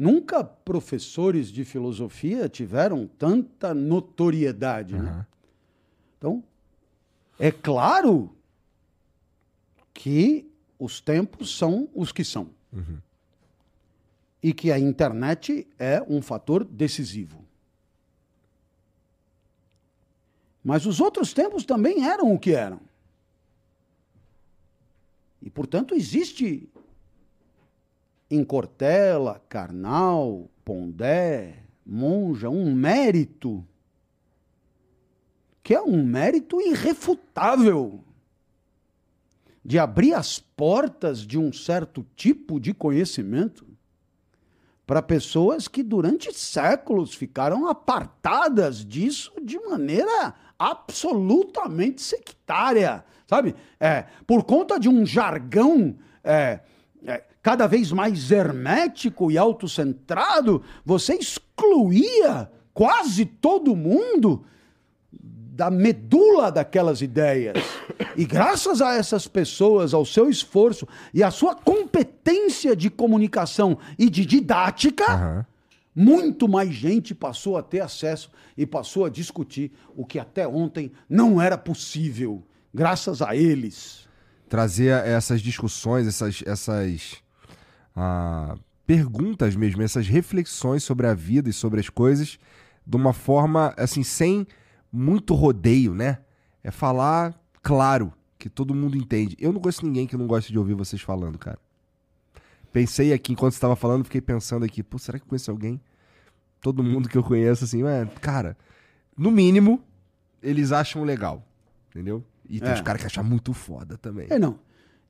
Nunca professores de filosofia tiveram tanta notoriedade. Uhum. Né? Então, é claro que os tempos são os que são. Uhum. E que a internet é um fator decisivo. Mas os outros tempos também eram o que eram. E, portanto, existe em Cortella, Karnal, Pondé, Monja, um mérito que é um mérito irrefutável de abrir as portas de um certo tipo de conhecimento para pessoas que durante séculos ficaram apartadas disso de maneira absolutamente sectária, sabe? É, por conta de um jargão é, é, cada vez mais hermético e autocentrado, você excluía quase todo mundo da medula daquelas ideias. E graças a essas pessoas, ao seu esforço e à sua competência de comunicação e de didática, uhum. muito mais gente passou a ter acesso e passou a discutir o que até ontem não era possível, graças a eles. Trazer essas discussões, essas, essas a perguntas mesmo, essas reflexões sobre a vida e sobre as coisas de uma forma assim sem muito rodeio, né? É falar claro, que todo mundo entende. Eu não conheço ninguém que não goste de ouvir vocês falando, cara. Pensei aqui enquanto estava falando, fiquei pensando aqui, pô, será que eu conheço alguém? Todo mundo que eu conheço assim, é, cara, no mínimo eles acham legal, entendeu? E tem é. os caras que acham muito foda também. É, não.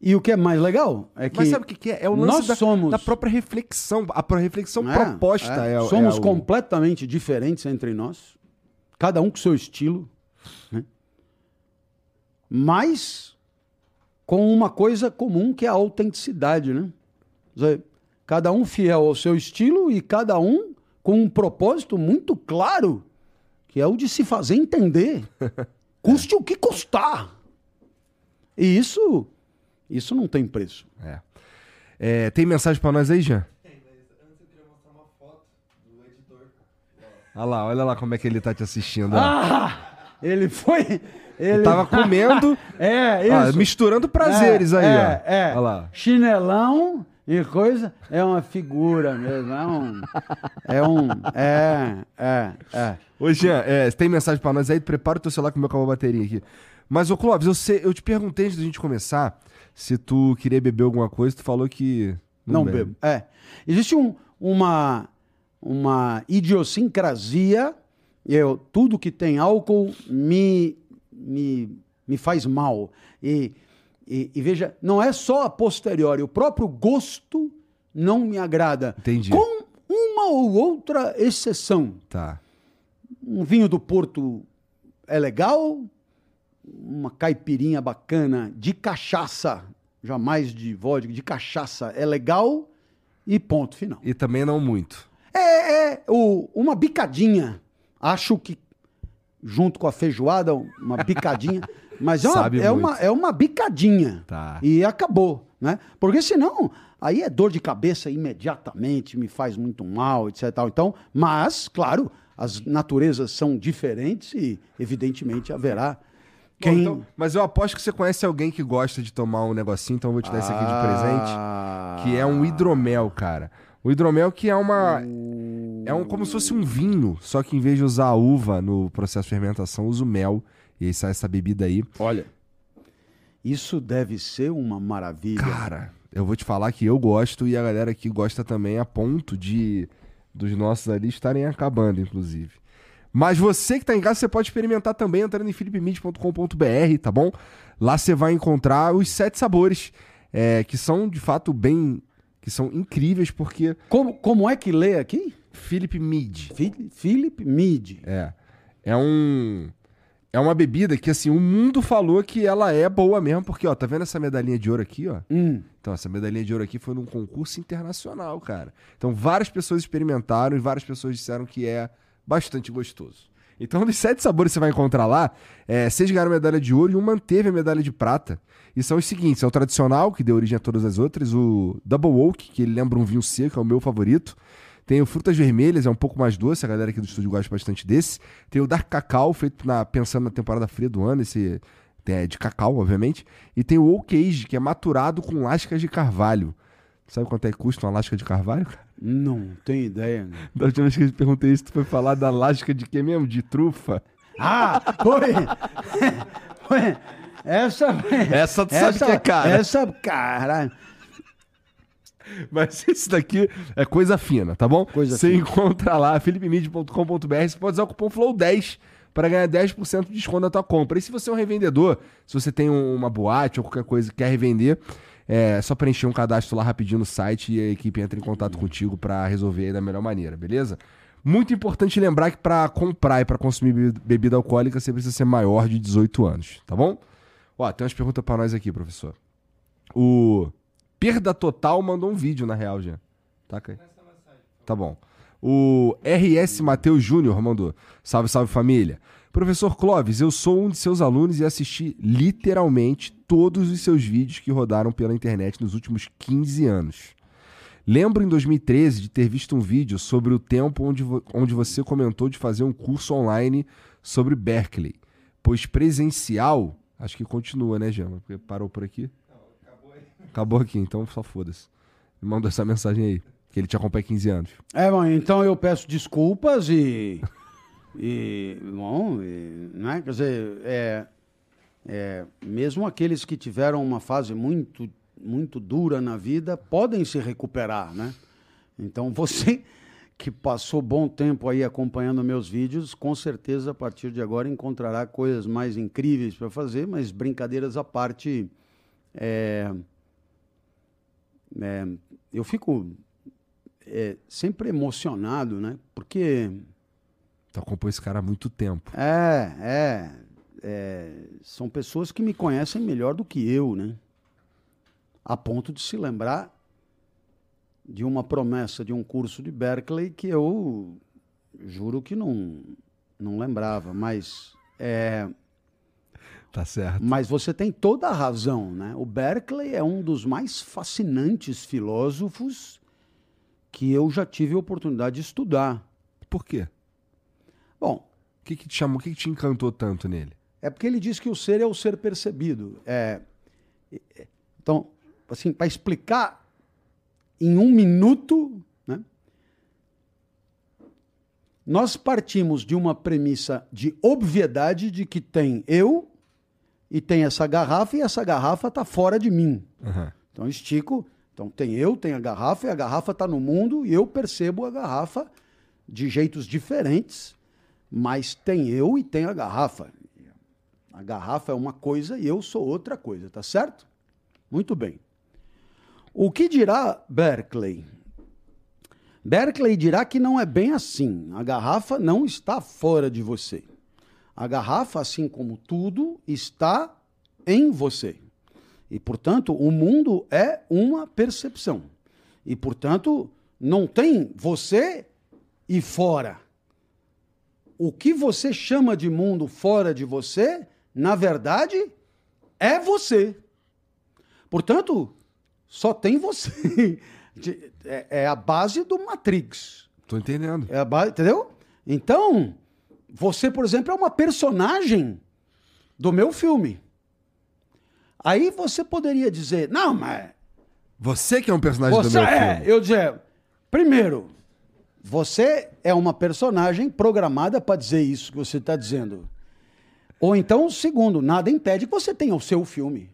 E o que é mais legal é que. Mas sabe o que é? É o lance nós da, somos... da própria reflexão. A reflexão é, proposta é. é somos é o... completamente diferentes entre nós, cada um com seu estilo, né? mas com uma coisa comum que é a autenticidade. Né? Dizer, cada um fiel ao seu estilo e cada um com um propósito muito claro, que é o de se fazer entender. Custe o que custar. E isso isso não tem preço. É. é tem mensagem para nós aí, Jean? Tem, mas antes eu queria mostrar uma foto do editor. Olha lá, olha lá como é que ele tá te assistindo. Ah! Ele foi. Ele, tava comendo. é, isso. Ah, misturando prazeres é, aí, é, ó. É. Olha lá. Chinelão e coisa. É uma figura mesmo. É um. É um. É, é, é. Ô, Jean, é, tem mensagem para nós aí? Prepara o teu celular que o meu acabou a bateria aqui. Mas, ô Clóvis, eu, sei, eu te perguntei antes da gente começar se tu queria beber alguma coisa, tu falou que. Não, não bebe. bebo. É. Existe um, uma, uma idiosincrasia. Eu, tudo que tem álcool me, me, me faz mal. E, e, e, veja, não é só a posteriori, o próprio gosto não me agrada. Entendi. Com uma ou outra exceção. Tá. Um vinho do Porto é legal, uma caipirinha bacana de cachaça, jamais de vodka, de cachaça é legal e ponto final. E também não muito. É, é o, uma bicadinha. Acho que junto com a feijoada, uma bicadinha. Mas é uma, Sabe é muito. uma, é uma bicadinha. Tá. E acabou, né? Porque senão, aí é dor de cabeça imediatamente, me faz muito mal, etc. tal. Então, mas, claro, as naturezas são diferentes e, evidentemente, haverá Bom, quem... então- mas eu aposto que você conhece alguém que gosta de tomar um negocinho, então eu vou te dar esse aqui de presente. Ah. Que é um hidromel, cara. O hidromel que é uma. É um, como se fosse um vinho, só que em vez de usar a uva no processo de fermentação, usa o mel. E aí sai essa bebida aí. Olha, isso deve ser uma maravilha. Cara, eu vou te falar que eu gosto e a galera aqui gosta também, a ponto de dos nossos ali estarem acabando, inclusive. Mas você que tá em casa, você pode experimentar também entrando em philipmid.com.br, tá bom? Lá você vai encontrar os sete sabores, é, que são de fato bem. Que são incríveis, porque Como, como é que lê aqui? Philip Mead Phil- Philip Mead. É. É um. É uma bebida que, assim, o mundo falou que ela é boa mesmo, porque, ó, tá vendo essa medalhinha de ouro aqui, ó? Hum. Então, essa medalhinha de ouro aqui foi num concurso internacional, cara. Então, várias pessoas experimentaram e várias pessoas disseram que é bastante gostoso. Então, dos sete sabores que você vai encontrar lá, é, seis ganharam medalha de ouro e um manteve a medalha de prata. E são os seguintes: é o tradicional, que deu origem a todas as outras, o Double Oak, que ele lembra um vinho seco, é o meu favorito. Tem o Frutas Vermelhas, é um pouco mais doce, a galera aqui do estúdio gosta bastante desse. Tem o Dark Cacau, feito na, pensando na temporada fria do ano, esse é de cacau, obviamente. E tem o Oak Age, que é maturado com lascas de carvalho. Sabe quanto é que custa uma lasca de carvalho, cara? Não tenho ideia. né? Da última vez que eu te perguntei isso, tu foi falar da lasca de quê mesmo? De trufa? Ah, foi! foi. Essa. Essa tu sabe que é cara. Essa, cara. Mas esse daqui é coisa fina, tá bom? Coisa você fina. encontra lá, philipmid.com.br, você pode usar o cupom FLOW10 para ganhar 10% de desconto na tua compra. E se você é um revendedor, se você tem um- uma boate ou qualquer coisa que quer revender, é só preencher um cadastro lá rapidinho no site e a equipe entra em contato contigo para resolver aí da melhor maneira, beleza? Muito importante lembrar que para comprar e para consumir be- bebida alcoólica você precisa ser maior de 18 anos, tá bom? Ó, tem umas perguntas para nós aqui, professor. O Perda Total mandou um vídeo, na real, já. Tá, Caio? Tá bom. O RS Matheus Júnior mandou. Salve, salve família. Professor Clóvis, eu sou um de seus alunos e assisti literalmente todos os seus vídeos que rodaram pela internet nos últimos 15 anos. Lembro em 2013 de ter visto um vídeo sobre o tempo onde, vo- onde você comentou de fazer um curso online sobre Berkeley. Pois presencial, acho que continua, né, Gema? Porque parou por aqui? Acabou aqui, então só foda-se. Me mandou essa mensagem aí, que ele te acompanha há 15 anos. É, bom, então eu peço desculpas e. E. Bom, e, né? Quer dizer, é, é, mesmo aqueles que tiveram uma fase muito, muito dura na vida podem se recuperar, né? Então você que passou bom tempo aí acompanhando meus vídeos, com certeza a partir de agora encontrará coisas mais incríveis para fazer, mas brincadeiras à parte. é, é, eu fico é, sempre emocionado, né? Porque Tu acompanhou esse cara há muito tempo. é, é, é, são pessoas que me conhecem melhor do que eu, né? A ponto de se lembrar de uma promessa de um curso de Berkeley que eu juro que não, não lembrava, mas é, Tá certo. mas você tem toda a razão, né? O Berkeley é um dos mais fascinantes filósofos que eu já tive a oportunidade de estudar. Por quê? Bom, O que, que te chamou, o que, que te encantou tanto nele? É porque ele diz que o ser é o ser percebido. É, é, então, assim, para explicar em um minuto, né? Nós partimos de uma premissa de obviedade de que tem eu e tem essa garrafa e essa garrafa está fora de mim. Aham. Então estico, então tem eu, tem a garrafa e a garrafa está no mundo e eu percebo a garrafa de jeitos diferentes, mas tem eu e tem a garrafa. A garrafa é uma coisa e eu sou outra coisa, tá certo? Muito bem. O que dirá Berkeley? Berkeley dirá que não é bem assim. A garrafa não está fora de você. A garrafa, assim como tudo, está em você. E, portanto, o mundo é uma percepção. E, portanto, não tem você e fora. O que você chama de mundo fora de você, na verdade, é você. Portanto, só tem você. É, é a base do Matrix. Tô entendendo. É a base, entendeu? Então, você, por exemplo, é uma personagem do meu filme. Aí você poderia dizer, não, mas. Você que é um personagem Você do meu é, filme. eu dizer, primeiro, você é uma personagem programada para dizer isso que você está dizendo. Ou então, segundo, nada impede que você tenha o seu filme.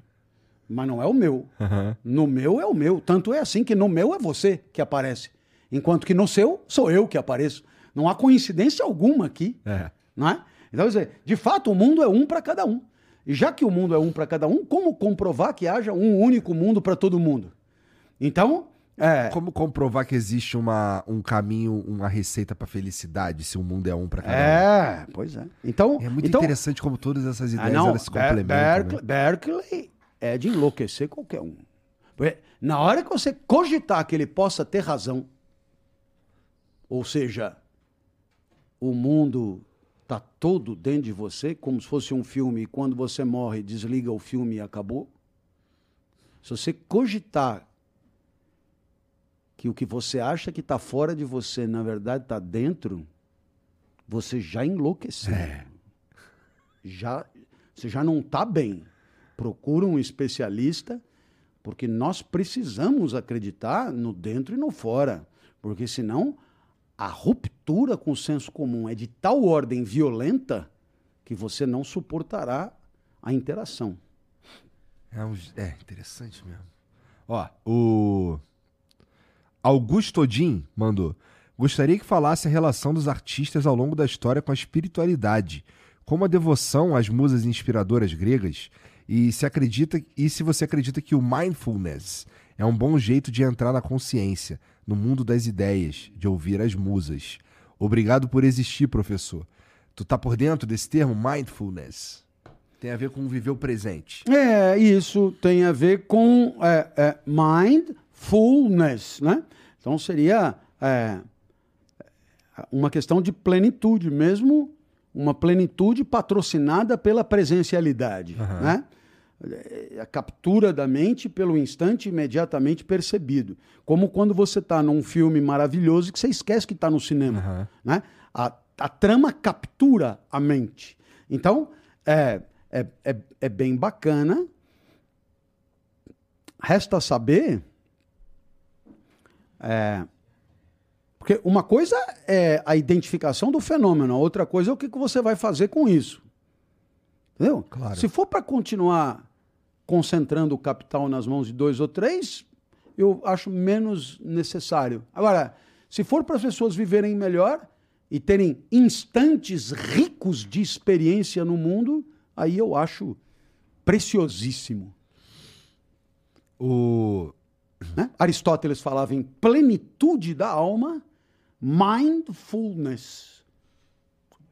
Mas não é o meu. Aham. No meu é o meu. Tanto é assim que no meu é você que aparece. Enquanto que no seu sou eu que apareço. Não há coincidência alguma aqui. É. Não é? Então, dizer, de fato, o mundo é um para cada um. E já que o mundo é um para cada um, como comprovar que haja um único mundo para todo mundo? Então, é, Como comprovar que existe uma, um caminho, uma receita pra felicidade, se o mundo é um pra cada um? é, pois é. Então, É muito então, interessante como todas essas Ah, ideias não, elas se complementam. Berkeley, né? Berkeley é de enlouquecer qualquer um. Porque Na hora que você cogitar que ele possa ter razão, ou seja, o mundo tá todo dentro de você, como se fosse um filme, e quando você morre, desliga o filme e acabou. Se você cogitar que o que você acha que está fora de você, na verdade, está dentro, você já enlouqueceu. Já, você já não está bem. Procura um especialista, porque nós precisamos acreditar no dentro e no fora. Porque senão a ruptura com o senso comum é de tal ordem violenta que você não suportará a interação. É, um- é, interessante mesmo. Ó, o Augusto Odin mandou. Gostaria que falasse a relação dos artistas ao longo da história com a espiritualidade, como a devoção às musas inspiradoras gregas, e se acredita e se você acredita que o mindfulness é um bom jeito de entrar na consciência, no mundo das ideias, de ouvir as musas. Obrigado por existir, professor. Tu tá por dentro desse termo mindfulness? Tem a ver com viver o presente. É, isso tem a ver com é, é, mindfulness, né? Então seria é, uma questão de plenitude mesmo, uma plenitude patrocinada pela presencialidade, né? É A captura da mente pelo instante imediatamente percebido. Como quando você está num filme maravilhoso que você esquece que está no cinema. Aham. Né? A, a trama captura a mente. Então, é, é, é, é bem bacana. Resta saber. É, porque uma coisa é a identificação do fenômeno, a outra coisa é o que que você vai fazer com isso. Entendeu? Claro. Se for para continuar concentrando o capital nas mãos de dois ou três, eu acho menos necessário. Agora, se for para as pessoas viverem melhor e terem instantes ricos de experiência no mundo, aí eu acho preciosíssimo. O né? Aristóteles falava em plenitude da alma, mindfulness.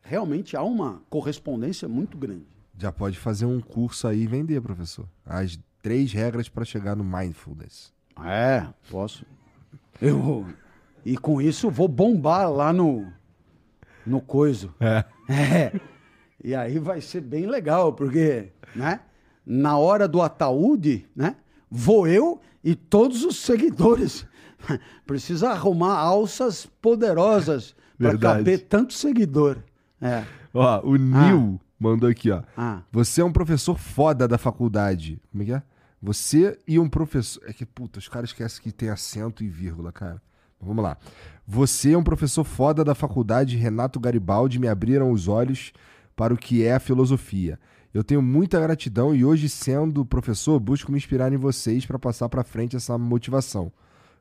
Realmente há uma correspondência muito grande. Já pode fazer um curso aí e vender, professor. As três regras para chegar no mindfulness. É, posso. Eu e com isso vou bombar lá no no coiso. É. É. E aí vai ser bem legal, porque, né? Na hora do ataúde, né? Vou eu e todos os seguidores. Precisa arrumar alças poderosas para caber tanto seguidor. É. Ó, o Nil mandou aqui, ó. Ah. Você é um professor foda da faculdade. Como é que é? Você e um professor. É que, puta, os caras esquecem que tem acento e vírgula, cara. Vamos lá. Você é um professor foda da faculdade Renato Garibaldi me abriram os olhos para o que é a filosofia. Eu tenho muita gratidão e hoje, sendo professor, busco me inspirar em vocês para passar para frente essa motivação.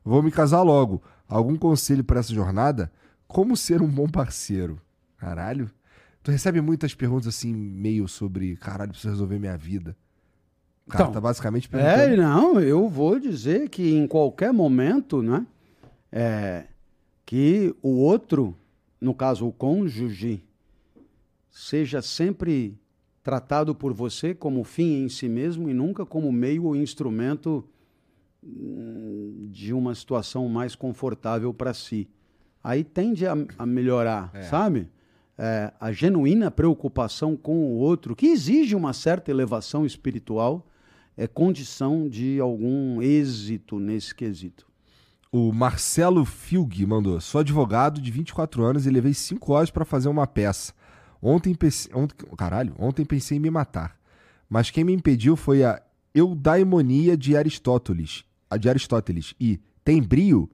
Vou me casar logo. Algum conselho para essa jornada? Como ser um bom parceiro? Caralho. Tu recebe muitas perguntas assim, meio sobre, caralho, preciso resolver minha vida. O cara Então, tá basicamente É, perguntando. não, eu vou dizer que em qualquer momento, né? é, que o outro, no caso o cônjuge, seja sempre tratado por você como fim em si mesmo e nunca como meio ou instrumento hum, de uma situação mais confortável para si. Aí tende a, a melhorar, é. sabe? É, a genuína preocupação com o outro, que exige uma certa elevação espiritual, é condição de algum êxito nesse quesito. O Marcelo Filg mandou: Sou advogado de 24 anos e levei 5 horas para fazer uma peça. Ontem pensei, ontem, caralho, ontem pensei em me matar. Mas quem me impediu foi a eudaimonia de Aristóteles, a de Aristóteles. E tem brio?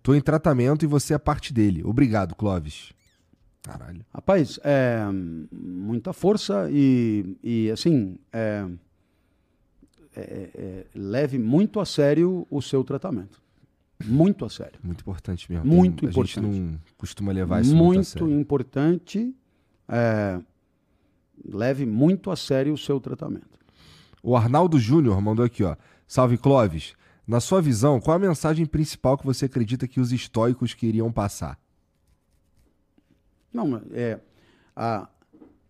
Tô em tratamento e você é parte dele. Obrigado, Clóvis. Caralho. Rapaz, é, muita força e, e assim, é, é, é, leve muito a sério o seu tratamento. Muito a sério. Muito importante mesmo. Muito Tem, importante. A gente não costuma levar isso muito, muito a sério. Muito importante. É, leve muito a sério o seu tratamento. O Arnaldo Júnior mandou aqui, ó. Salve, Clóvis. Na sua visão, qual a mensagem principal que você acredita que os estoicos queriam passar? Não, é, a,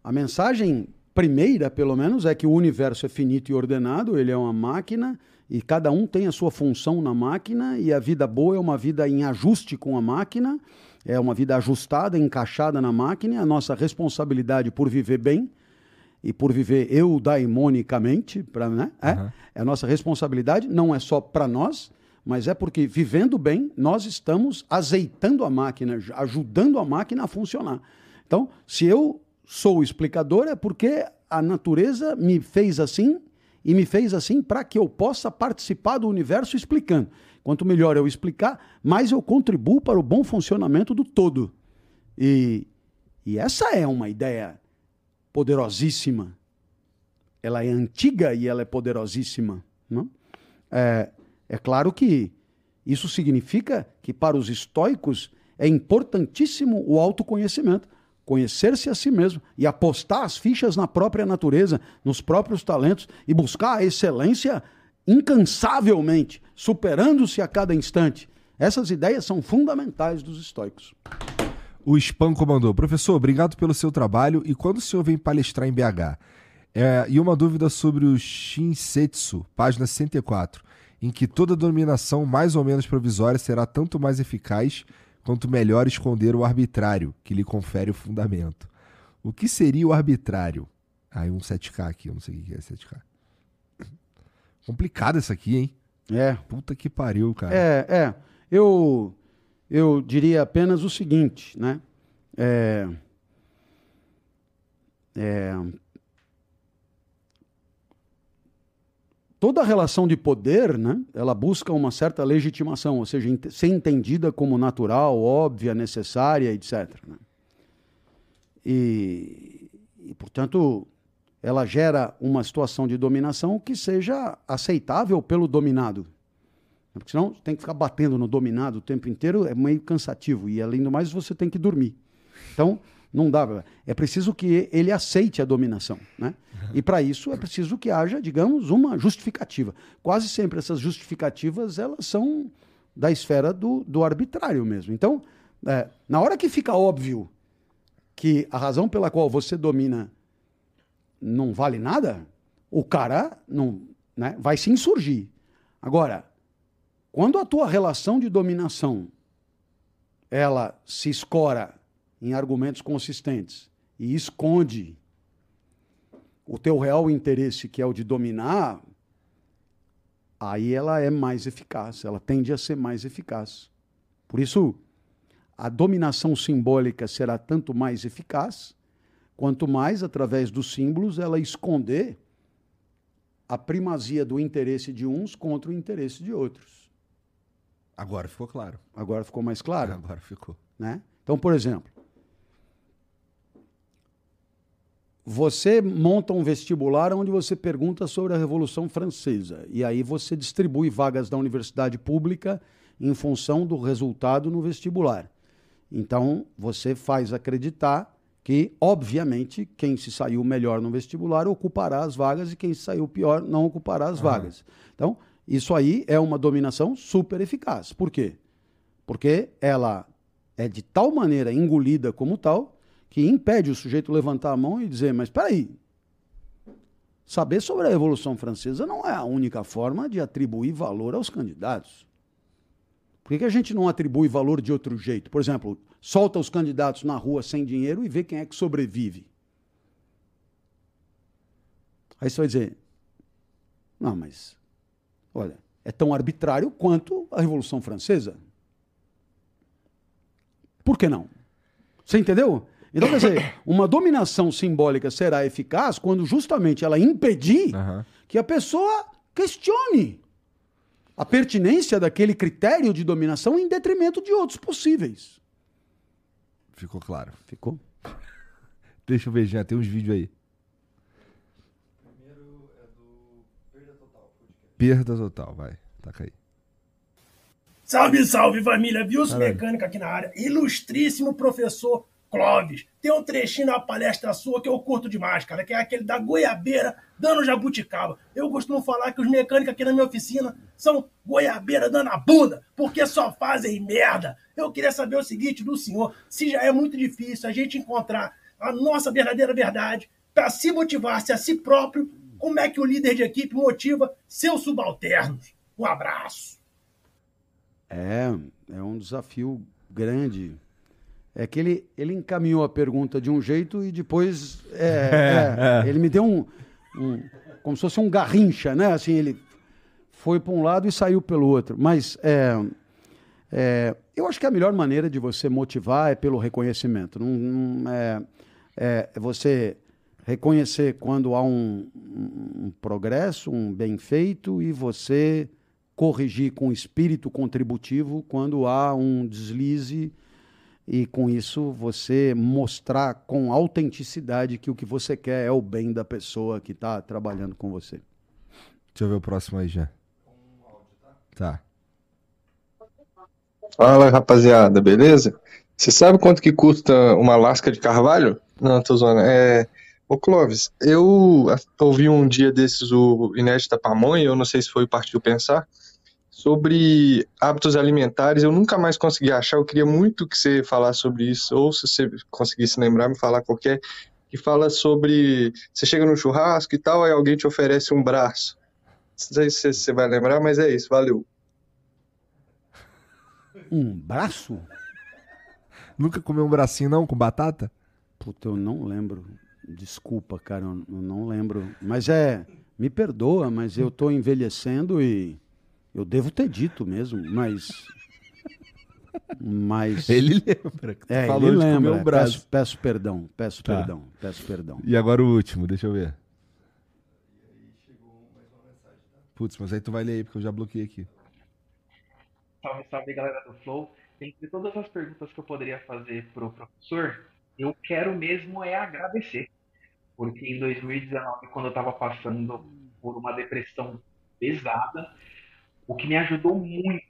a mensagem primeira, pelo menos, é que o universo é finito e ordenado, ele é uma máquina e cada um tem a sua função na máquina e a vida boa é uma vida em ajuste com a máquina, é uma vida ajustada, encaixada na máquina, a nossa responsabilidade por viver bem e por viver eudaimonicamente, pra, né? é, uhum. é a nossa responsabilidade, não é só para nós, mas é porque vivendo bem, nós estamos azeitando a máquina, ajudando a máquina a funcionar. Então, se eu sou o explicador, é porque a natureza me fez assim e me fez assim para que eu possa participar do universo explicando. Quanto melhor eu explicar, mais eu contribuo para o bom funcionamento do todo. E, e essa é uma ideia poderosíssima. Ela é antiga e ela é poderosíssima. Não? É, é claro que isso significa que para os estoicos é importantíssimo o autoconhecimento, conhecer-se a si mesmo e apostar as fichas na própria natureza, nos próprios talentos e buscar a excelência incansavelmente, superando-se a cada instante. Essas ideias são fundamentais dos estoicos. O Spam comandou. Professor, obrigado pelo seu trabalho. E quando o senhor vem palestrar em BH? É, e uma dúvida sobre o Shinsetsu, página 64 em que toda dominação mais ou menos provisória será tanto mais eficaz quanto melhor esconder o arbitrário que lhe confere o fundamento. O que seria o arbitrário? Aí ah, um 7K aqui, eu não sei o que é 7K. Complicado isso aqui, hein? É. Puta que pariu, cara. É, é. Eu, eu diria apenas o seguinte, né? É, é, toda relação de poder, né, ela busca uma certa legitimação, ou seja, ser entendida como natural, óbvia, necessária, etc. Né? E, e, portanto, ela gera uma situação de dominação que seja aceitável pelo dominado. Porque senão tem que ficar batendo no dominado o tempo inteiro, é meio cansativo. E além do mais, você tem que dormir. Então, não dá. É preciso que ele aceite a dominação. Né? E para isso é preciso que haja, digamos, uma justificativa. Quase sempre essas justificativas elas são da esfera do, do arbitrário mesmo. Então, é, na hora que fica óbvio que a razão pela qual você domina não vale nada, o cara não, né, vai se insurgir. Agora, quando a tua relação de dominação ela se escora em argumentos consistentes e esconde o teu real interesse, que é o de dominar, aí ela é mais eficaz, ela tende a ser mais eficaz. Por isso, a dominação simbólica será tanto mais eficaz, quanto mais, através dos símbolos, ela esconder a primazia do interesse de uns contra o interesse de outros. Agora ficou claro. Agora ficou mais claro? Agora ficou. Né? Então, por exemplo, Você monta um vestibular onde você pergunta sobre a Revolução Francesa. E aí você distribui vagas da universidade pública em função do resultado no vestibular. Então, você faz acreditar que, obviamente, quem se saiu melhor no vestibular ocupará as vagas e quem se saiu pior não ocupará as uhum. vagas. Então, isso aí é uma dominação super eficaz. Por quê? Porque ela é de tal maneira engolida como tal que impede o sujeito levantar a mão e dizer: Mas espera aí, saber sobre a Revolução Francesa não é a única forma de atribuir valor aos candidatos. Por que, a gente não atribui valor de outro jeito? Por exemplo, solta os candidatos na rua sem dinheiro e vê quem é que sobrevive. Aí você vai dizer: Não, mas, olha, é tão arbitrário quanto a Revolução Francesa. Por que não? Você entendeu? Então, quer dizer, uma dominação simbólica será eficaz quando justamente ela impedir Aham. que a pessoa questione a pertinência daquele critério de dominação em detrimento de outros possíveis. Ficou claro. Ficou? Deixa eu ver, já tem uns vídeos aí. Perda total, vai. Taca aí. Salve, salve família, Wilson Mecânica aqui na área. Ilustríssimo professor Clóvis. Tem um trechinho na palestra sua que eu curto demais, cara, que é aquele da goiabeira dando jabuticaba. Eu costumo falar que os mecânicos aqui na minha oficina são goiabeira dando a bunda, porque só fazem merda. Eu queria saber o seguinte do senhor, se já é muito difícil a gente encontrar a nossa verdadeira verdade para se motivar-se a si próprio, como é que o líder de equipe motiva seus subalternos? Um abraço. É, é um desafio grande. É que ele, ele encaminhou a pergunta de um jeito e depois é, é, ele me deu um, um- como se fosse um garrincha, né? Assim, ele foi para um lado e saiu pelo outro. Mas é, é, eu acho que a melhor maneira de você motivar é pelo reconhecimento. Não, não é, é você reconhecer quando há um, um- um progresso, um bem feito e você corrigir com espírito contributivo quando há um deslize e com isso você mostrar com autenticidade que o que você quer é o bem da pessoa que está trabalhando com você. Deixa eu ver o próximo aí já. Tá. Fala rapaziada, beleza? Você sabe quanto que custa uma lasca de carvalho? Não, tô zoando. É... Ô Clóvis, eu ouvi um dia desses o Inédita Pamonha, eu não sei se foi o Partiu Pensar, sobre hábitos alimentares, eu nunca mais consegui achar, eu queria muito que você falasse sobre isso, ou se você conseguisse lembrar, me falar qualquer, que fala sobre, você chega num churrasco e tal, aí alguém te oferece um braço. Não sei se você vai lembrar, mas é isso, valeu. Um braço? Nunca comeu um bracinho não com batata? Puta, eu não lembro. Desculpa, cara, eu eu não lembro. Mas é, me perdoa, mas eu tô envelhecendo e eu devo ter dito mesmo, mas. Mas. Ele lembra. que é, falou ele lembra. um braço. peço, peço perdão, peço Tá. perdão, peço perdão. E agora o último, deixa eu ver. Putz, mas aí tu vai ler aí, porque eu já bloqueei aqui. Salve, salve galera do Flow. Entre todas as perguntas que eu poderia fazer pro professor, eu quero mesmo é agradecer. Porque em 2019, quando eu estava passando por uma depressão pesada, o que me ajudou muito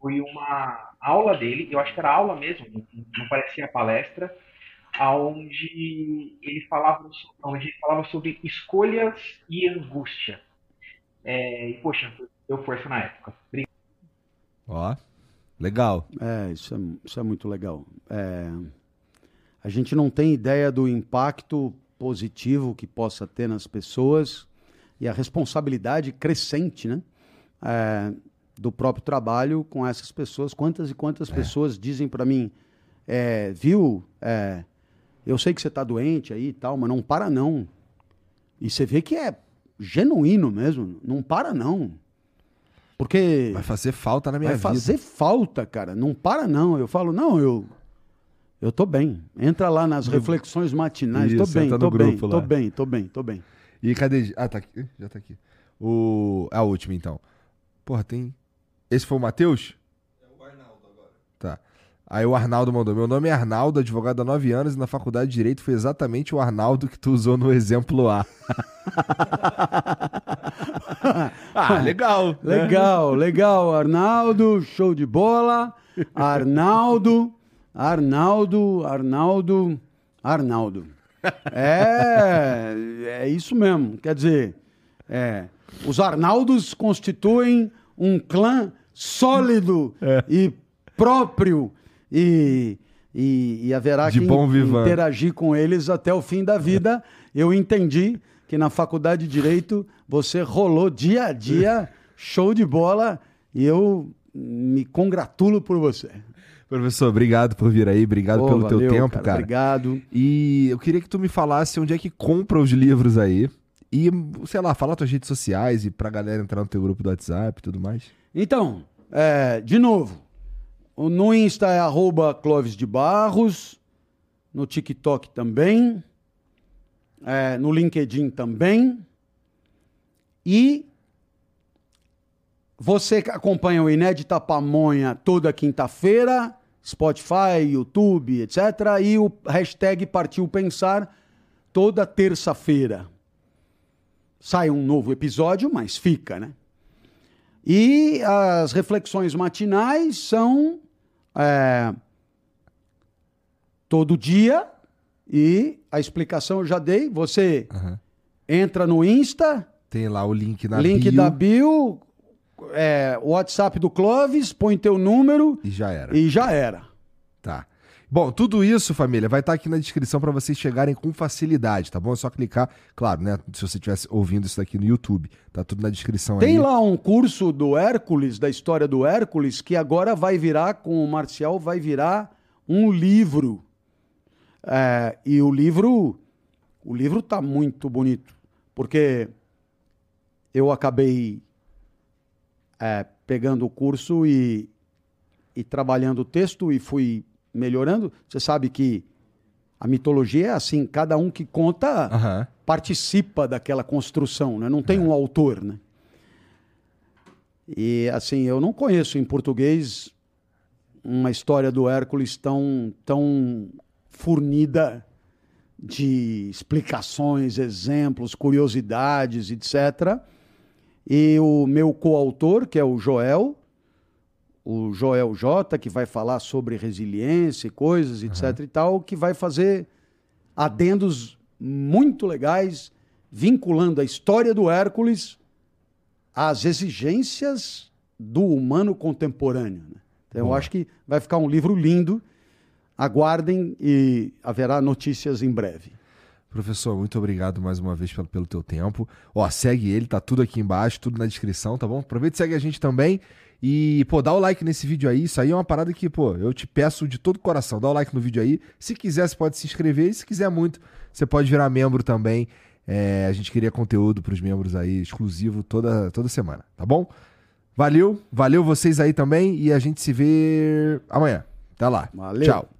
foi uma aula dele, eu acho que era aula mesmo, não- parecia palestra, onde ele falava, onde ele falava sobre escolhas e angústia. É, e, poxa, deu força na época. Obrigado. Ó, legal. É, isso é, isso é muito legal. É, a gente não tem ideia do impacto positivo que possa ter nas pessoas e a responsabilidade crescente, né? É, do próprio trabalho com essas pessoas. Quantas e quantas pessoas dizem para mim, é, viu, é, eu sei que você está doente aí e tal, mas não para não. E você vê que é genuíno mesmo, não para não. Porque Vai fazer falta na minha vai vida. fazer falta, cara. Não para, não. Eu falo, não, eu. Eu tô bem. Entra lá nas reflexões matinais. tô Isso, bem, entra tô bem, tô lá. bem, tô bem, tô bem. E cadê? Ah, tá aqui. Já tá aqui. O... A última, então. Porra, tem. Esse foi o Matheus? É o Arnaldo agora. Tá. Aí o Arnaldo mandou. Meu nome é Arnaldo, advogado há nove anos, e na faculdade de Direito foi exatamente o Arnaldo que tu usou no exemplo A. ah, legal. né? Legal, legal. Arnaldo, show de bola. Arnaldo, Arnaldo, Arnaldo, Arnaldo. É, é isso mesmo. Quer dizer, é, os Arnaldos constituem um clã sólido e próprio e, e, e haverá De que vivant. interagir com eles até o fim da vida. Eu entendi que na faculdade de Direito você rolou dia a dia, show de bola, e eu me congratulo por você. Professor, obrigado por vir aí, obrigado Pô, pelo teu valeu, tempo, cara. Obrigado. E eu queria que tu me falasse onde é que compra os livros aí. E, sei lá, fala tuas redes sociais e pra galera entrar no teu grupo do WhatsApp e tudo mais. Então, é, de novo, no Insta é arroba Clóvis de Barros, no TikTok também, é, no LinkedIn também. E você que acompanha o Inédita Pamonha toda quinta-feira, Spotify, YouTube, etc. E o hashtag Partiu Pensar toda terça-feira. Sai um novo episódio, mas fica, né? E as reflexões matinais são é, todo dia e a explicação eu já dei. Você entra no Insta, Tem lá o link na link bio da bio, é, WhatsApp do Clóvis, põe teu número e já era. e já era. Tá. Bom, tudo isso, família, vai estar aqui na descrição para vocês chegarem com facilidade, tá bom? É só clicar, claro, né? Se você estivesse ouvindo isso daqui no YouTube, tá tudo na descrição Tem aí. lá um curso do Hércules, da história do Hércules, que agora vai virar, com o Marcial, vai virar um livro. É, e o livro, o livro tá muito bonito, porque eu acabei é, pegando o curso e, e trabalhando o texto e fui melhorando. Você sabe que a mitologia é assim, cada um que conta Aham. participa daquela construção, né? não tem um autor. Né? E assim, eu não conheço em português uma história do Hércules tão, tão fornida de explicações, exemplos, curiosidades, etc. E o meu coautor, que é o Joel, o Joel J, que vai falar sobre resiliência e coisas, etc. e tal, que vai fazer adendos muito legais, vinculando a história do Hércules às exigências do humano contemporâneo. né? Então, eu acho que vai ficar um livro lindo. Aguardem e haverá notícias em breve. Professor, muito obrigado mais uma vez pelo, pelo teu tempo. Ó, segue ele, tá tudo aqui embaixo, tudo na descrição, tá bom? Aproveita e segue a gente também. E, pô, dá o like nesse vídeo aí. Isso aí é uma parada que, pô, eu te peço de todo coração. Dá o like no vídeo aí. Se quiser, você pode se inscrever. E se quiser muito, você pode virar membro também. É, a gente queria conteúdo pros membros aí, exclusivo, toda, toda semana, tá bom? Valeu, valeu vocês aí também. E a gente se vê amanhã. Até lá. Valeu. Tchau.